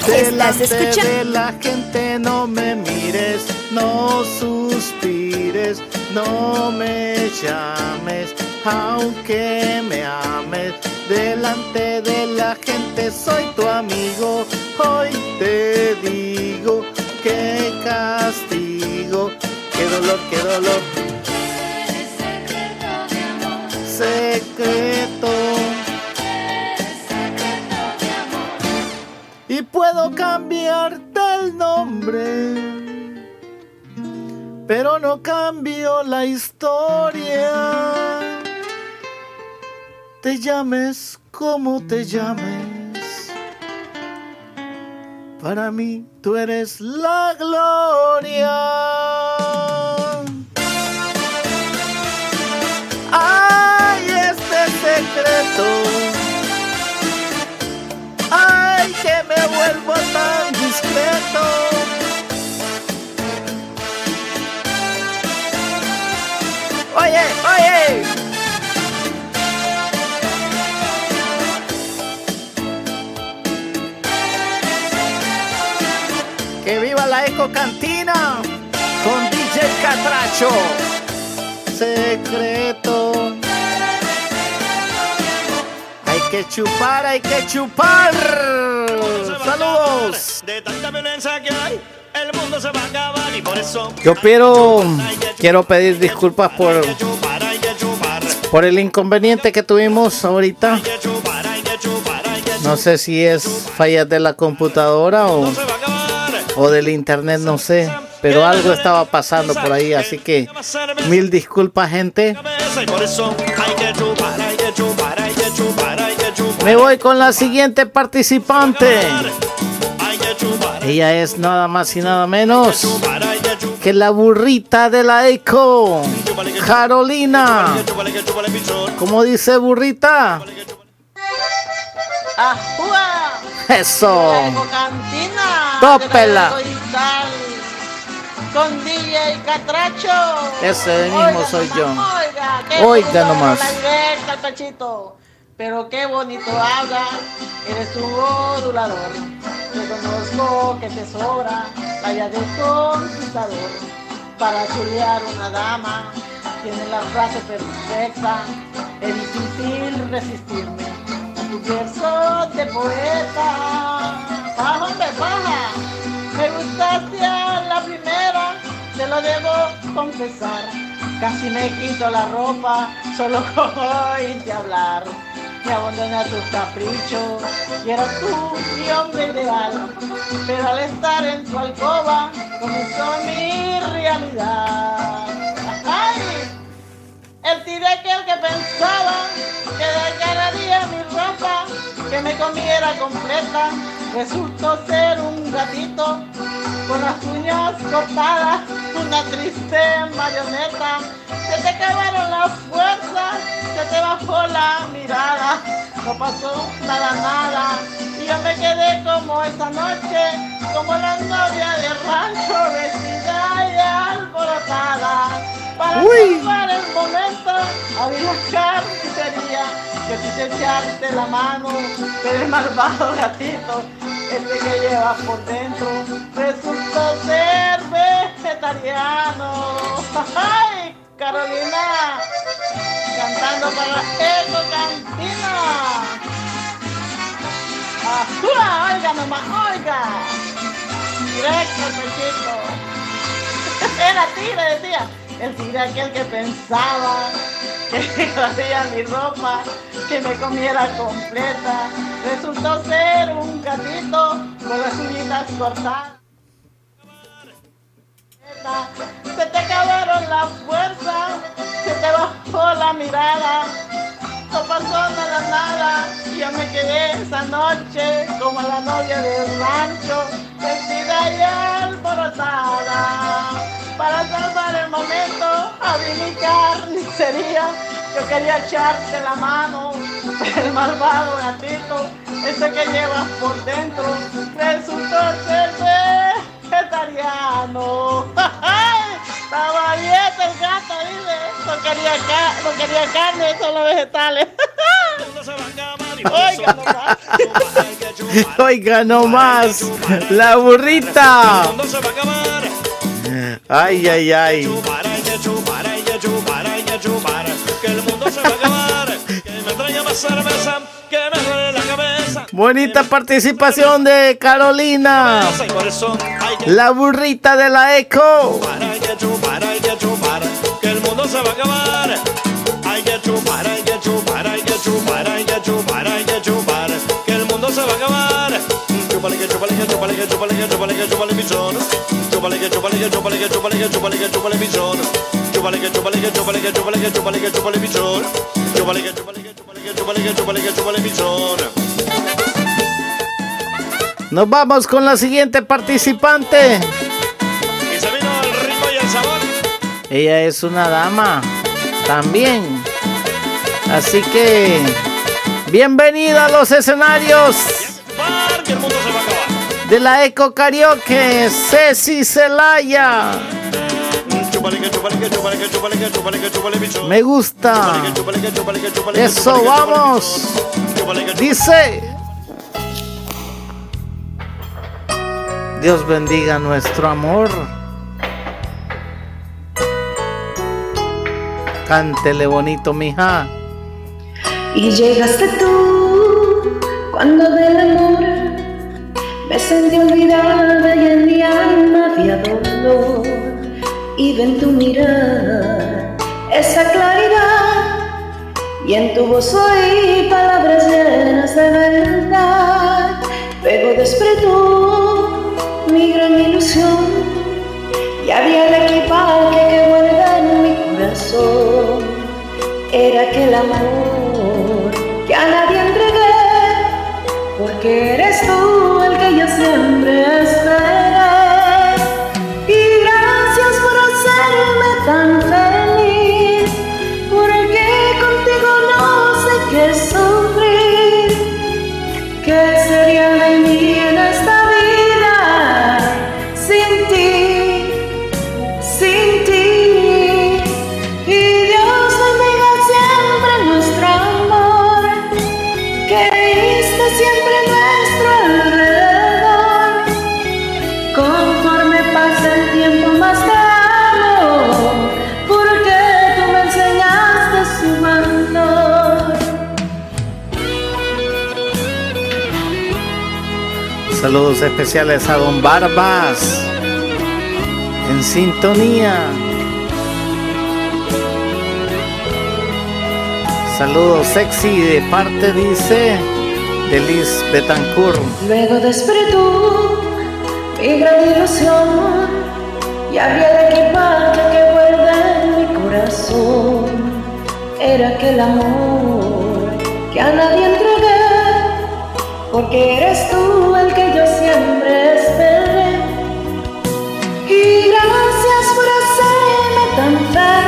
Delante escuchando. de la gente no me mires, no suspires, no me llames, aunque me ames. Delante de la gente soy tu amigo, hoy te digo que castigo, qué dolor, qué dolor. Secreto. Y puedo cambiarte el nombre, pero no cambio la historia. Te llames como te llames, para mí tú eres la gloria. Ay, este secreto. Oye, oye. Que viva la Eco Cantina con DJ Catracho. Secreto. Que chupar, hay que chupar. Saludos. De tanta violencia que hay, el mundo se va a acabar y por eso Yo quiero, quiero pedir disculpas por, por el inconveniente que tuvimos ahorita. No sé si es fallas de la computadora o, o del internet, no sé. Pero algo estaba pasando por ahí, así que mil disculpas, gente. por eso hay que chupar, hay que chupar, hay que chupar, hay que chupar. Me voy con la siguiente participante. Ella es nada más y nada menos que la burrita de la Eco, Carolina. ¿Cómo dice burrita? ¡Ajúa! Eso. Tópela. Con DJ Catracho. Ese mismo soy yo. Oiga, nomás. Pero qué bonito habla. Eres un modulador. Reconozco que te sobra la de conquistador. Para chulear una dama. Tiene la frase perfecta. Es difícil resistirme tu verso de poeta. Baja, hombre, baja. Me gustaste a la primera, te lo debo confesar. Casi me quito la ropa solo con oírte hablar. Me abandoné a tus caprichos y eras tú mi hombre ideal. Pero al estar en tu alcoba comenzó mi realidad. ¡Ay! El tiré que el que pensaba que desgarraría mi ropa, que me comiera completa, resultó ser un gatito con las uñas cortadas, una triste marioneta. Se te acabaron las fuerzas, se te bajó la mirada, no pasó nada, nada. Y yo me quedé como esa noche, como la novia de rancho, vestida y alborotada. Para Uy. el momento, abrí la carnicería. Yo quise echarte la mano, pero el malvado gatito, este que llevas por dentro, resultó ser vegetariano. ¡Ay, Carolina! Cantando para Eco Cantina. ¡Ajúa! Oiga nomás, oiga. Directo pechito. Era tigre, decía. El tigre aquel que pensaba que hacía mi ropa, que me comiera completa. Resultó ser un gatito con las uñitas cortadas. Se te acabaron las fuerzas, se te bajó la mirada. No pasó nada, nada, y yo me quedé esa noche como la novia del rancho, vestida y alborotada. Para salvar el momento, abrí mi carnicería. Yo quería echarte la mano, el malvado gatito, ese que llevas por dentro, resultó ser vegetariano. Estaba dieta el gato, dice. No quería, ca- no quería carne, solo vegetales. Oiga, nomás. Oiga nomás, la burrita. Ay, ay, ay. Bonita participación de Carolina. La burrita de la eco. que el mundo se va a acabar. Chúpale que chúpale que chúpale que chúpale que chúpale que chúpale pichón. Chúpale que chúpale que chúpale que chúpale que chúpale que chúpale pichón. Chúpale que chúpale que chúpale que chúpale que chúpale que chúpale pichón. Chúpale que chúpale que chúpale que chúpale que chúpale que chúpale pichón. Nos vamos con la siguiente participante. Y se vino el ritmo y el sabor. Ella es una dama también. Así que bienvenida a los escenarios Que el mundo se va a acabar. De la Eco Karaoke, Ceci Celaya. Me gusta. Eso, vamos. Dice. Dios bendiga nuestro amor. Cántele bonito, mija. Y llegaste tú cuando del amor me sentí olvidada y en mi alma había dolor. Y ven tu mirar esa claridad y en tu voz oí palabras llenas de verdad. Luego despertó mi gran ilusión y había el equipaje que guarda en mi corazón. Era aquel amor que a nadie Saludos especiales a Don Barbas. En sintonía. Saludos sexy de parte, dice, de Liz Betancourt. Luego despertó mi gran ilusión y había el equipaje que guarda en mi corazón. Era aquel amor que a nadie entregué, porque eres tú el siempre esperé. Y gracias por hacerme tan feliz,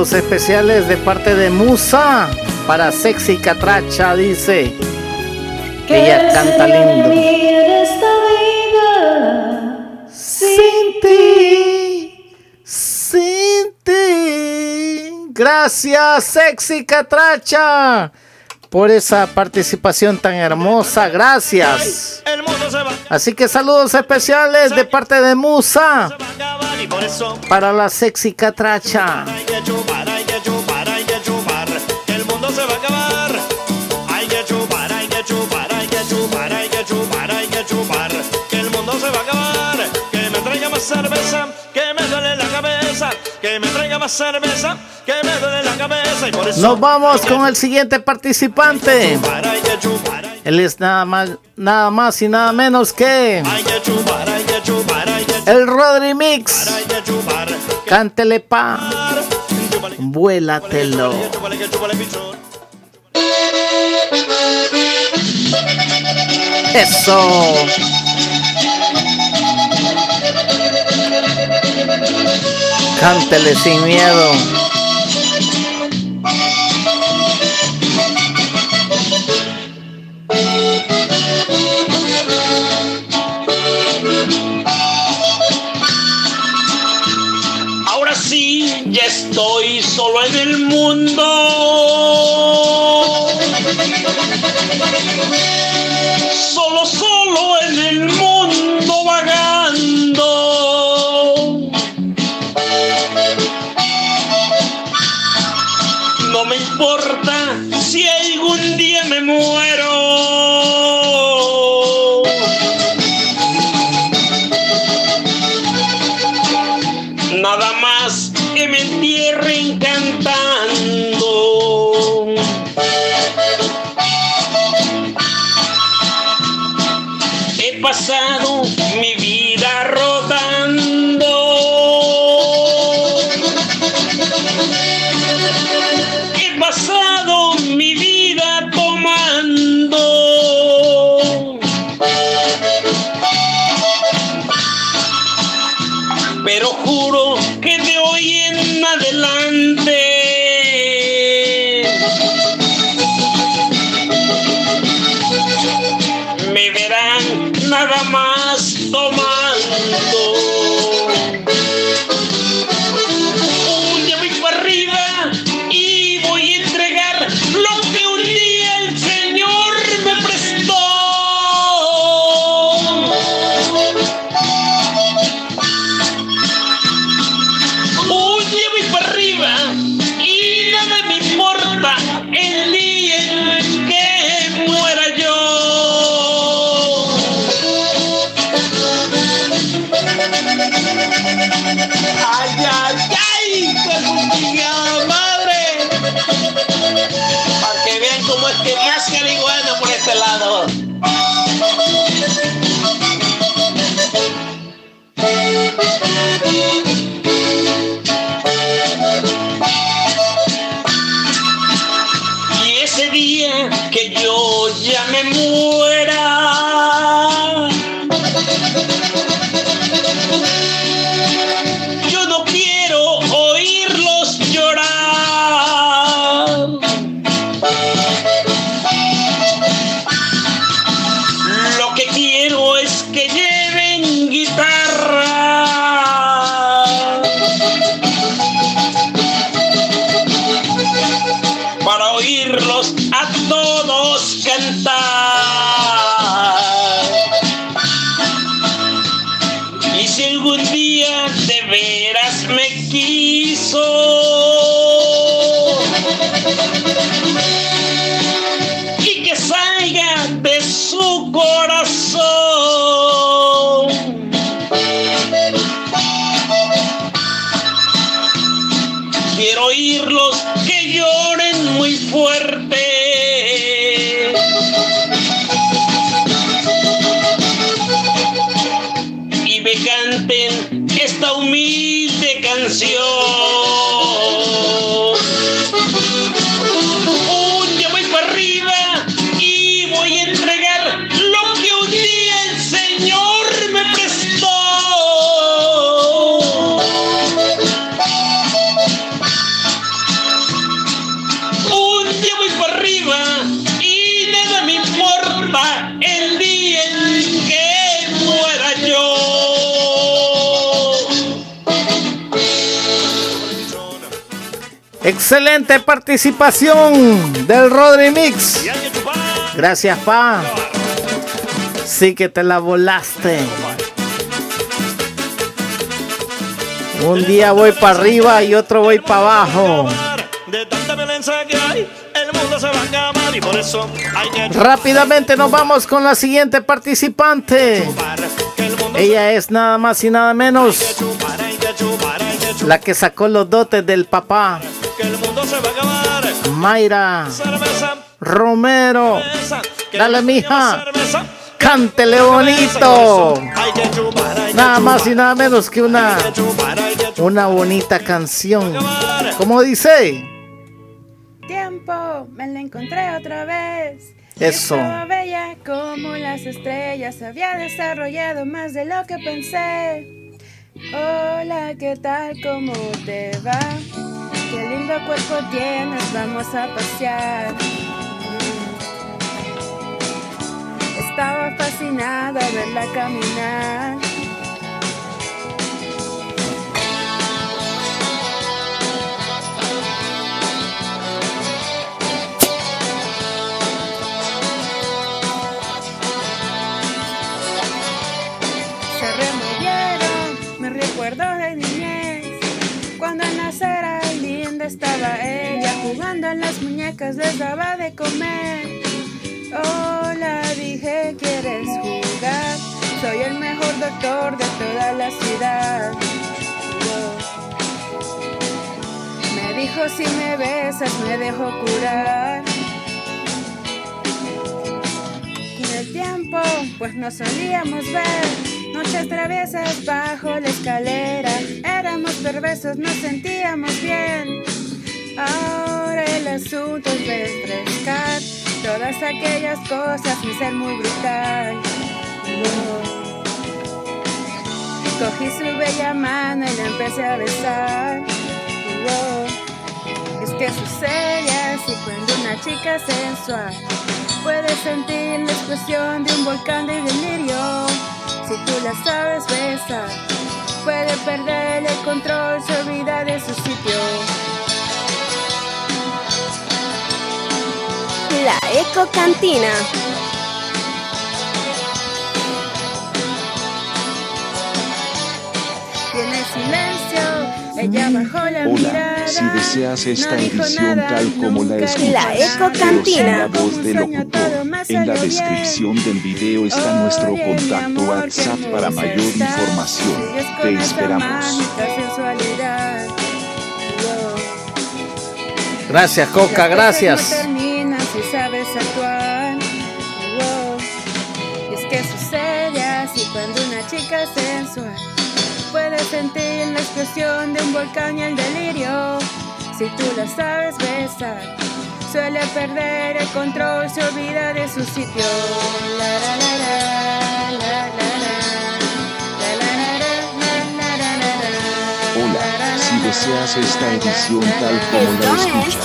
Saludos especiales de parte de Musa para Sexy Catracha, dice. Ella canta lindo. esta vida Sin ti, sin ti. Gracias, Sexy Catracha, por esa participación tan hermosa. Gracias. Así que saludos especiales de parte de Musa para la Sexy Catracha. cerveza, que me duele más cerveza, que me duele la cabeza. Y por eso Nos vamos con el siguiente participante. Él es nada más, nada más y nada menos que el Rodri Mix. Cántele pa. Vuélatelo. Eso. Cántele sin miedo. Ahora sí, ya estoy solo en el mundo. Solo, solo en el mundo vagando. No me importa si algún día me muero. Nada más que me entierren cantando. Pero juro Excelente participación del Rodri Mix. Gracias, pa. Sí que te la volaste. Un día voy para arriba y otro voy para abajo. Rápidamente nos vamos con la siguiente participante. Ella es nada más y nada menos la que sacó los dotes del papá. Mayra Romero. Dale, mija. Cántele bonito. Nada más y nada menos que una, una bonita canción. ¿Cómo dice? Tiempo, me la encontré otra vez. Eso. Estaba bella como las estrellas, había desarrollado más de lo que pensé. Hola, ¿qué tal? ¿Cómo te va? Qué lindo cuerpo tienes, vamos a pasear. Estaba fascinada verla caminar. Estaba ella, jugando en las muñecas les daba de comer. Hola, dije, ¿quieres jugar? Soy el mejor doctor de toda la ciudad. Me dijo, si me besas, me dejo curar. Con el tiempo, pues nos solíamos ver. Noches traviesas bajo la escalera. Éramos perversos, nos sentíamos bien. Ahora el asunto es refrescar todas aquellas cosas y ser muy brutal. Cogí su bella mano y la empecé a besar. Es que sucede así cuando una chica sensual puede sentir la explosión de un volcán de delirio. Si tú la sabes besar, puede perder el control, se olvida de su sitio. La Eco Cantina. Tiene silencio, ella bajó la Hola, mirada. si deseas esta no edición nada, tal como la escuchas, La Eco pero sin Cantina. la voz del locutor, en la descripción del video está nuestro Oye, mi contacto amor, WhatsApp para mayor estás. información. Te esperamos. Gracias, Coca, gracias. Sentir la explosión de un volcán y el delirio. Si tú la sabes besar, suele perder el control, se olvida de su sitio. La, la, la, la, la, la, la. La, la, la, la, la, la, la, la. Hola, si deseas esta edición tal como la escuchas,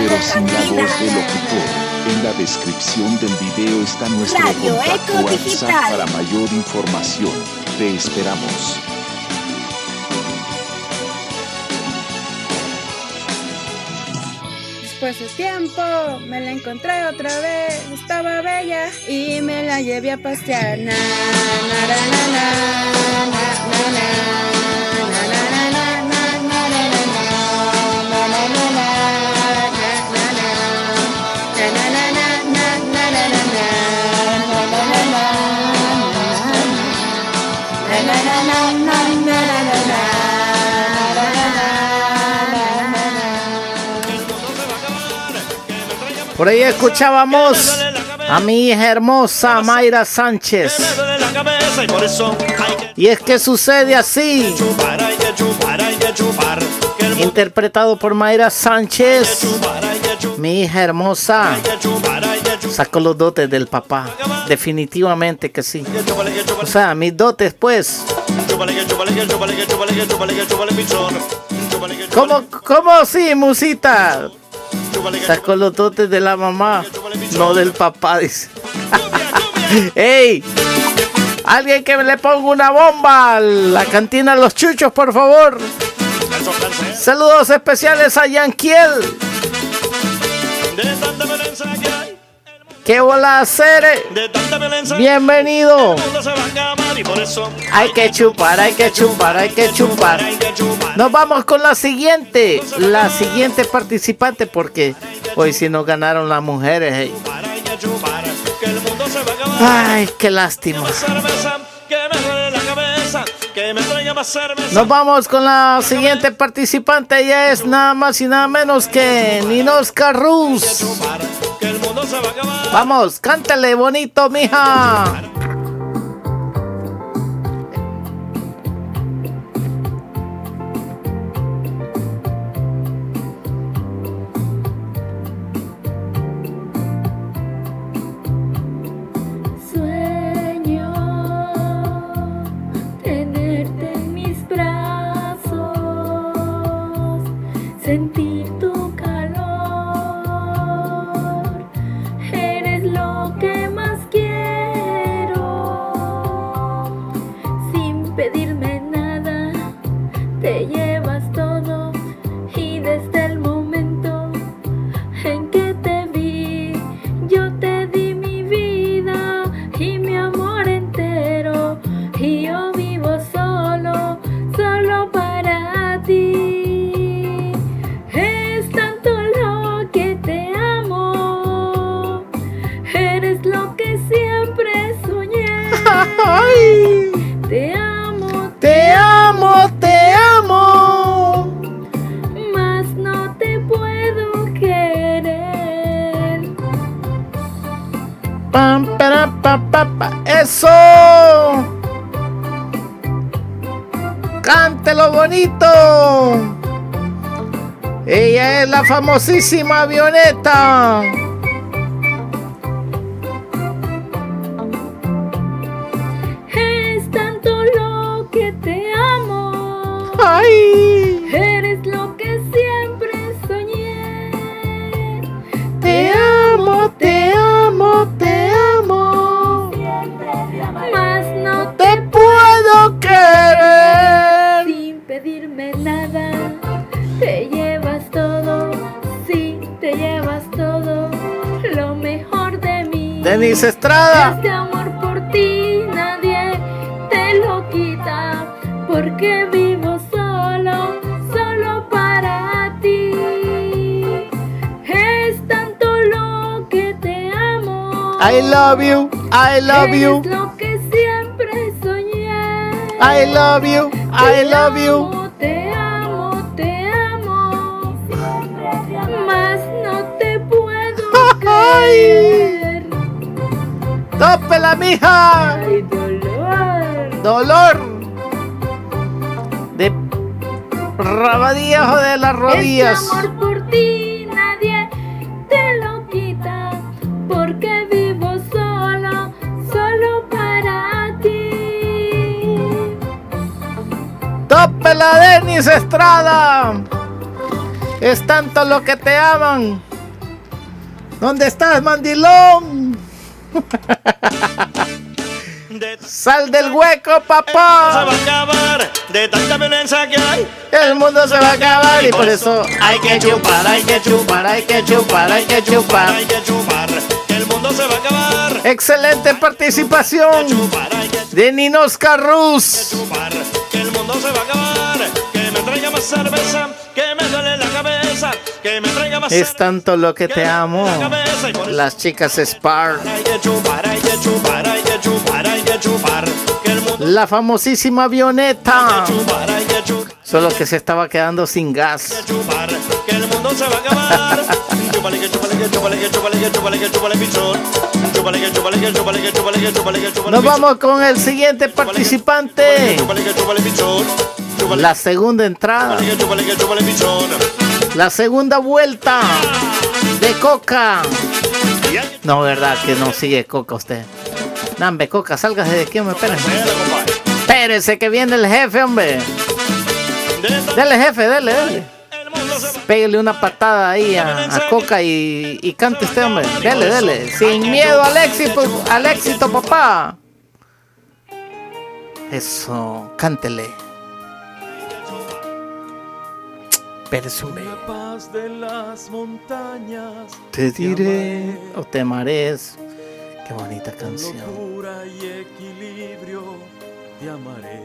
pero sin la voz del locutor, en la descripción del video está nuestro Radio contacto WhatsApp para mayor información. Te esperamos. Después de tiempo me la encontré otra vez, estaba bella y me la llevé a pasear. Na, na, na, na, na, na, Por ahí escuchábamos a mi hija hermosa Mayra Sánchez. y es que sucede así. interpretado por Mayra Sánchez. Mi hija hermosa. Sacó los dotes del papá. Definitivamente que sí. O sea, mis dotes, pues. ¿Cómo, cómo así, musita? Sacó los dotes de la mamá, no del papá, dice. ¡Ey! Alguien que le ponga una bomba a la cantina Los Chuchos, por favor. Saludos especiales a Yanquiel. ¿Qué bola hacer? Bienvenido. Hay que chupar, hay que chupar, hay que chupar. Nos vamos con la siguiente, la siguiente participante porque hoy sí nos ganaron las mujeres. hey. Ay, qué lástima. Nos vamos con la siguiente participante. Ella es nada más y nada menos que Ninosca Ruz. Vamos, cántale bonito, mija. Famosísima avioneta. I love you, lo que siempre soñé. I love you, I love you. Te amo, te amo. Más no te puedo creer. ¡Tópela, mija! dolor. Dolor. De rabadillas de las rodillas. Este amor Denis Estrada! Es tanto lo que te aman. ¿Dónde estás, mandilón? Sal del hueco, Se va papá. a acabar de tanta violencia que hay. El mundo se va a acabar y por eso hay que chupar, hay que chupar, hay que chupar, hay que chupar. Hay que chupar. El mundo se va a acabar. Excelente participación de Ninos Carrus. Más cerveza. Que me duele la cabeza. Que me traiga más Es tanto lo que te amo. Las chicas Spar. La famosísima avioneta. Solo que se estaba quedando sin gas. Que el mundo se va a acabar. Nos vamos con el siguiente participante. La segunda entrada. La segunda vuelta de Coca. No, verdad que no sigue Coca usted. Nambe, Coca, sálgase de aquí, hombre, espérense. Espérese que viene el jefe, hombre. Dele, jefe, dele, dele. Pégale una patada ahí a, a Coca y, y cante este hombre. Dele, dele. Sin miedo al éxito, al éxito, papá. Eso, cántele. Hombre. Montañas. Te diré o te marees. Qué bonita canción. Te amaré.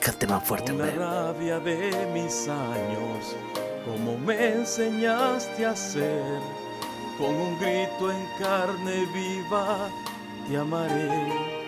Cante más fuerte, Con la hombre. rabia de mis años, como me enseñaste a ser, con un grito en carne viva, te amaré.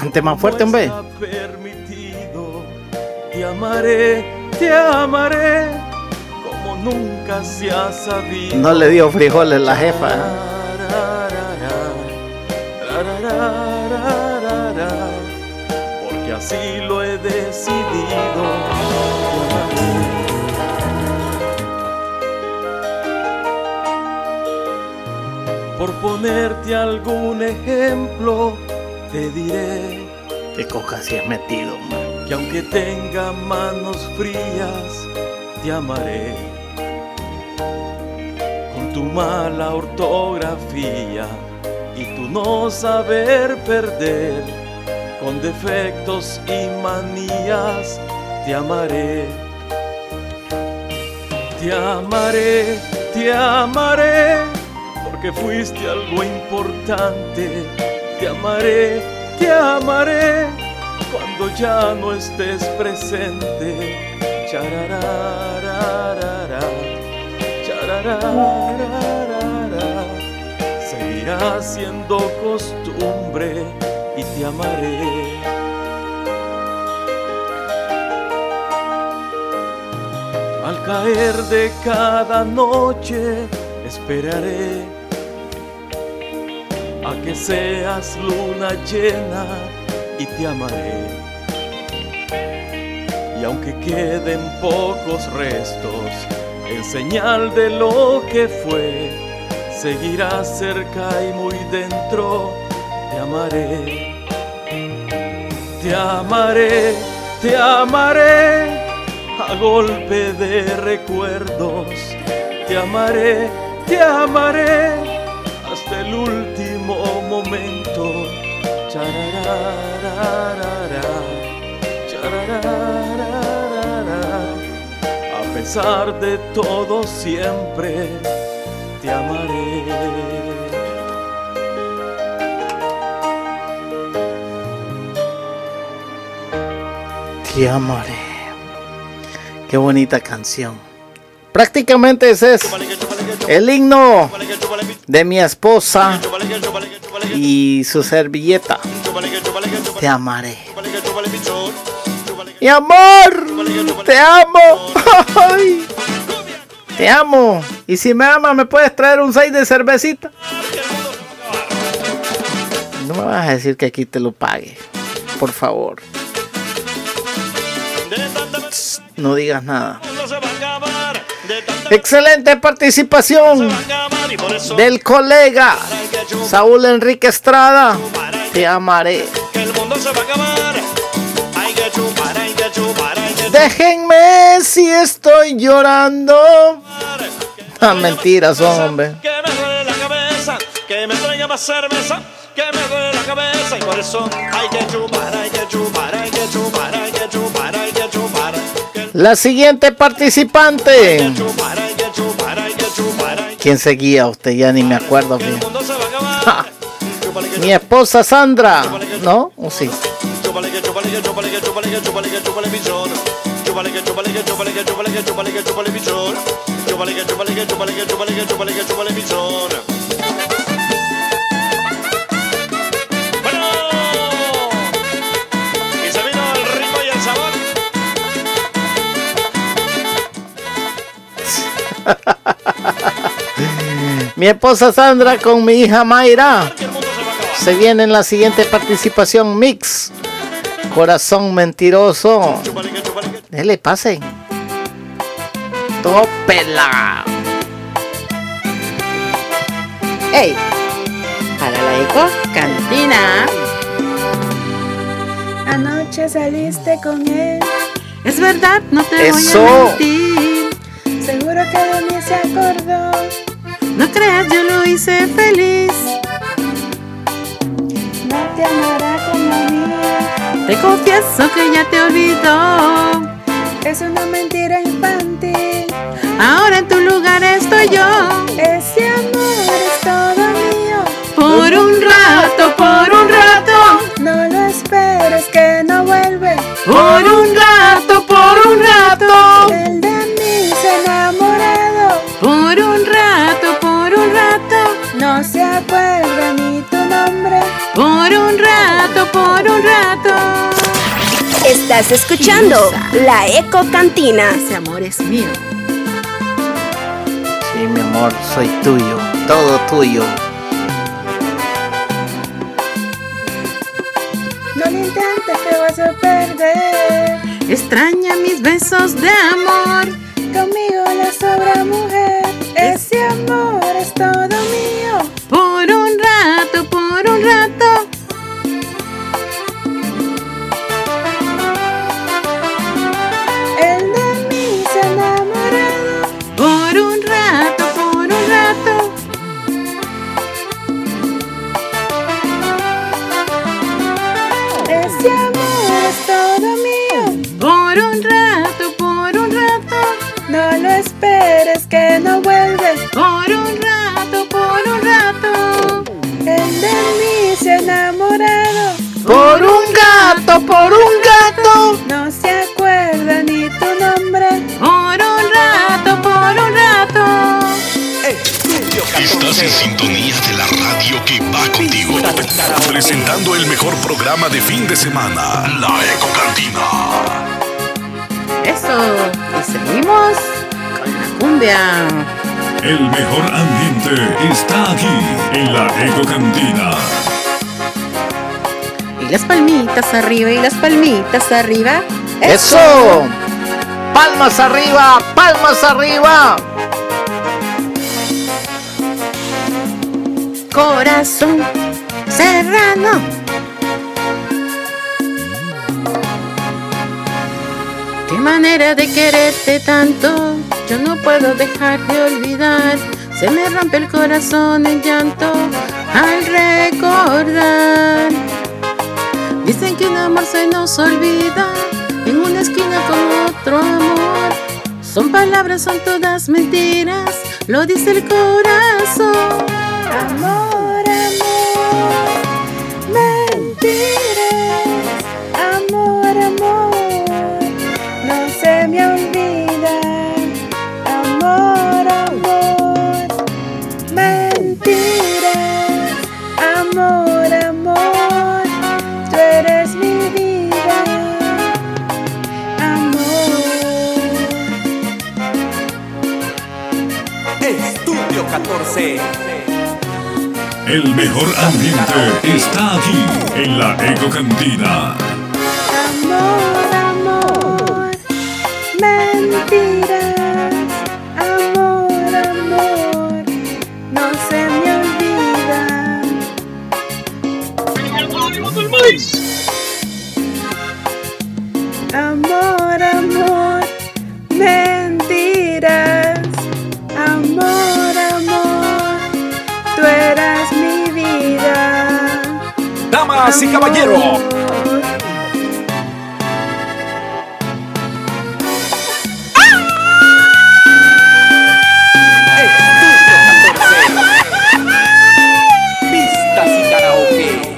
Cante más fuerte, hombre. permitido, te amaré, te amaré, como nunca se ha sabido. No le dio frijoles la jefa. porque así lo he decidido. Por ponerte algún ejemplo, te diré Que Coca es metido, que aunque tenga manos frías, te amaré. Con tu mala ortografía y tu no saber perder, con defectos y manías, te amaré. Te amaré, te amaré, porque fuiste algo importante. Te amaré, te amaré, cuando ya no estés presente. Chararararara, chararararara, seguirá siendo costumbre y te amaré. Al caer de cada noche esperaré a que seas luna llena y te amaré. Y aunque queden pocos restos en señal de lo que fue, seguirás cerca y muy dentro, te amaré. Te amaré, te amaré a golpe de recuerdos. Te amaré, te amaré A pesar de todo siempre te amaré. Te amaré. Qué bonita canción. Prácticamente ese es el himno de mi esposa y su servilleta. Te amaré. Mi amor, te amo. Te amo. Y si me amas, ¿me puedes traer un 6 de cervecita? No me vas a decir que aquí te lo pague. Por favor. No digas nada. Excelente participación del colega Saúl Enrique Estrada. Te amaré. El mundo se va a acabar. Hay que chupar, hay que chupar, hay que Déjenme si estoy llorando. Ah, mentiras son, hombre. Que me duele la cabeza, que me traiga más cerveza, que me duele la cabeza y por eso hay que chupar, hay que chupar, hay que chupar, hay que chupar, hay que chupar, La siguiente participante. ¿Quién seguía usted? Ya ni me acuerdo bien. Mi esposa Sandra. ¿No? ¿O sí? Mi esposa Sandra con mi hija Mayra. Se viene en la siguiente participación mix. Corazón mentiroso. Dele, pasen. Tópela. ¡Ey! Para la eco cantina. Anoche saliste con él. Es verdad, no te Eso. voy a mentir. Seguro que de mí se acordó. No creas, yo lo hice feliz. Te amará como a mí. Te confieso que ya te olvidó. Es una mentira infantil. Ahora en tu lugar estoy yo. Ese amor es todo mío. Por un rato, por un rato. No lo esperes que no vuelve. Por un rato, por un rato. El de mí se enamorado. Por un rato, por un rato. No se acuerda ni tu nombre. Por un rato, por un rato. Estás escuchando la Eco Cantina. Ese amor es mío. Sí, mi amor, soy tuyo. Todo tuyo. No lo intentes que vas a perder. Extraña mis besos de amor. Conmigo la sobra mujer. Ese amor es todo mío. Por un rato, por un rato. El de mí se ha enamorado. Por un rato, por un rato. Ese amor es todo mío. Por un rato, por un rato. No lo esperes que no vuelve. Por se ha enamorado. Por un gato, por un gato. No se acuerda ni tu nombre. Por un rato, por un rato. Estás en sintonía de la radio que va contigo. Presentando el mejor programa de fin de semana, La Eco Cantina. Eso. Y seguimos con la cumbia. El mejor ambiente está aquí en la Eco Cantina. Y las palmitas arriba y las palmitas arriba. Eso. Palmas arriba, palmas arriba. Corazón serrano. Qué manera de quererte tanto. Yo no puedo dejar de olvidar. Se me rompe el corazón en llanto al recordar. Dicen que un amor se nos olvida en una esquina con otro amor. Son palabras, son todas mentiras, lo dice el corazón. Amor, Estudio 14. El mejor ambiente está aquí en la Eco Cantina. Amor, amor, mentiras. Damas y caballeros, Pistas y karaoke.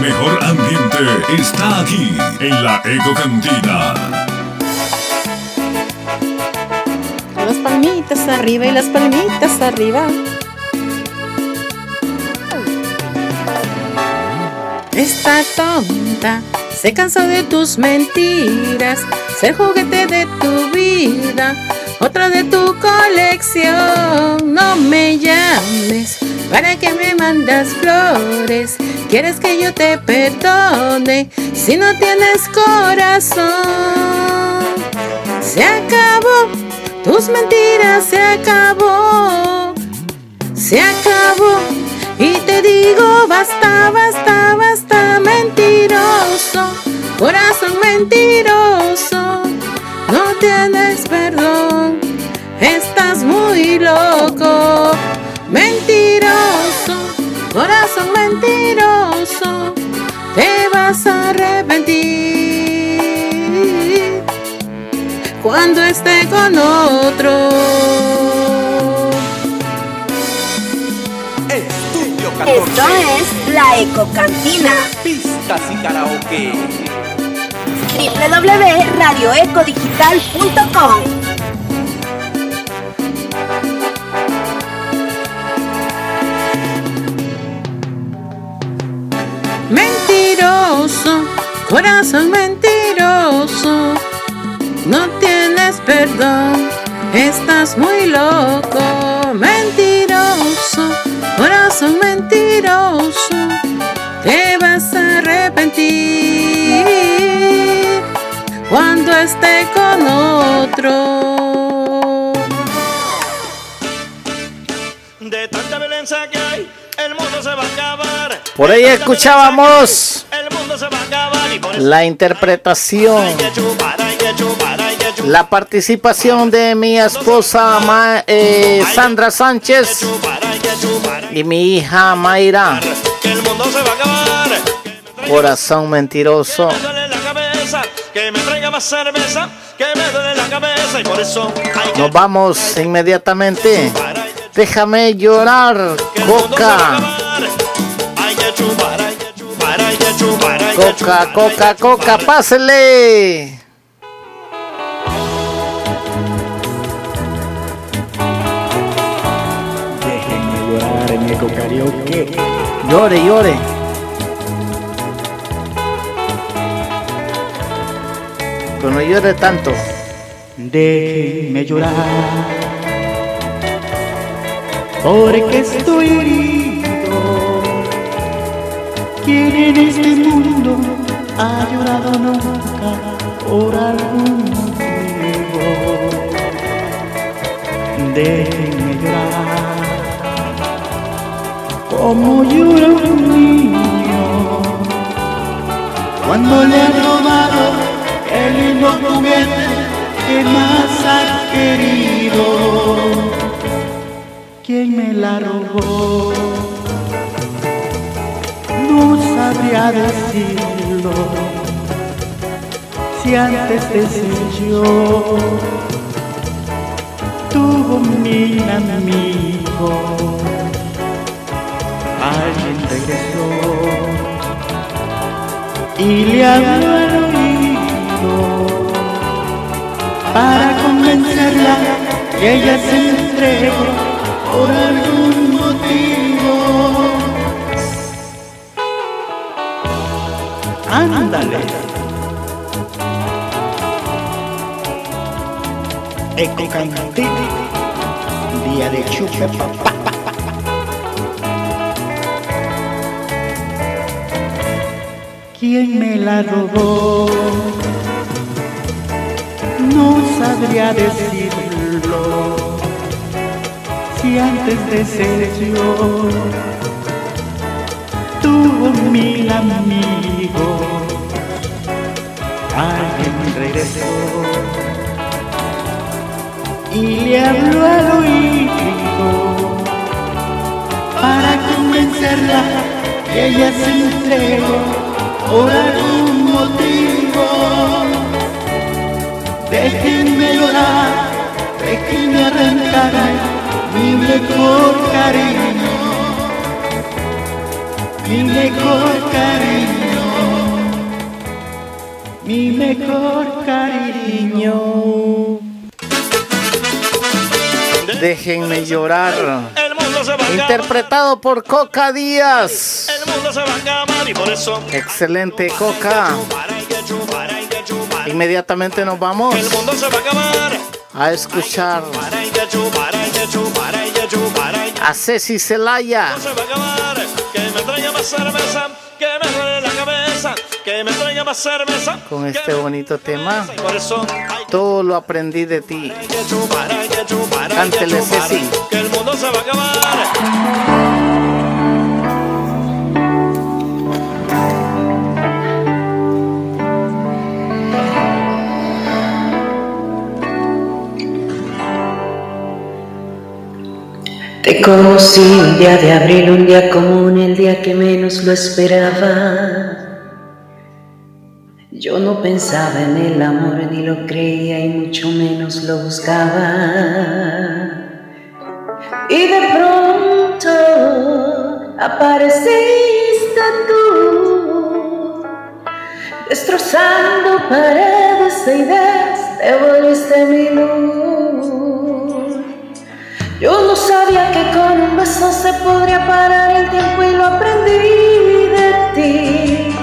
mejor ambiente está aquí en la Eco Cantina. Las palmitas arriba y las palmitas arriba. Esta tonta se cansó de tus mentiras, ser juguete de tu vida, otra de tu colección. No me llames para que me mandas flores. Quieres que yo te perdone si no tienes corazón. Se acabó, tus mentiras se acabó. Se acabó y te digo basta, basta, basta, mentiroso, corazón mentiroso, no tienes perdón, estás muy loco, mentiroso, corazón mentiroso, te vas a arrepentir cuando esté con otro. Esto es la Eco Cantina. Pistas y karaoke. www.radioecodigital.com Mentiroso, corazón mentiroso, no tienes perdón, estás muy loco. Mentiroso, corazón mentiroso, te vas a arrepentir cuando esté con otro. De tanta violencia que hay, el mundo se va a acabar. Por ahí escuchábamos El mundo se va a acabar y por eso la interpretación, la participación de mi esposa Ma- eh, Sandra Sánchez y mi hija Mayra. Que el mundo se va a acabar. Corazón mentiroso. Me duele la cabeza, que me traiga más cerveza, que me duele la cabeza y por eso hay que Nos vamos inmediatamente. Déjame llorar, Coca. hay que chupar, hay eco karaoke. Llore, llore. Pero no llore tanto. Déjenme llorar. Porque estoy herido. ¿Quién en este mundo ha llorado nunca por algún motivo? Déjenme Como llora un niño cuando le han robado el lindo juguete que más ha querido. ¿Quién me la robó? No sabría decirlo si antes de ser yo tuvo un amigo. Regresó y le habló al oído para convencerla que ella se entregó por algún motivo. Ándale. Eco Cantina, día de chupe ¿Quién me la robó? No sabría decirlo si antes de ser yo tuvo mil amigos. Alguien regresó y le habló al oído para convencerla que ella se entregó por algún motivo. Déjenme llorar, déjenme arrancar mi mejor cariño, mi mejor cariño, mi mejor cariño. Déjenme llorar. Interpretado por Coca Díaz. Mundo se va a acabar y por eso Excelente, Coca. Inmediatamente nos vamos el mundo se va a acabar. a escuchar a Ceci Celaya. con este bonito tema. Todo lo aprendí de ti. Cántele. Ceci. Que el mundo se va a acabar. Conocí un día de abril, un día común, el día que menos lo esperaba. Yo no pensaba en el amor, ni lo creía y mucho menos lo buscaba. Y de pronto apareciste tú, destrozando paredes de ideas, te volviste mi luz. Yo no sabía que con un beso se podría parar el tiempo y lo aprendí de ti.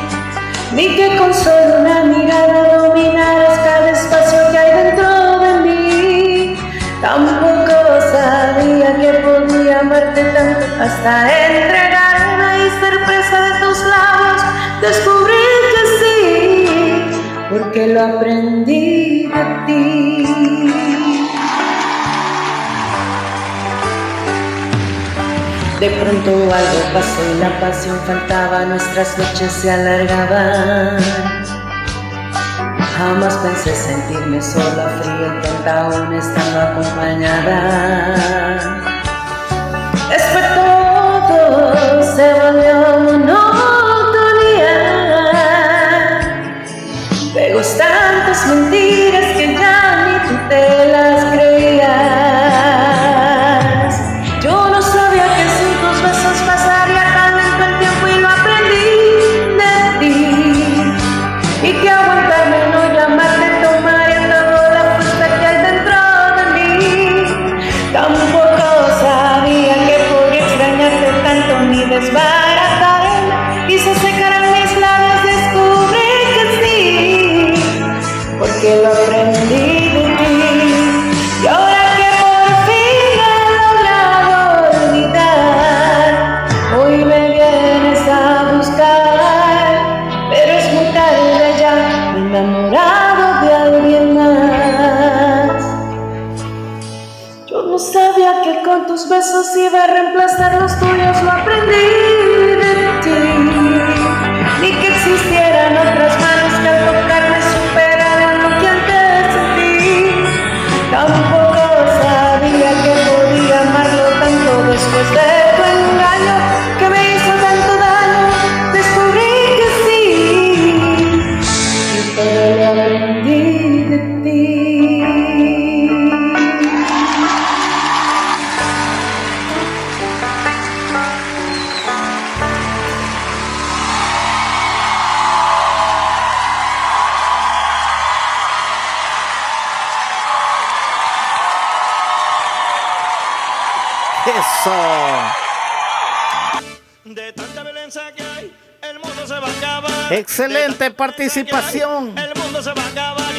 Ni que con solo una mirada dominaras cada espacio que hay dentro de mí. Tampoco sabía que podía amarte tanto hasta entregarme y ser presa de tus labios. Descubrí que sí, porque lo aprendí de ti. De pronto algo pasó y la pasión faltaba, nuestras noches se alargaban. Jamás pensé sentirme sola, fría y tonta aún estando acompañada. Después todo se volvió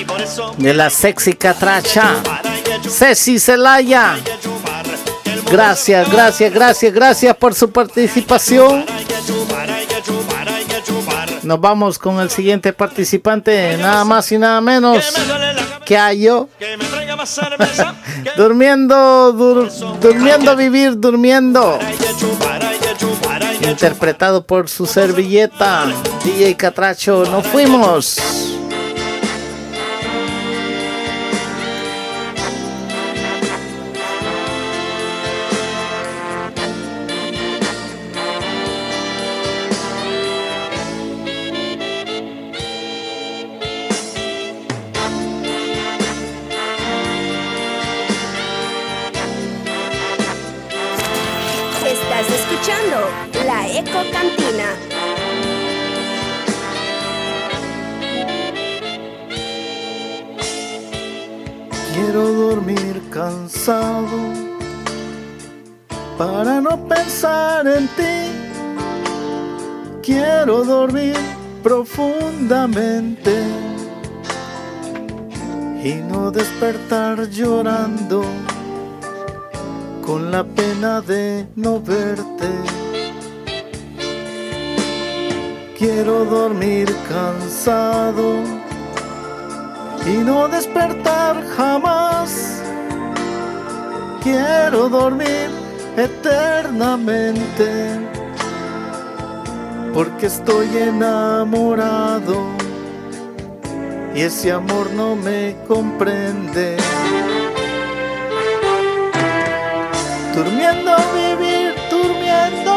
por eso de la sexy catracha. Ceci Celaya. Gracias, gracias, gracias, gracias por su participación. Nos vamos con el siguiente participante, nada más y nada menos que a yo. Durmiendo, dur- durmiendo, vivir, durmiendo. Interpretado por su servilleta, DJ Catracho. Nos fuimos. Ese amor no me comprende. Durmiendo vivir, durmiendo,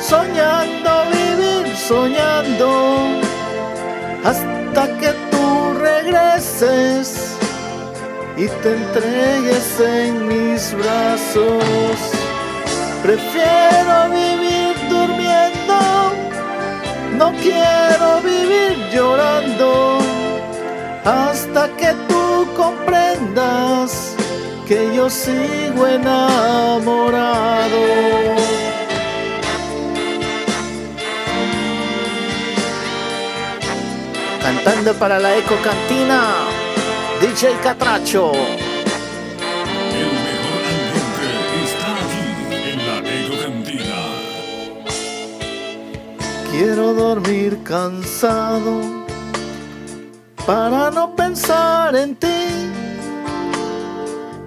soñando vivir, soñando, hasta que tú regreses y te entregues en mis brazos. Prefiero vivir durmiendo, no quiero hasta que tú comprendas que yo sigo enamorado. Cantando para la Eco Cantina, DJ Catracho. El mejor ambiente está aquí en la Ego Cantina. Quiero dormir cansado para no pensar en ti.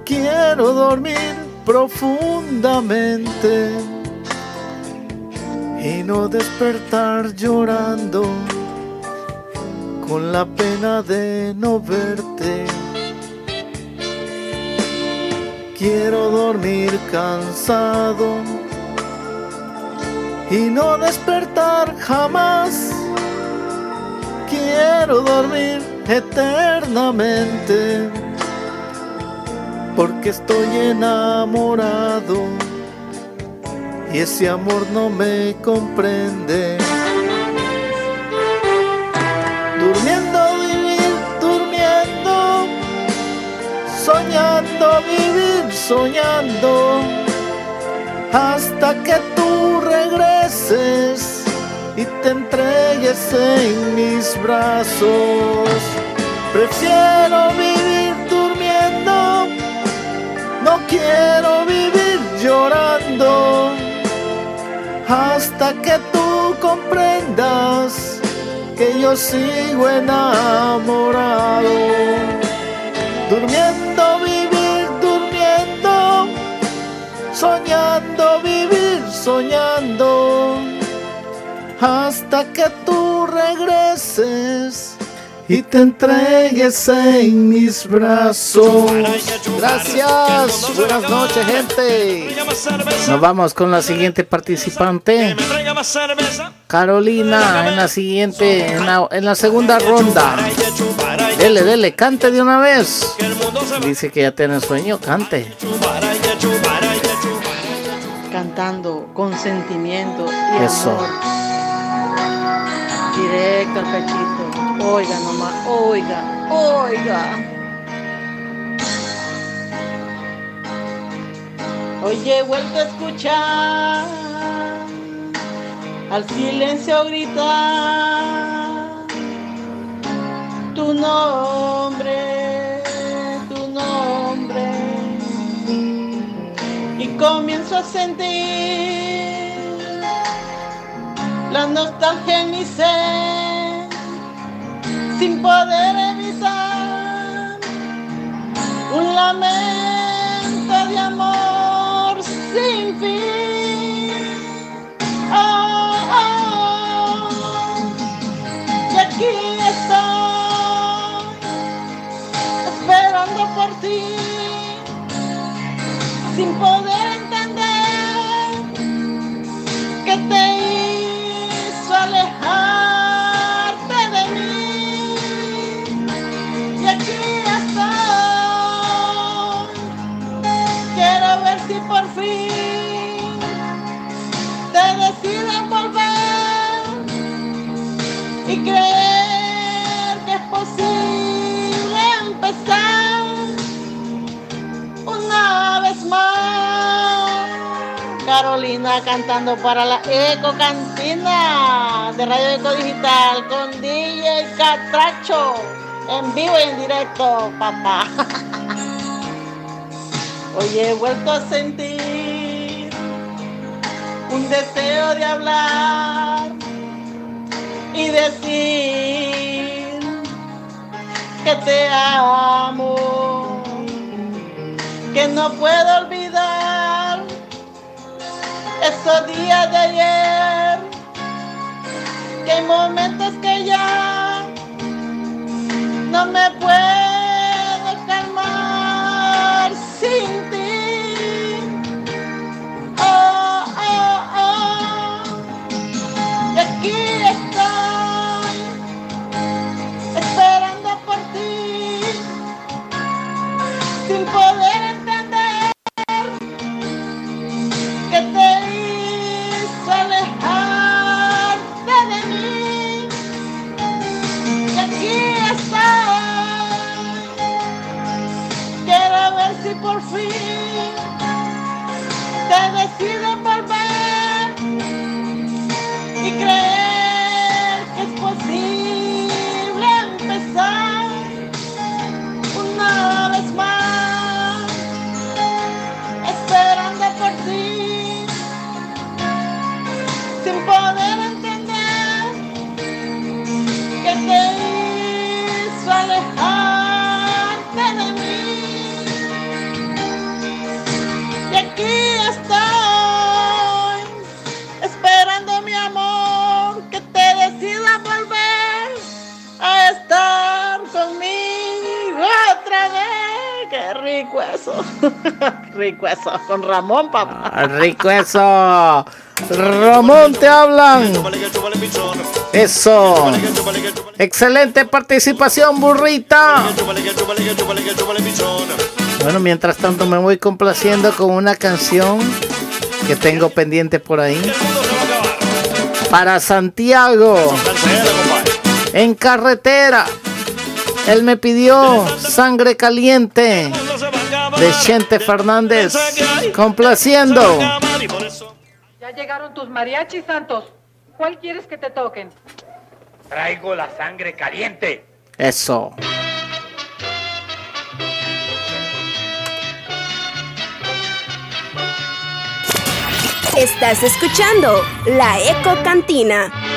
Quiero dormir profundamente y no despertar llorando con la pena de no verte. Quiero dormir cansado y no despertar jamás. Quiero dormir eternamente porque estoy enamorado y ese amor no me comprende. Durmiendo vivir, durmiendo, soñando vivir, soñando, hasta que tú regreses y te entregues en mis brazos. Prefiero vivir durmiendo, no quiero vivir llorando, hasta que tú comprendas que yo sigo enamorado. Durmiendo, vivir, durmiendo, soñando, vivir, soñando, hasta que tú regreses y te entregues en mis brazos. Gracias, buenas noches, gente. Nos vamos con la siguiente participante. Carolina en la siguiente, en la, en la segunda ronda. Dele, dele, cante de una vez. Dice que ya tiene sueño, cante. Cantando con sentimiento y Eso. amor. Directo al pechito. Oiga nomás, oiga, oiga. Hoy he vuelto a escuchar al silencio gritar tu nombre, tu nombre. Y comienzo a sentir la nostalgia en mi ser, sin poder evitar un lamento de amor sin fin. Oh, oh, y aquí estoy esperando por ti, sin poder Carolina cantando para la Eco Cantina de Radio Eco Digital con DJ Catracho en vivo y en directo, papá. Hoy he vuelto a sentir un deseo de hablar y decir que te amo, que no puedo olvidar esos días de ayer, que hay momentos que ya no me puedo rico eso. Con Ramón, papá. Ah, Rico eso. Ramón, te hablan. Eso. Excelente participación, burrita. Bueno, mientras tanto me voy complaciendo con una canción que tengo pendiente por ahí. Para Santiago. En carretera. Él me pidió sangre caliente de Chente Fernández. Complaciendo. Ya llegaron tus mariachis, Santos. ¿Cuál quieres que te toquen? Traigo la sangre caliente. Eso. Estás escuchando La Eco Cantina.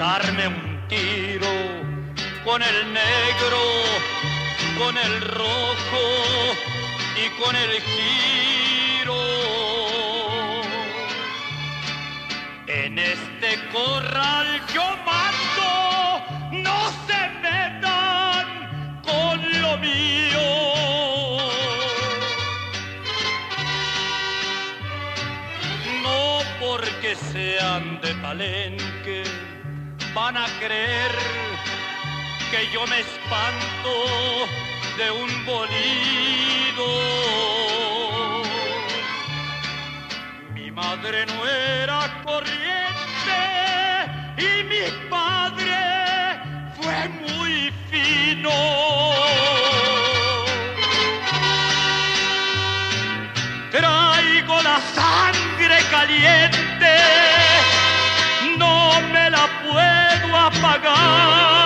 Aventarme un tiro con el negro, con el rojo y con el giro. En este corral yo mando, no se metan con lo mío. No porque sean de palenque van a creer que yo me espanto de un bolido. Mi madre no era corriente y mi padre fue muy fino. Traigo la sangre caliente, puedo apagar.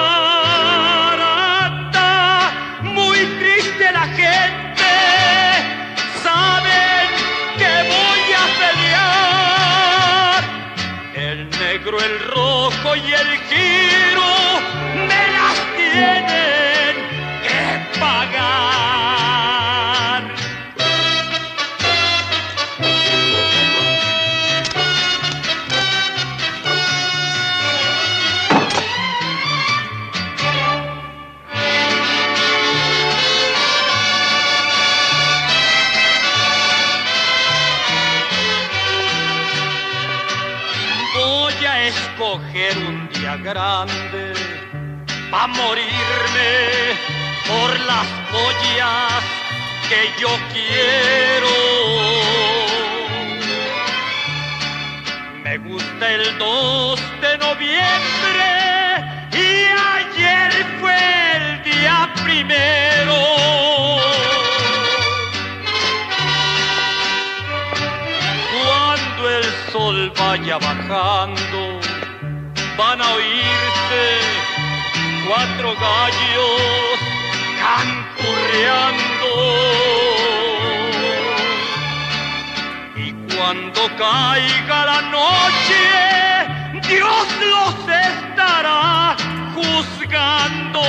grande pa' morirme por las joyas que yo quiero. Me gusta el 2 de noviembre y ayer fue el día primero. Cuando el sol vaya bajando, van a oírse cuatro gallos canturreando. Y cuando caiga la noche, Dios los estará juzgando.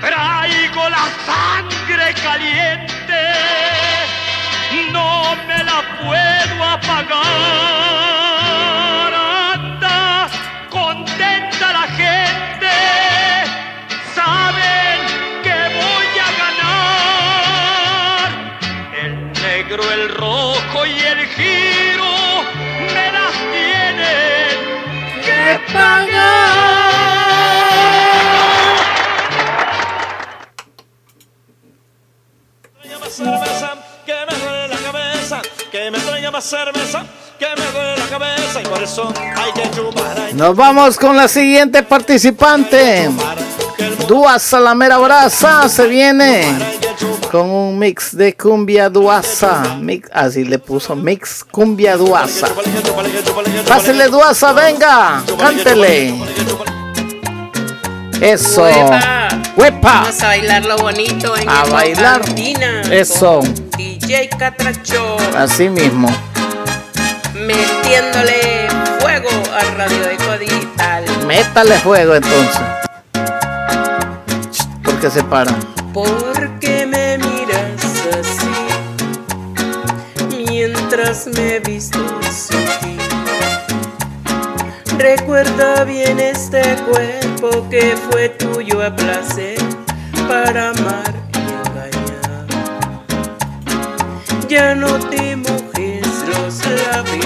Traigo la sangre caliente, me la puedo apagar. Anda, contenta la gente, saben que voy a ganar. El negro, el rojo y el giro me las tienen que pagar. Más cerveza, que me duele la cabeza y por eso hay que chupar, hay Nos vamos con la siguiente participante. Dua Salamera Brasa se viene con un mix de cumbia duasa. Mix, así le puso mix cumbia duasa. Pásele duasa, venga, cántele. Eso. Huepa. Huepa. Vamos a bailar lo bonito en A bailar. Cantina. Eso. DJ Catracho Así mismo. metiéndole fuego a Radio Eco Digital. Métale fuego entonces. Porque se para. ¿Por qué me miras así mientras me visto sutil? Recuerda bien este cuerpo que fue tuyo a placer para amar Ya no te mojes los labios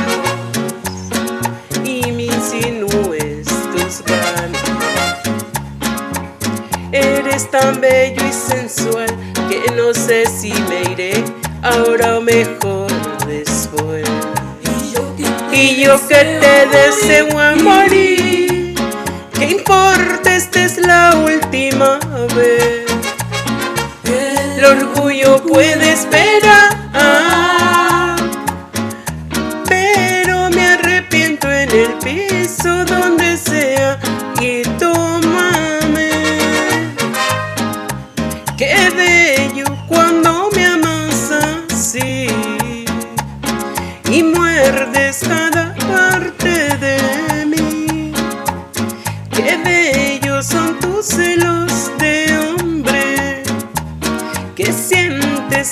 y me insinúes tus ganas. Eres tan bello y sensual que no sé si me iré ahora o mejor después. Y yo que te deseo a morir, ¿qué importa? Esta es la última vez. El orgullo puede esperar, pero me arrepiento en el piso donde sea y tómame. Qué bello cuando me amas así y muerdes cada parte de mí. Qué bellos son tus celos de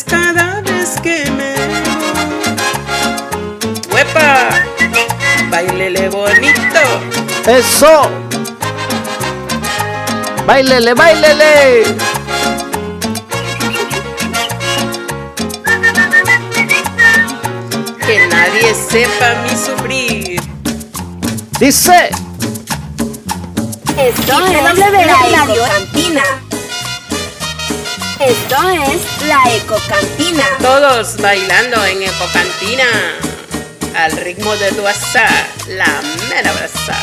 cada vez que me voy. ¡Huepa! Bailele bonito. Eso. Bailele, bailele. Que nadie sepa mi sufrir. Dice. Esto es la Ecocantina. Esto es la Ecocantina. Todos bailando en Ecocantina. Al ritmo de tu asa, la mera brasa.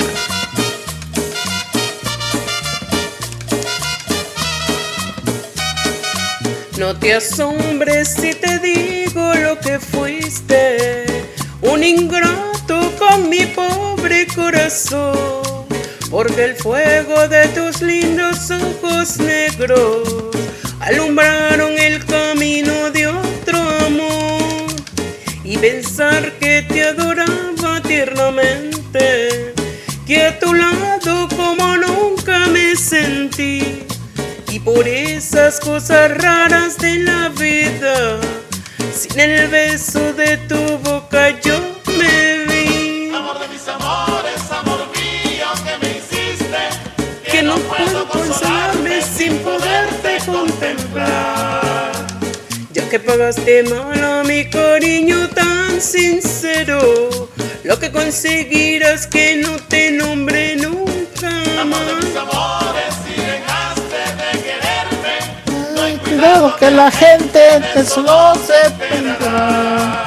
No te asombres si te digo lo que fuiste, un ingrato con mi pobre corazón, porque el fuego de tus lindos ojos negros alumbraron el camino de otro amor y pensar que te adoraba tiernamente, que a tu lado como nunca me sentí. Y por esas cosas raras de la vida, sin el beso de tu boca yo que pagaste mal a mi cariño tan sincero, lo que conseguirás que no te nombre nunca más. amores y dejaste de quererme. No hay Cuidado que la gente te solo se vendrá.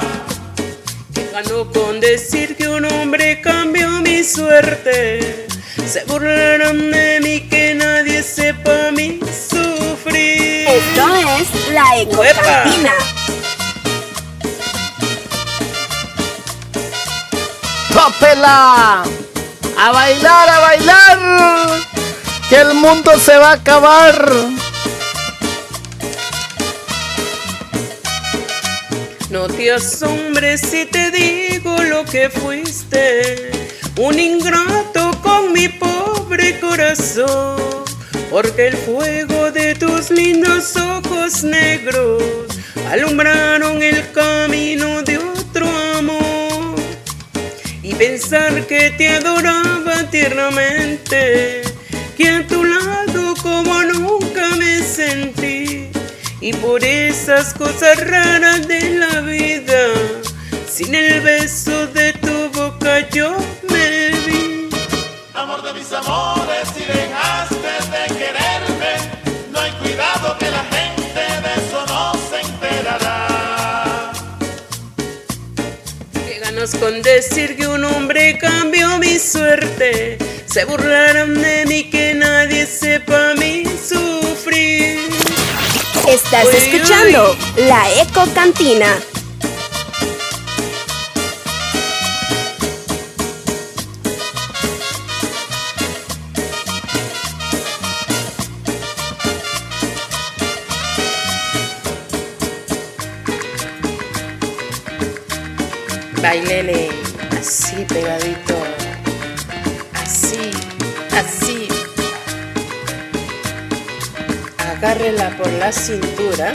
Ganó con decir que un hombre cambió mi suerte. Se burlarán de mí que nadie sepa mi sufrir. Esto es La Ecocantina. ¡Tópela! ¡A bailar, a bailar! ¡Que el mundo se va a acabar! No te asombres si te digo lo que fuiste, un ingrato con mi pobre corazón porque el fuego de tus lindos ojos negros alumbraron el camino de otro amor. Y pensar que te adoraba tiernamente, que a tu lado como nunca me sentí y por esas cosas raras de la vida, sin el beso de tu boca yo me vi. Amor de mis amores, si Con decir que un hombre cambió mi suerte, se burlarán de mí que nadie sepa mi sufrir. Estás Uy, escuchando la Eco Cantina. Bailele así pegadito. Así, así. Agárrela por la cintura.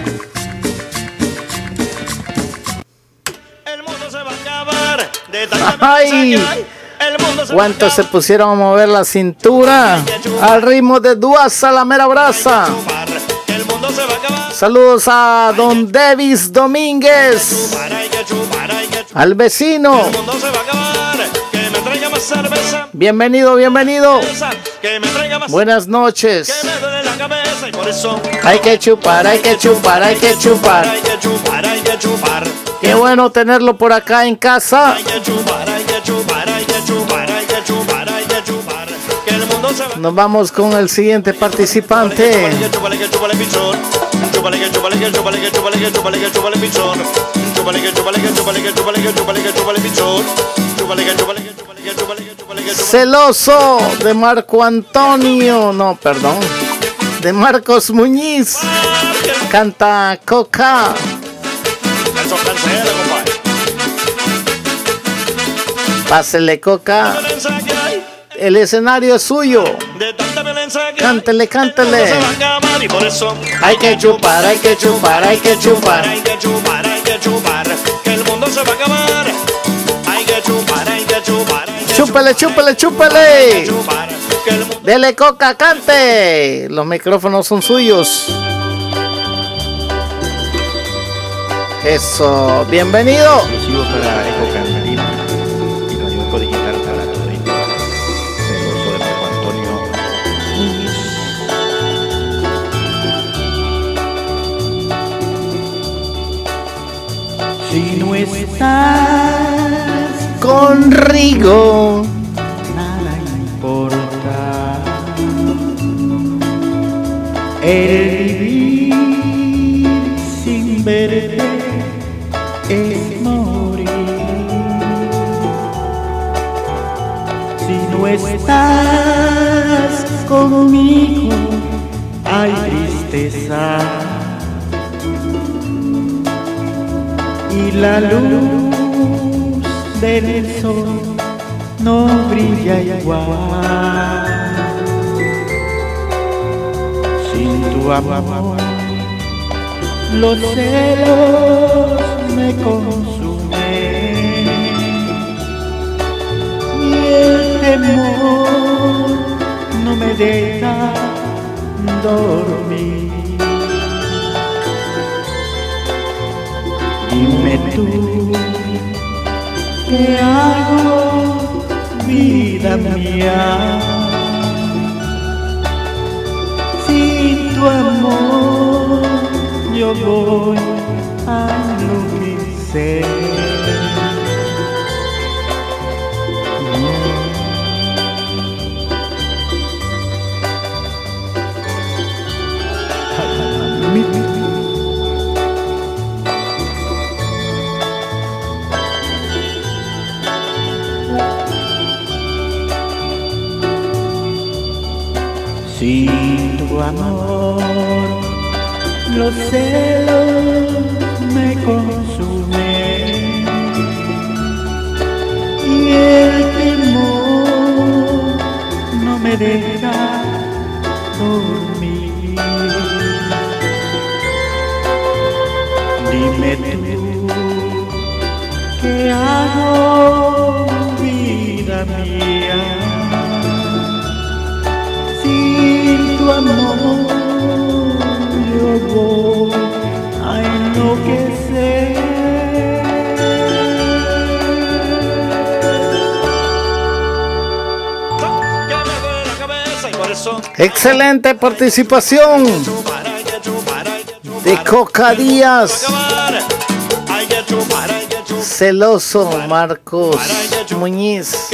De tanta ¡Ay! violencia que hay, el mundo se ¿Cuántos se pusieron a mover la cintura? Al ritmo de Duasa la mera brasa. el mundo se va a acabar. Saludos a Don Davis Domínguez. Al vecino. El mundo se va a acabar. Que me traiga más cerveza. Bienvenido, bienvenido. Que me traiga más Buenas noches. me duele la cabeza y por eso Hay que chupar, hay que chupar, hay que chupar. hay que chupar, hay que chupar. Qué bueno tenerlo por acá en casa. Hay que chupar, hay que chupar, hay que chupar, hay que chupar, hay que chupar. Que el mundo se va Nos vamos con el siguiente participante. Chúpale que chúpale pichón. Chúpale que chúpale que chúpale que chúpale que chúpale que chúpale pichón. Chúpale que chúpale que chúpale que chúpale que chúpale que chúpale pichón. Chúpale que chúpale que chúpale que chúpale que chúpale que chúpale. Celoso de Marco Antonio. No, perdón. De Marcos Muñiz. Canta Coca. Eso cancela, compadre. Pásele Coca. El escenario es suyo. De tanta que Cántele, cántele. por eso Hay que chupar, hay que chupar, hay que chupar. Hay que chupar, hay que chupar. Que el mundo se va a acabar. Hay que chupar, hay que chupar. hay que Chúpele, chúpele, chúpele. chupar. Dele Coca, cante. Los micrófonos son suyos. Eso, bienvenido. exclusivo para Eco Si no estás Con Rigo. nada importa. El vivir sin verte es morir. Si no estás conmigo, hay tristeza. Y la luz del sol no brilla igual. Sin tu amor, los celos me consumen y el temor no me deja dormir. Dime tú, ¿qué hago, vida mía? Sin tu amor yo voy a enloquecer. Tu amor. Los celos me consumen y el temor no me deja Excelente participación de Coca Díaz. Celoso Marcos Muñiz.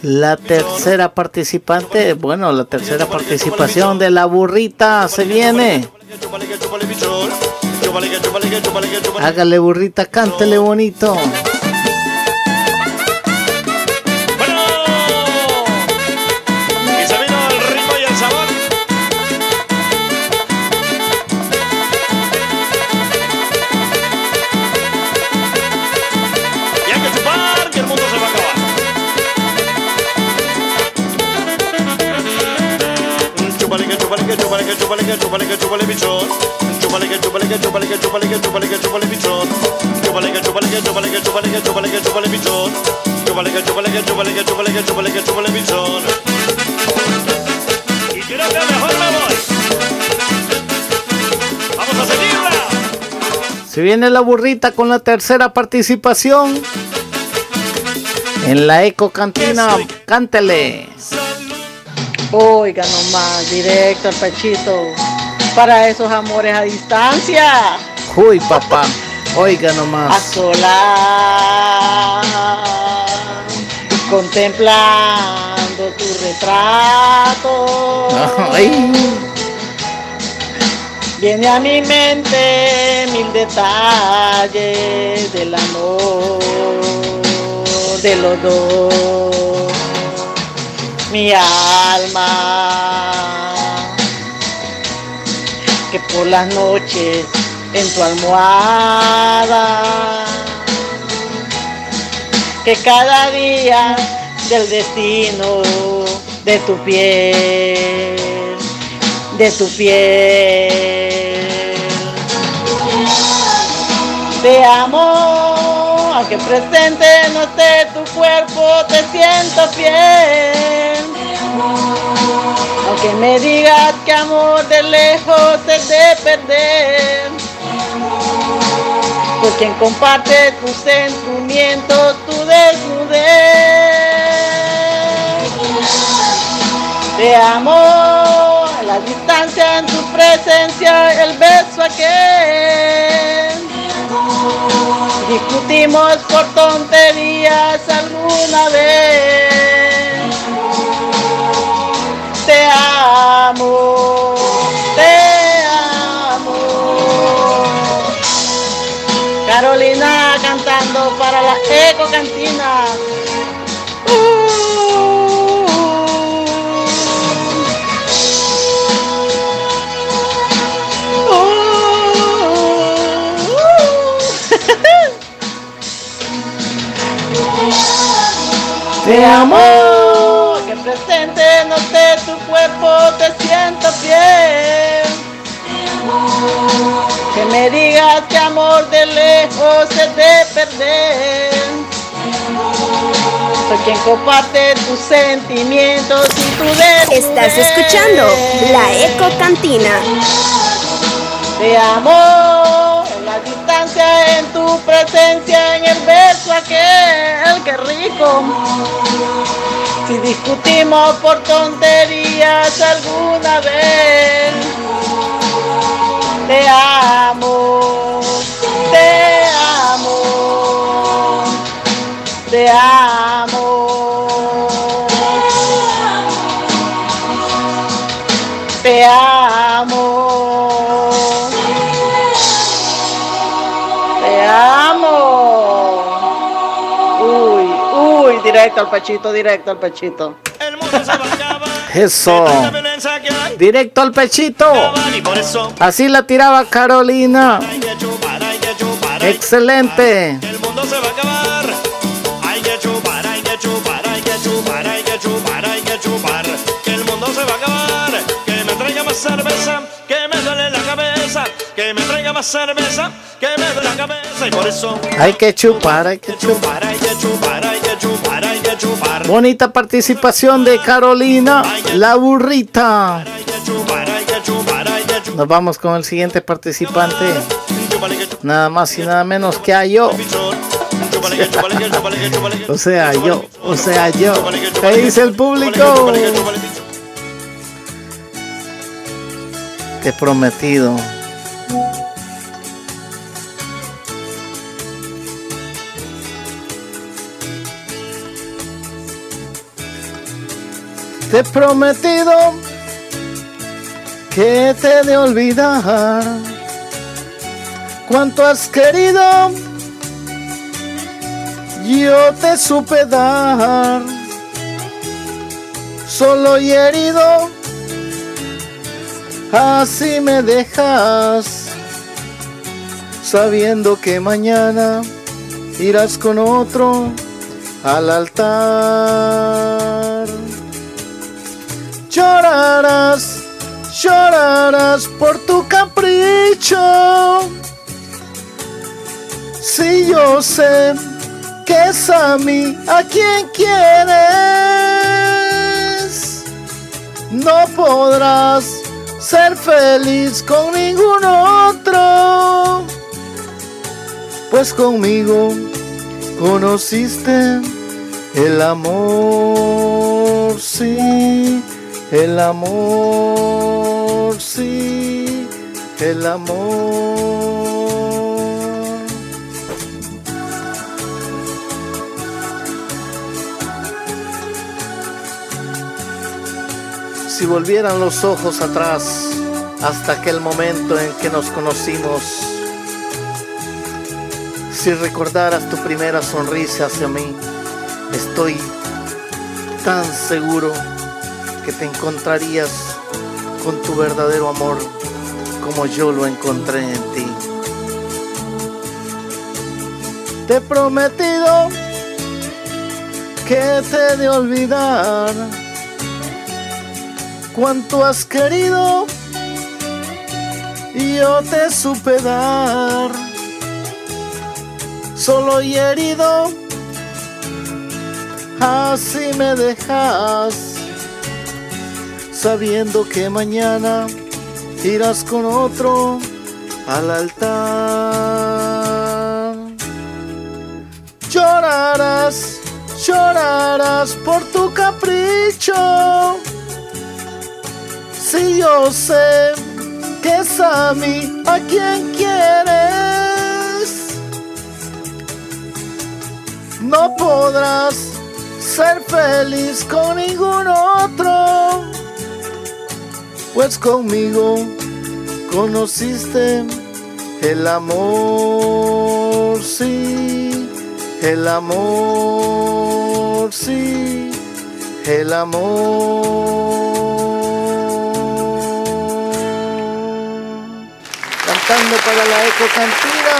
La tercera participante, bueno, la tercera participación de la burrita se viene. Hágale burrita, cántele bonito. Que chúpale, que chúpale, que chúpale, bichón. Chúpale, que chúpale, que chúpale, que chúpale, que chúpale, que chúpale, bichón. Chúpale, que chúpale, que chúpale, que chúpale, que chúpale, que chúpale, bichón. Chúpale, que chúpale, que chúpale, que chúpale, que chúpale, que chúpale, bichón. Y creo que mejor me voy. Vamos a seguirla. Se viene la burrita con la tercera participación. En la Eco Cantina, cántele. Oiga nomás, directo al pechito. Para esos amores a distancia. Uy, papá. Oiga A nomás. solas. Contemplando tu retrato. Ay. Viene a mi mente mil detalles del amor de los dos. Mi alma que por las noches en tu almohada que cada día del destino de tu piel de tu piel. Te amo, aunque presente no esté cuerpo, te siento fiel. Aunque me digas que amor de lejos es de perder. Por quien comparte tus sentimientos, tu desnudez. Te amo, la distancia en tu presencia, el beso aquel. Discutimos por tonterías alguna vez. Te amo, te amo. Carolina cantando para la Eco Cantina. Te amo, que presente no esté tu cuerpo, te siento fiel. Que me digas que amor de lejos es de perder. Soy quien comparte tus sentimientos y tu desnudez. Estás escuchando la Eco Cantina. Te amo en la distancia, en tu presencia, en el beso aquel, que rico. Si discutimos por tonterías alguna vez, te amo, te amo, te amo, directo al pechito, directo al pechito. El mundo se va a acabar. Eso. Directo al pechito. Así la tiraba Carolina. Excelente. el mundo se va a acabar. Hay que chupar, hay que chupar, hay que chupar, hay que chupar, hay que chupar. Que el mundo se va a acabar. Que me traiga más cerveza, que me duele la cabeza. Que me traiga más cerveza, que me duele la cabeza. Y por eso Hay que chupar, hay que chupar. hay que chupar, hay que chupar, hay que chupar. Bonita participación de Carolina, la burrita. Nos vamos con el siguiente participante. Nada más y nada menos que a yo. O sea, yo, o sea, yo. ¿Qué dice el público? Te prometido. Te he prometido que te he de olvidar cuánto has querido. Yo te supe dar, solo y herido, así me dejas, sabiendo que mañana irás con otro al altar. Llorarás, llorarás por tu capricho. Si yo sé que es a mí a quien quieres, no podrás ser feliz con ningún otro, pues conmigo conociste el amor, sí, el amor, sí, el amor. Si volvieran los ojos atrás hasta aquel momento en que nos conocimos, si recordaras tu primera sonrisa hacia mí, estoy tan seguro que te encontrarías con tu verdadero amor como yo lo encontré en ti. Te he prometido que te he de olvidar. Cuánto has querido y yo te supe dar solo y herido así me dejas sabiendo que mañana irás con otro al altar. Llorarás llorarás por tu capricho. Si yo sé que es a mí a quien quieres, no podrás ser feliz con ningún otro, pues conmigo conociste el amor, sí, el amor, sí, el amor. Cantando para la Eco Cantina,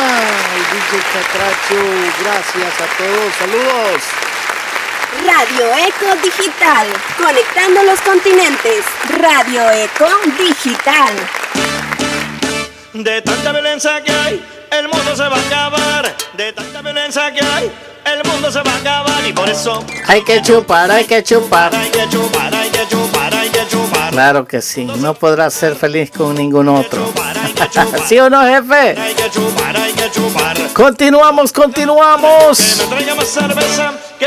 el DJ Catracho, gracias a todos, saludos. Radio Eco Digital, conectando los continentes. Radio Eco Digital. De tanta violencia que hay, el mundo se va a acabar. De tanta violencia que hay, el mundo se va a acabar. Y por eso Hay que chupar, hay que chupar. hay que chupar, hay que chupar, hay que chupar. Claro que sí, no podrás ser feliz con ningún otro. ¿Sí o no, jefe? Hay que chupar, hay que chupar. Continuamos, continuamos.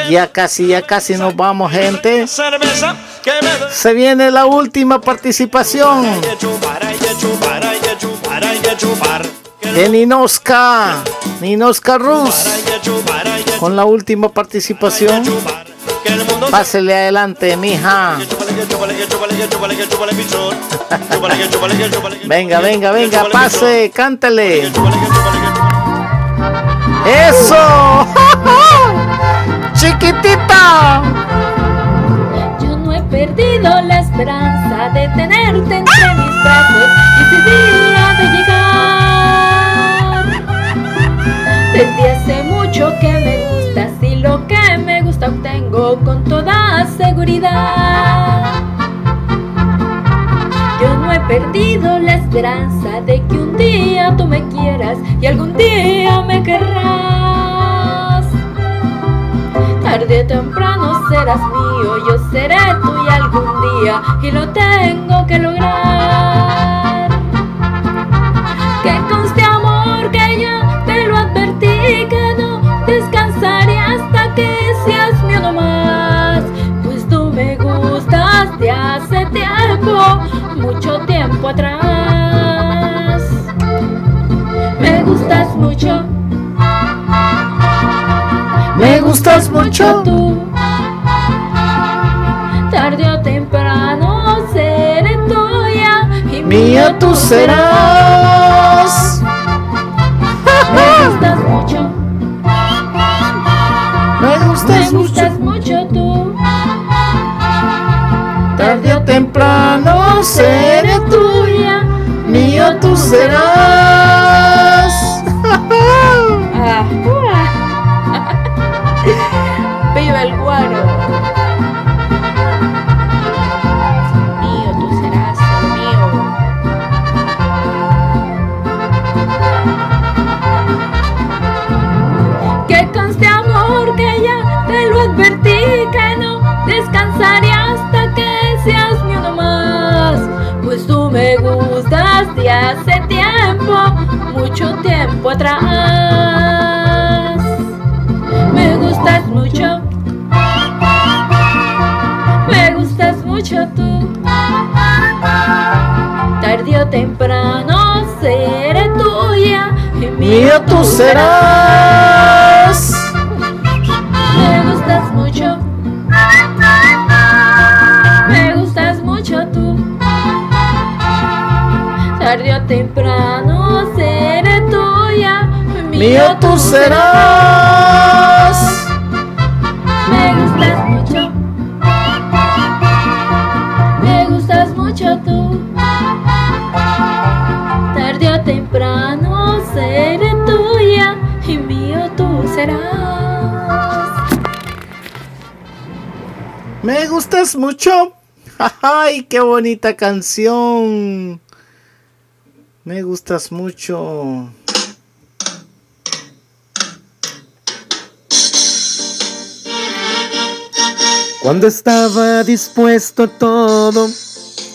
Ya casi, ya casi nos vamos, gente. Se viene la última participación de Ninoska, Ninoska Rus, con la última participación. Pásele adelante, mija. Venga, venga, venga, pase, chúpale. ¡Eso! ¡Chiquitita! Yo no he perdido la esperanza de tenerte entre mis brazos y ese día de llegar. Desde hace mucho que con toda seguridad. Yo no he perdido la esperanza de que un día tú me quieras y algún día me querrás. Tarde o temprano serás mío, yo seré tuya algún día y lo tengo que lograr. Que conste amor que ya te lo advertí que no descansaré hasta que seas más. Pues tú me gustas de hace tiempo, mucho tiempo atrás. Me gustas mucho. Me gustas mucho tú. Tarde o temprano seré tuya y Mía tú serás. Me gustas mucho. Me gustas Me gustas mucho Tarde o temprano seré tuya, mío tú serás. Mucho tiempo atrás. Me gustas mucho. Me gustas mucho tú. Tarde o temprano seré tuya y Mío tú serás. Mío tú serás. Me gustas mucho. Me gustas mucho tú. Tarde o temprano seré tuya y mío tú serás. Me gustas mucho. Ay, qué bonita canción. Me gustas mucho. Cuando estaba dispuesto a todo,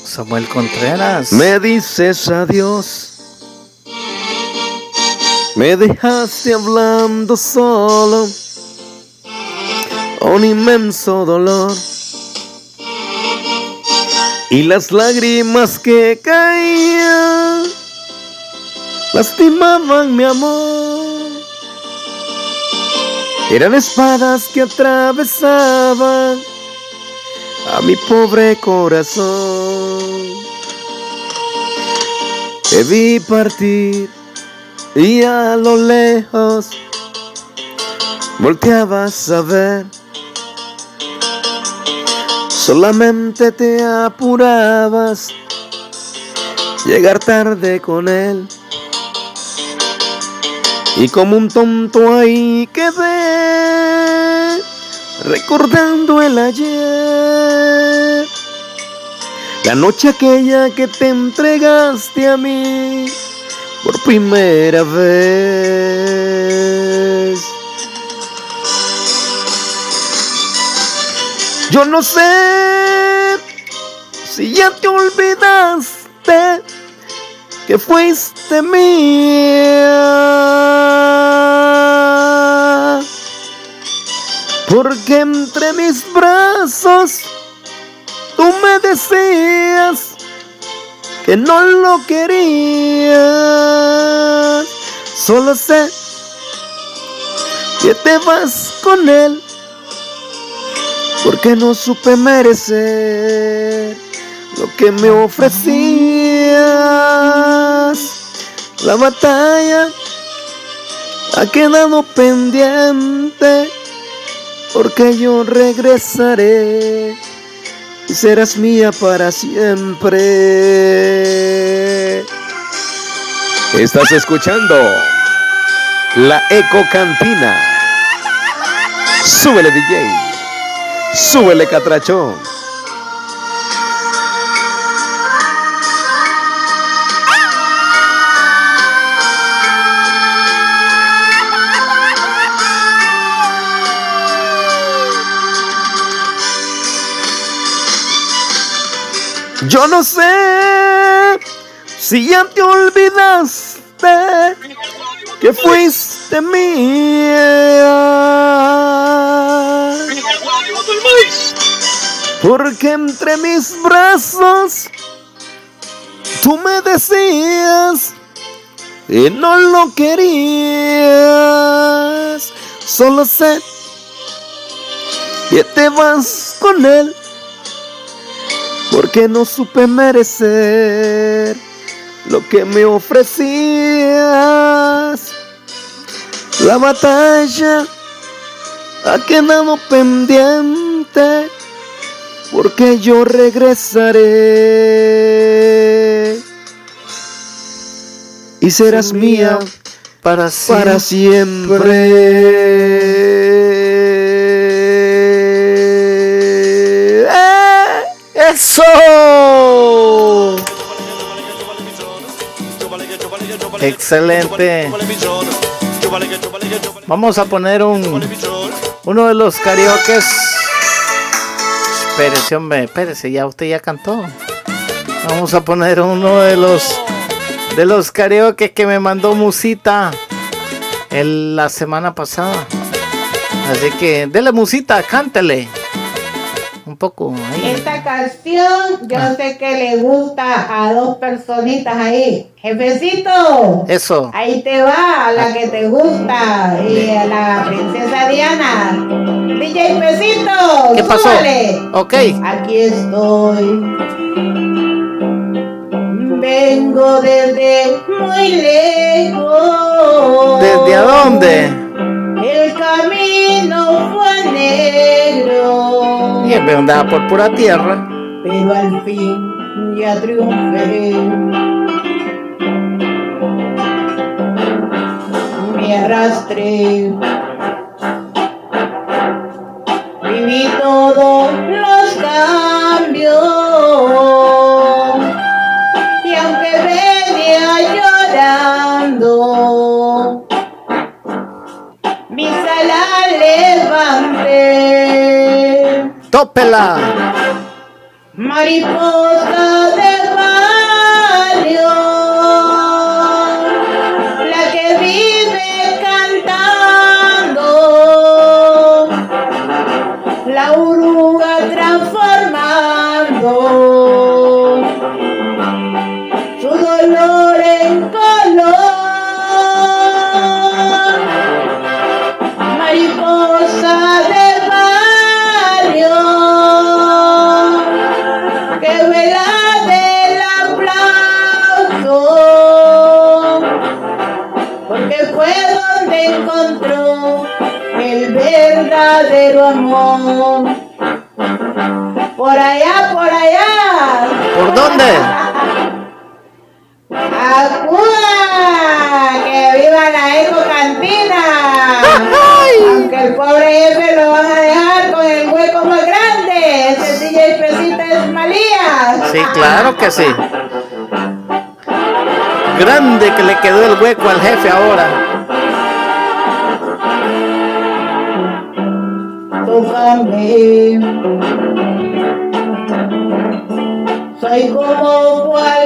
Samuel Contreras. Me dices adiós. Me dejaste hablando solo. Un inmenso dolor. Y las lágrimas que caían lastimaban mi amor. Eran espadas que atravesaban a mi pobre corazón. Te vi partir y a lo lejos volteabas a ver. Solamente te apurabas llegar tarde con él. Y como un tonto ahí quedé recordando el ayer. La noche aquella que te entregaste a mí por primera vez. Yo no sé si ya te olvidaste que fuiste mía. Porque entre mis brazos tú me decías que no lo querías. Solo sé que te vas con él porque no supe merecer lo que me ofrecías. La batalla ha quedado pendiente porque yo regresaré y serás mía para siempre. Estás escuchando la Eco Cantina. Súbele DJ. Súbele catrachón. No sé si ya te olvidaste que fuiste mía. Porque entre mis brazos tú me decías y no lo querías. Solo sé que te vas con él porque no supe merecer lo que me ofrecías. La batalla ha quedado pendiente porque yo regresaré y serás mía para para siempre. Excelente. Vamos a poner un uno de los karaokes. Espérese, hombre, espérese, ya usted ya cantó. Vamos a poner uno de los de los karaoke que me mandó Musita el- la semana pasada. Así que dele Musita, cántele. Poco ahí. Esta canción yo sé que le gusta a dos personitas ahí. Jefecito, Eso. ahí te va la que te gusta y a la princesa Diana. DJ Pesito, ¿Qué pasó? súbale. Ok. Aquí estoy. Vengo desde muy lejos. ¿Desde a dónde? El camino fue negro. Y me andaba por pura tierra. pero al fin ya triunfé. Me arrastré, viví todos los cambios ¡Tópela! Mariposa de verdadero amor. Por allá, por allá. ¿Por dónde? ¡Acuda! ¡Que viva la Eco Cantina! Aunque el pobre jefe lo van a dejar con el hueco más grande. Ese DJ Pesita es Malía. Sí, claro que sí. Grande que le quedó el hueco al jefe ahora. Tócame. Soy como cualquier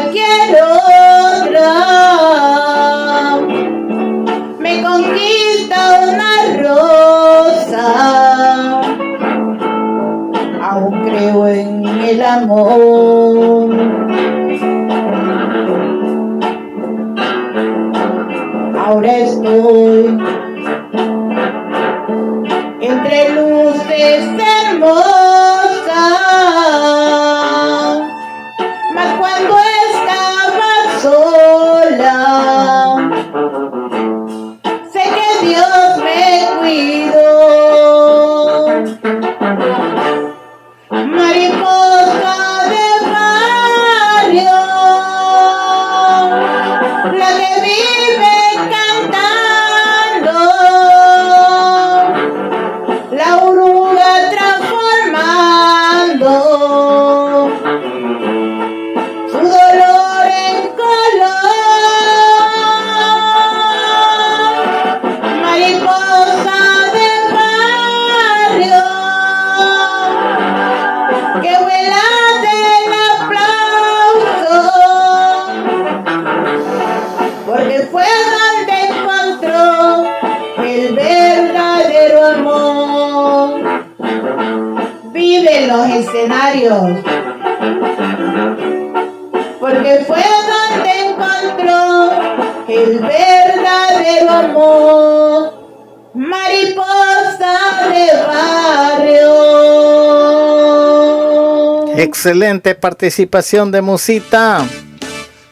Excelente participación de Musita.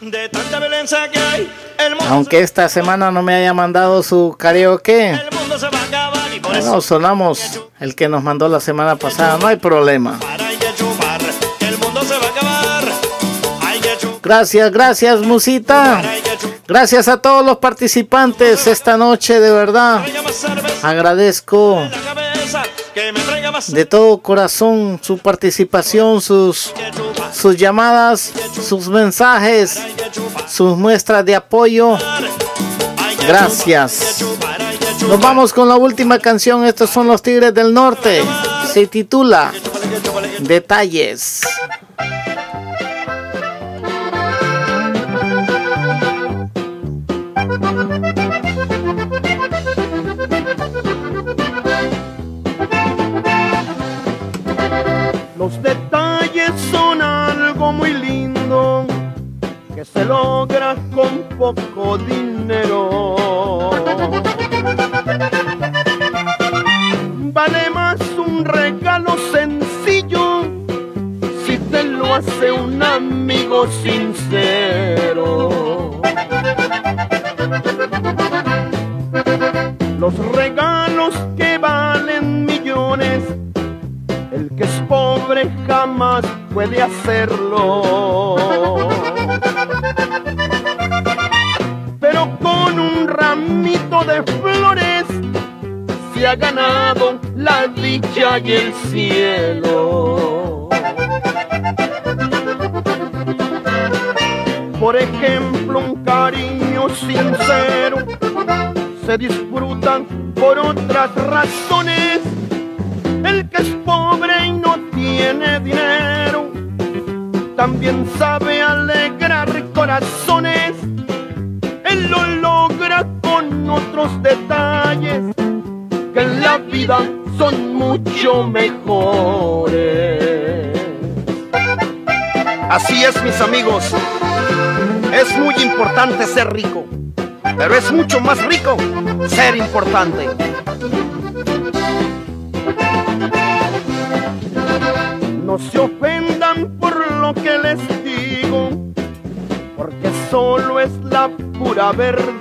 De tanta violencia que hay, el mundo, Aunque esta semana no me haya mandado su karaoke. el mundo se va a acabar y por Bueno, eso sonamos el que nos mandó la semana pasada, no hay problema. Gracias, gracias, Musita. Gracias a todos los participantes esta noche, de verdad. Agradezco de todo corazón su participación, sus, sus llamadas, sus mensajes, sus muestras de apoyo. Gracias. Nos vamos con la última canción. Estos son los Tigres del Norte. Se titula Detalles. Logra con poco dinero. Vale más un regalo sencillo si te lo hace un amigo sincero. Los regalos que valen millones el que es pobre jamás puede hacerlo. Ha ganado la dicha y el cielo. Por ejemplo, un cariño sincero se disfruta por otras razones el que es pobre y no tiene dinero, también sabe alegrar corazones. Él lo logra con otros detalles son mucho mejores. Así es, mis amigos. Es muy importante ser rico, pero es mucho más rico ser importante. No se ofendan por lo que les digo, porque solo es la pura verdad.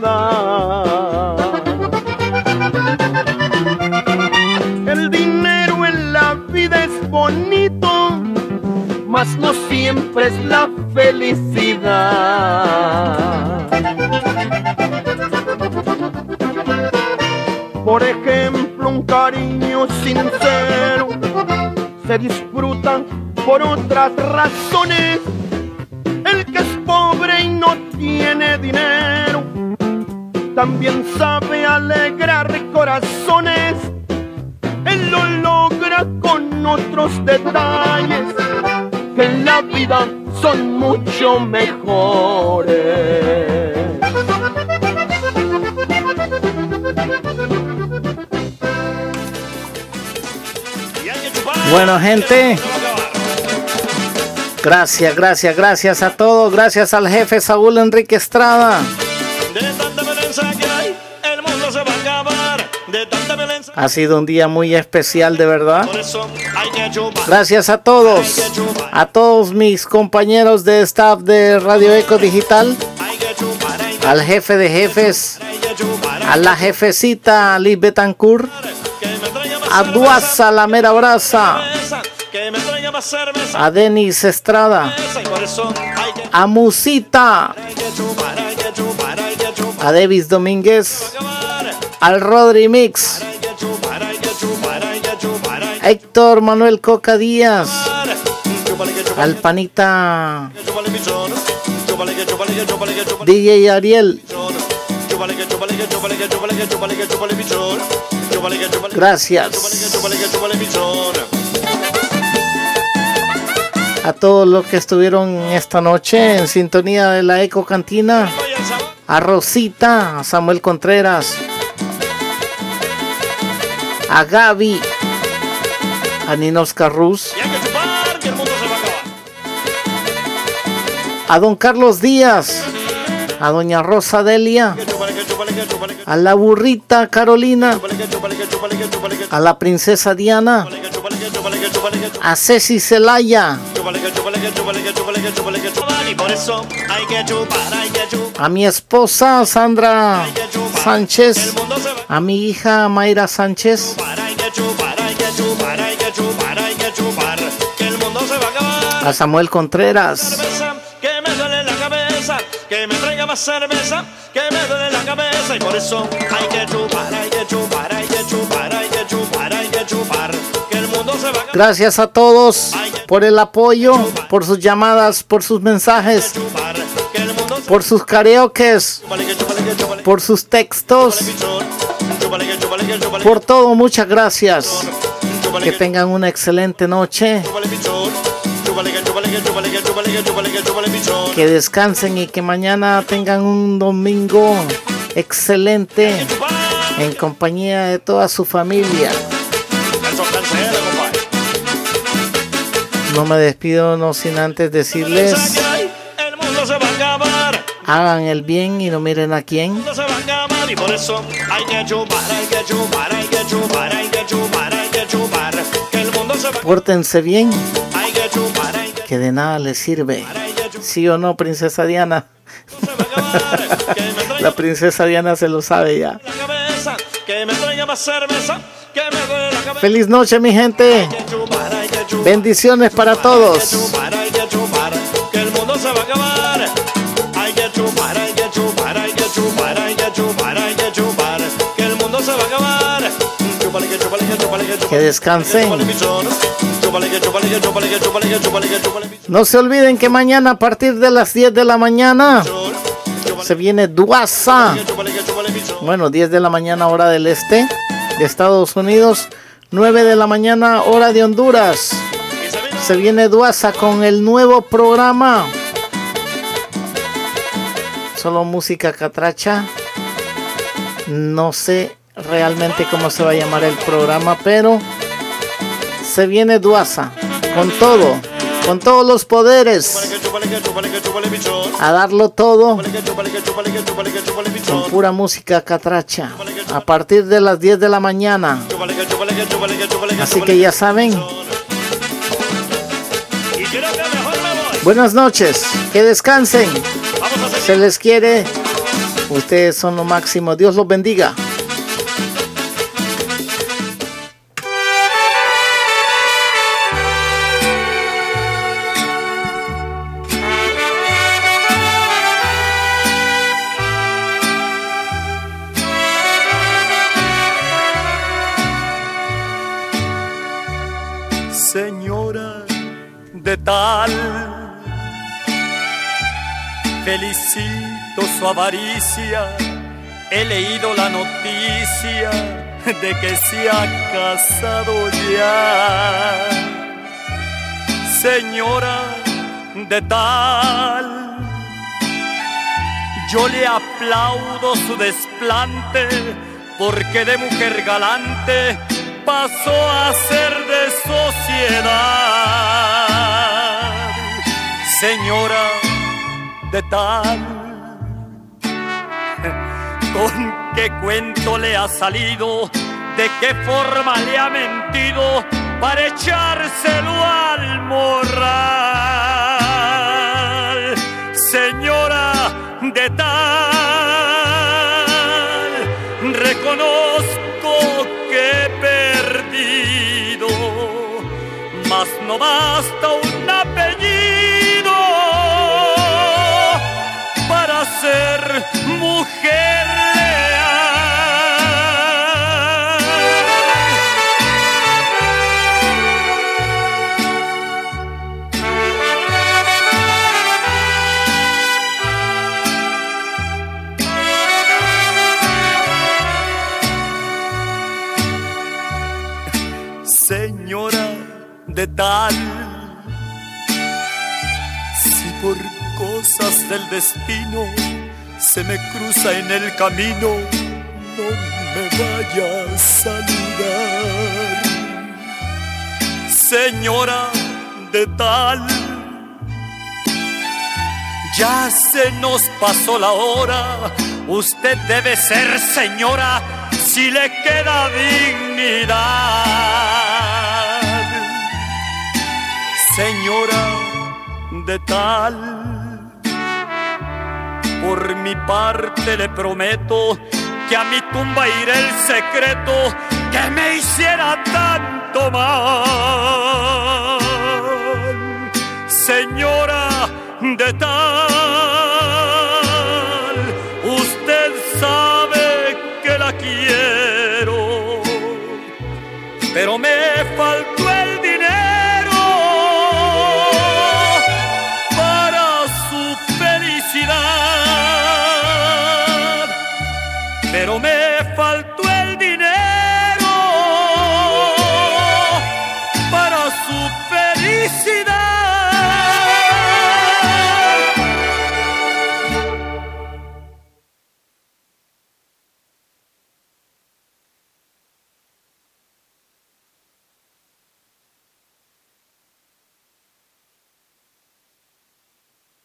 Bueno, gente. Gracias, gracias, gracias a todos. Gracias al jefe Saúl Enrique Estrada. Ha sido un día muy especial, de verdad. Gracias a todos. A todos mis compañeros de staff de Radio Eco Digital. Al jefe de jefes. A la jefecita Liz Betancourt. A Duasa, la mera brasa. A Denis Estrada. A Musita. A Davis Domínguez. Al Rodri Mix. Héctor Manuel Coca Díaz. Al panita DJ Ariel. Gracias. A todos los que estuvieron esta noche en sintonía de la Eco Cantina. A Rosita, a Samuel Contreras. A Gaby. A Ninos Carrus. A don Carlos Díaz a doña Rosa Delia, a la burrita Carolina, a la princesa Diana, a Ceci Celaya, a mi esposa Sandra Sánchez, a mi hija Mayra Sánchez, Hay que chupar, más cerveza, que me duele la cabeza. Y por eso hay que chupar, hay que chupar, hay que chupar, hay que chupar, hay que chupar. Que el mundo se va a acabar. gracias a todos por el apoyo, por sus llamadas, por sus mensajes, por sus karaokes, por sus textos, por todo, muchas gracias. Que tengan una excelente noche. Que descansen y que mañana tengan un domingo excelente en compañía de toda su familia. No me despido no sin antes decirles hagan el bien y no miren a quién. Y por eso hay que chupar, hay que chupar, hay que chupar, hay que chupar, hay que chupar. Que el mundo se va Pórtense bien, Hay que chupar, de nada les sirve. ¿Sí o no, princesa Diana? La princesa Diana se lo sabe ya. Feliz noche, mi gente. Bendiciones para todos. Chúpale, pichón. No se olviden que mañana a partir de las 10 de la mañana se viene Duasa. Bueno, 10 de la mañana hora del este de Estados Unidos, 9 de la mañana hora de Honduras. Se viene Duasa con el nuevo programa. Solo música catracha. No sé realmente cómo se va a llamar el programa, pero se viene Duasa con todo, con todos los poderes, a darlo todo con pura música catracha a partir de las 10 de la mañana. Así que ya saben. Buenas noches, que descansen. Se les quiere. Ustedes son lo máximo. Dios los bendiga. De tal. Felicito su avaricia, he leído la noticia de que se ha casado ya. Señora de tal, yo le aplaudo su desplante porque de mujer galante pasó a ser de sociedad. Señora de tal, ¿con qué cuento le ha salido? ¿De qué forma le ha mentido para echárselo al morral? Señora de tal, tal. Si por cosas del destino se me cruza en el camino, no me vaya a saludar. Señora de tal, Ya se nos pasó la hora, usted debe ser señora si le queda dignidad. Señora de tal, por mi parte le prometo que a mi tumba iré el secreto que me hiciera tanto mal. Señora de tal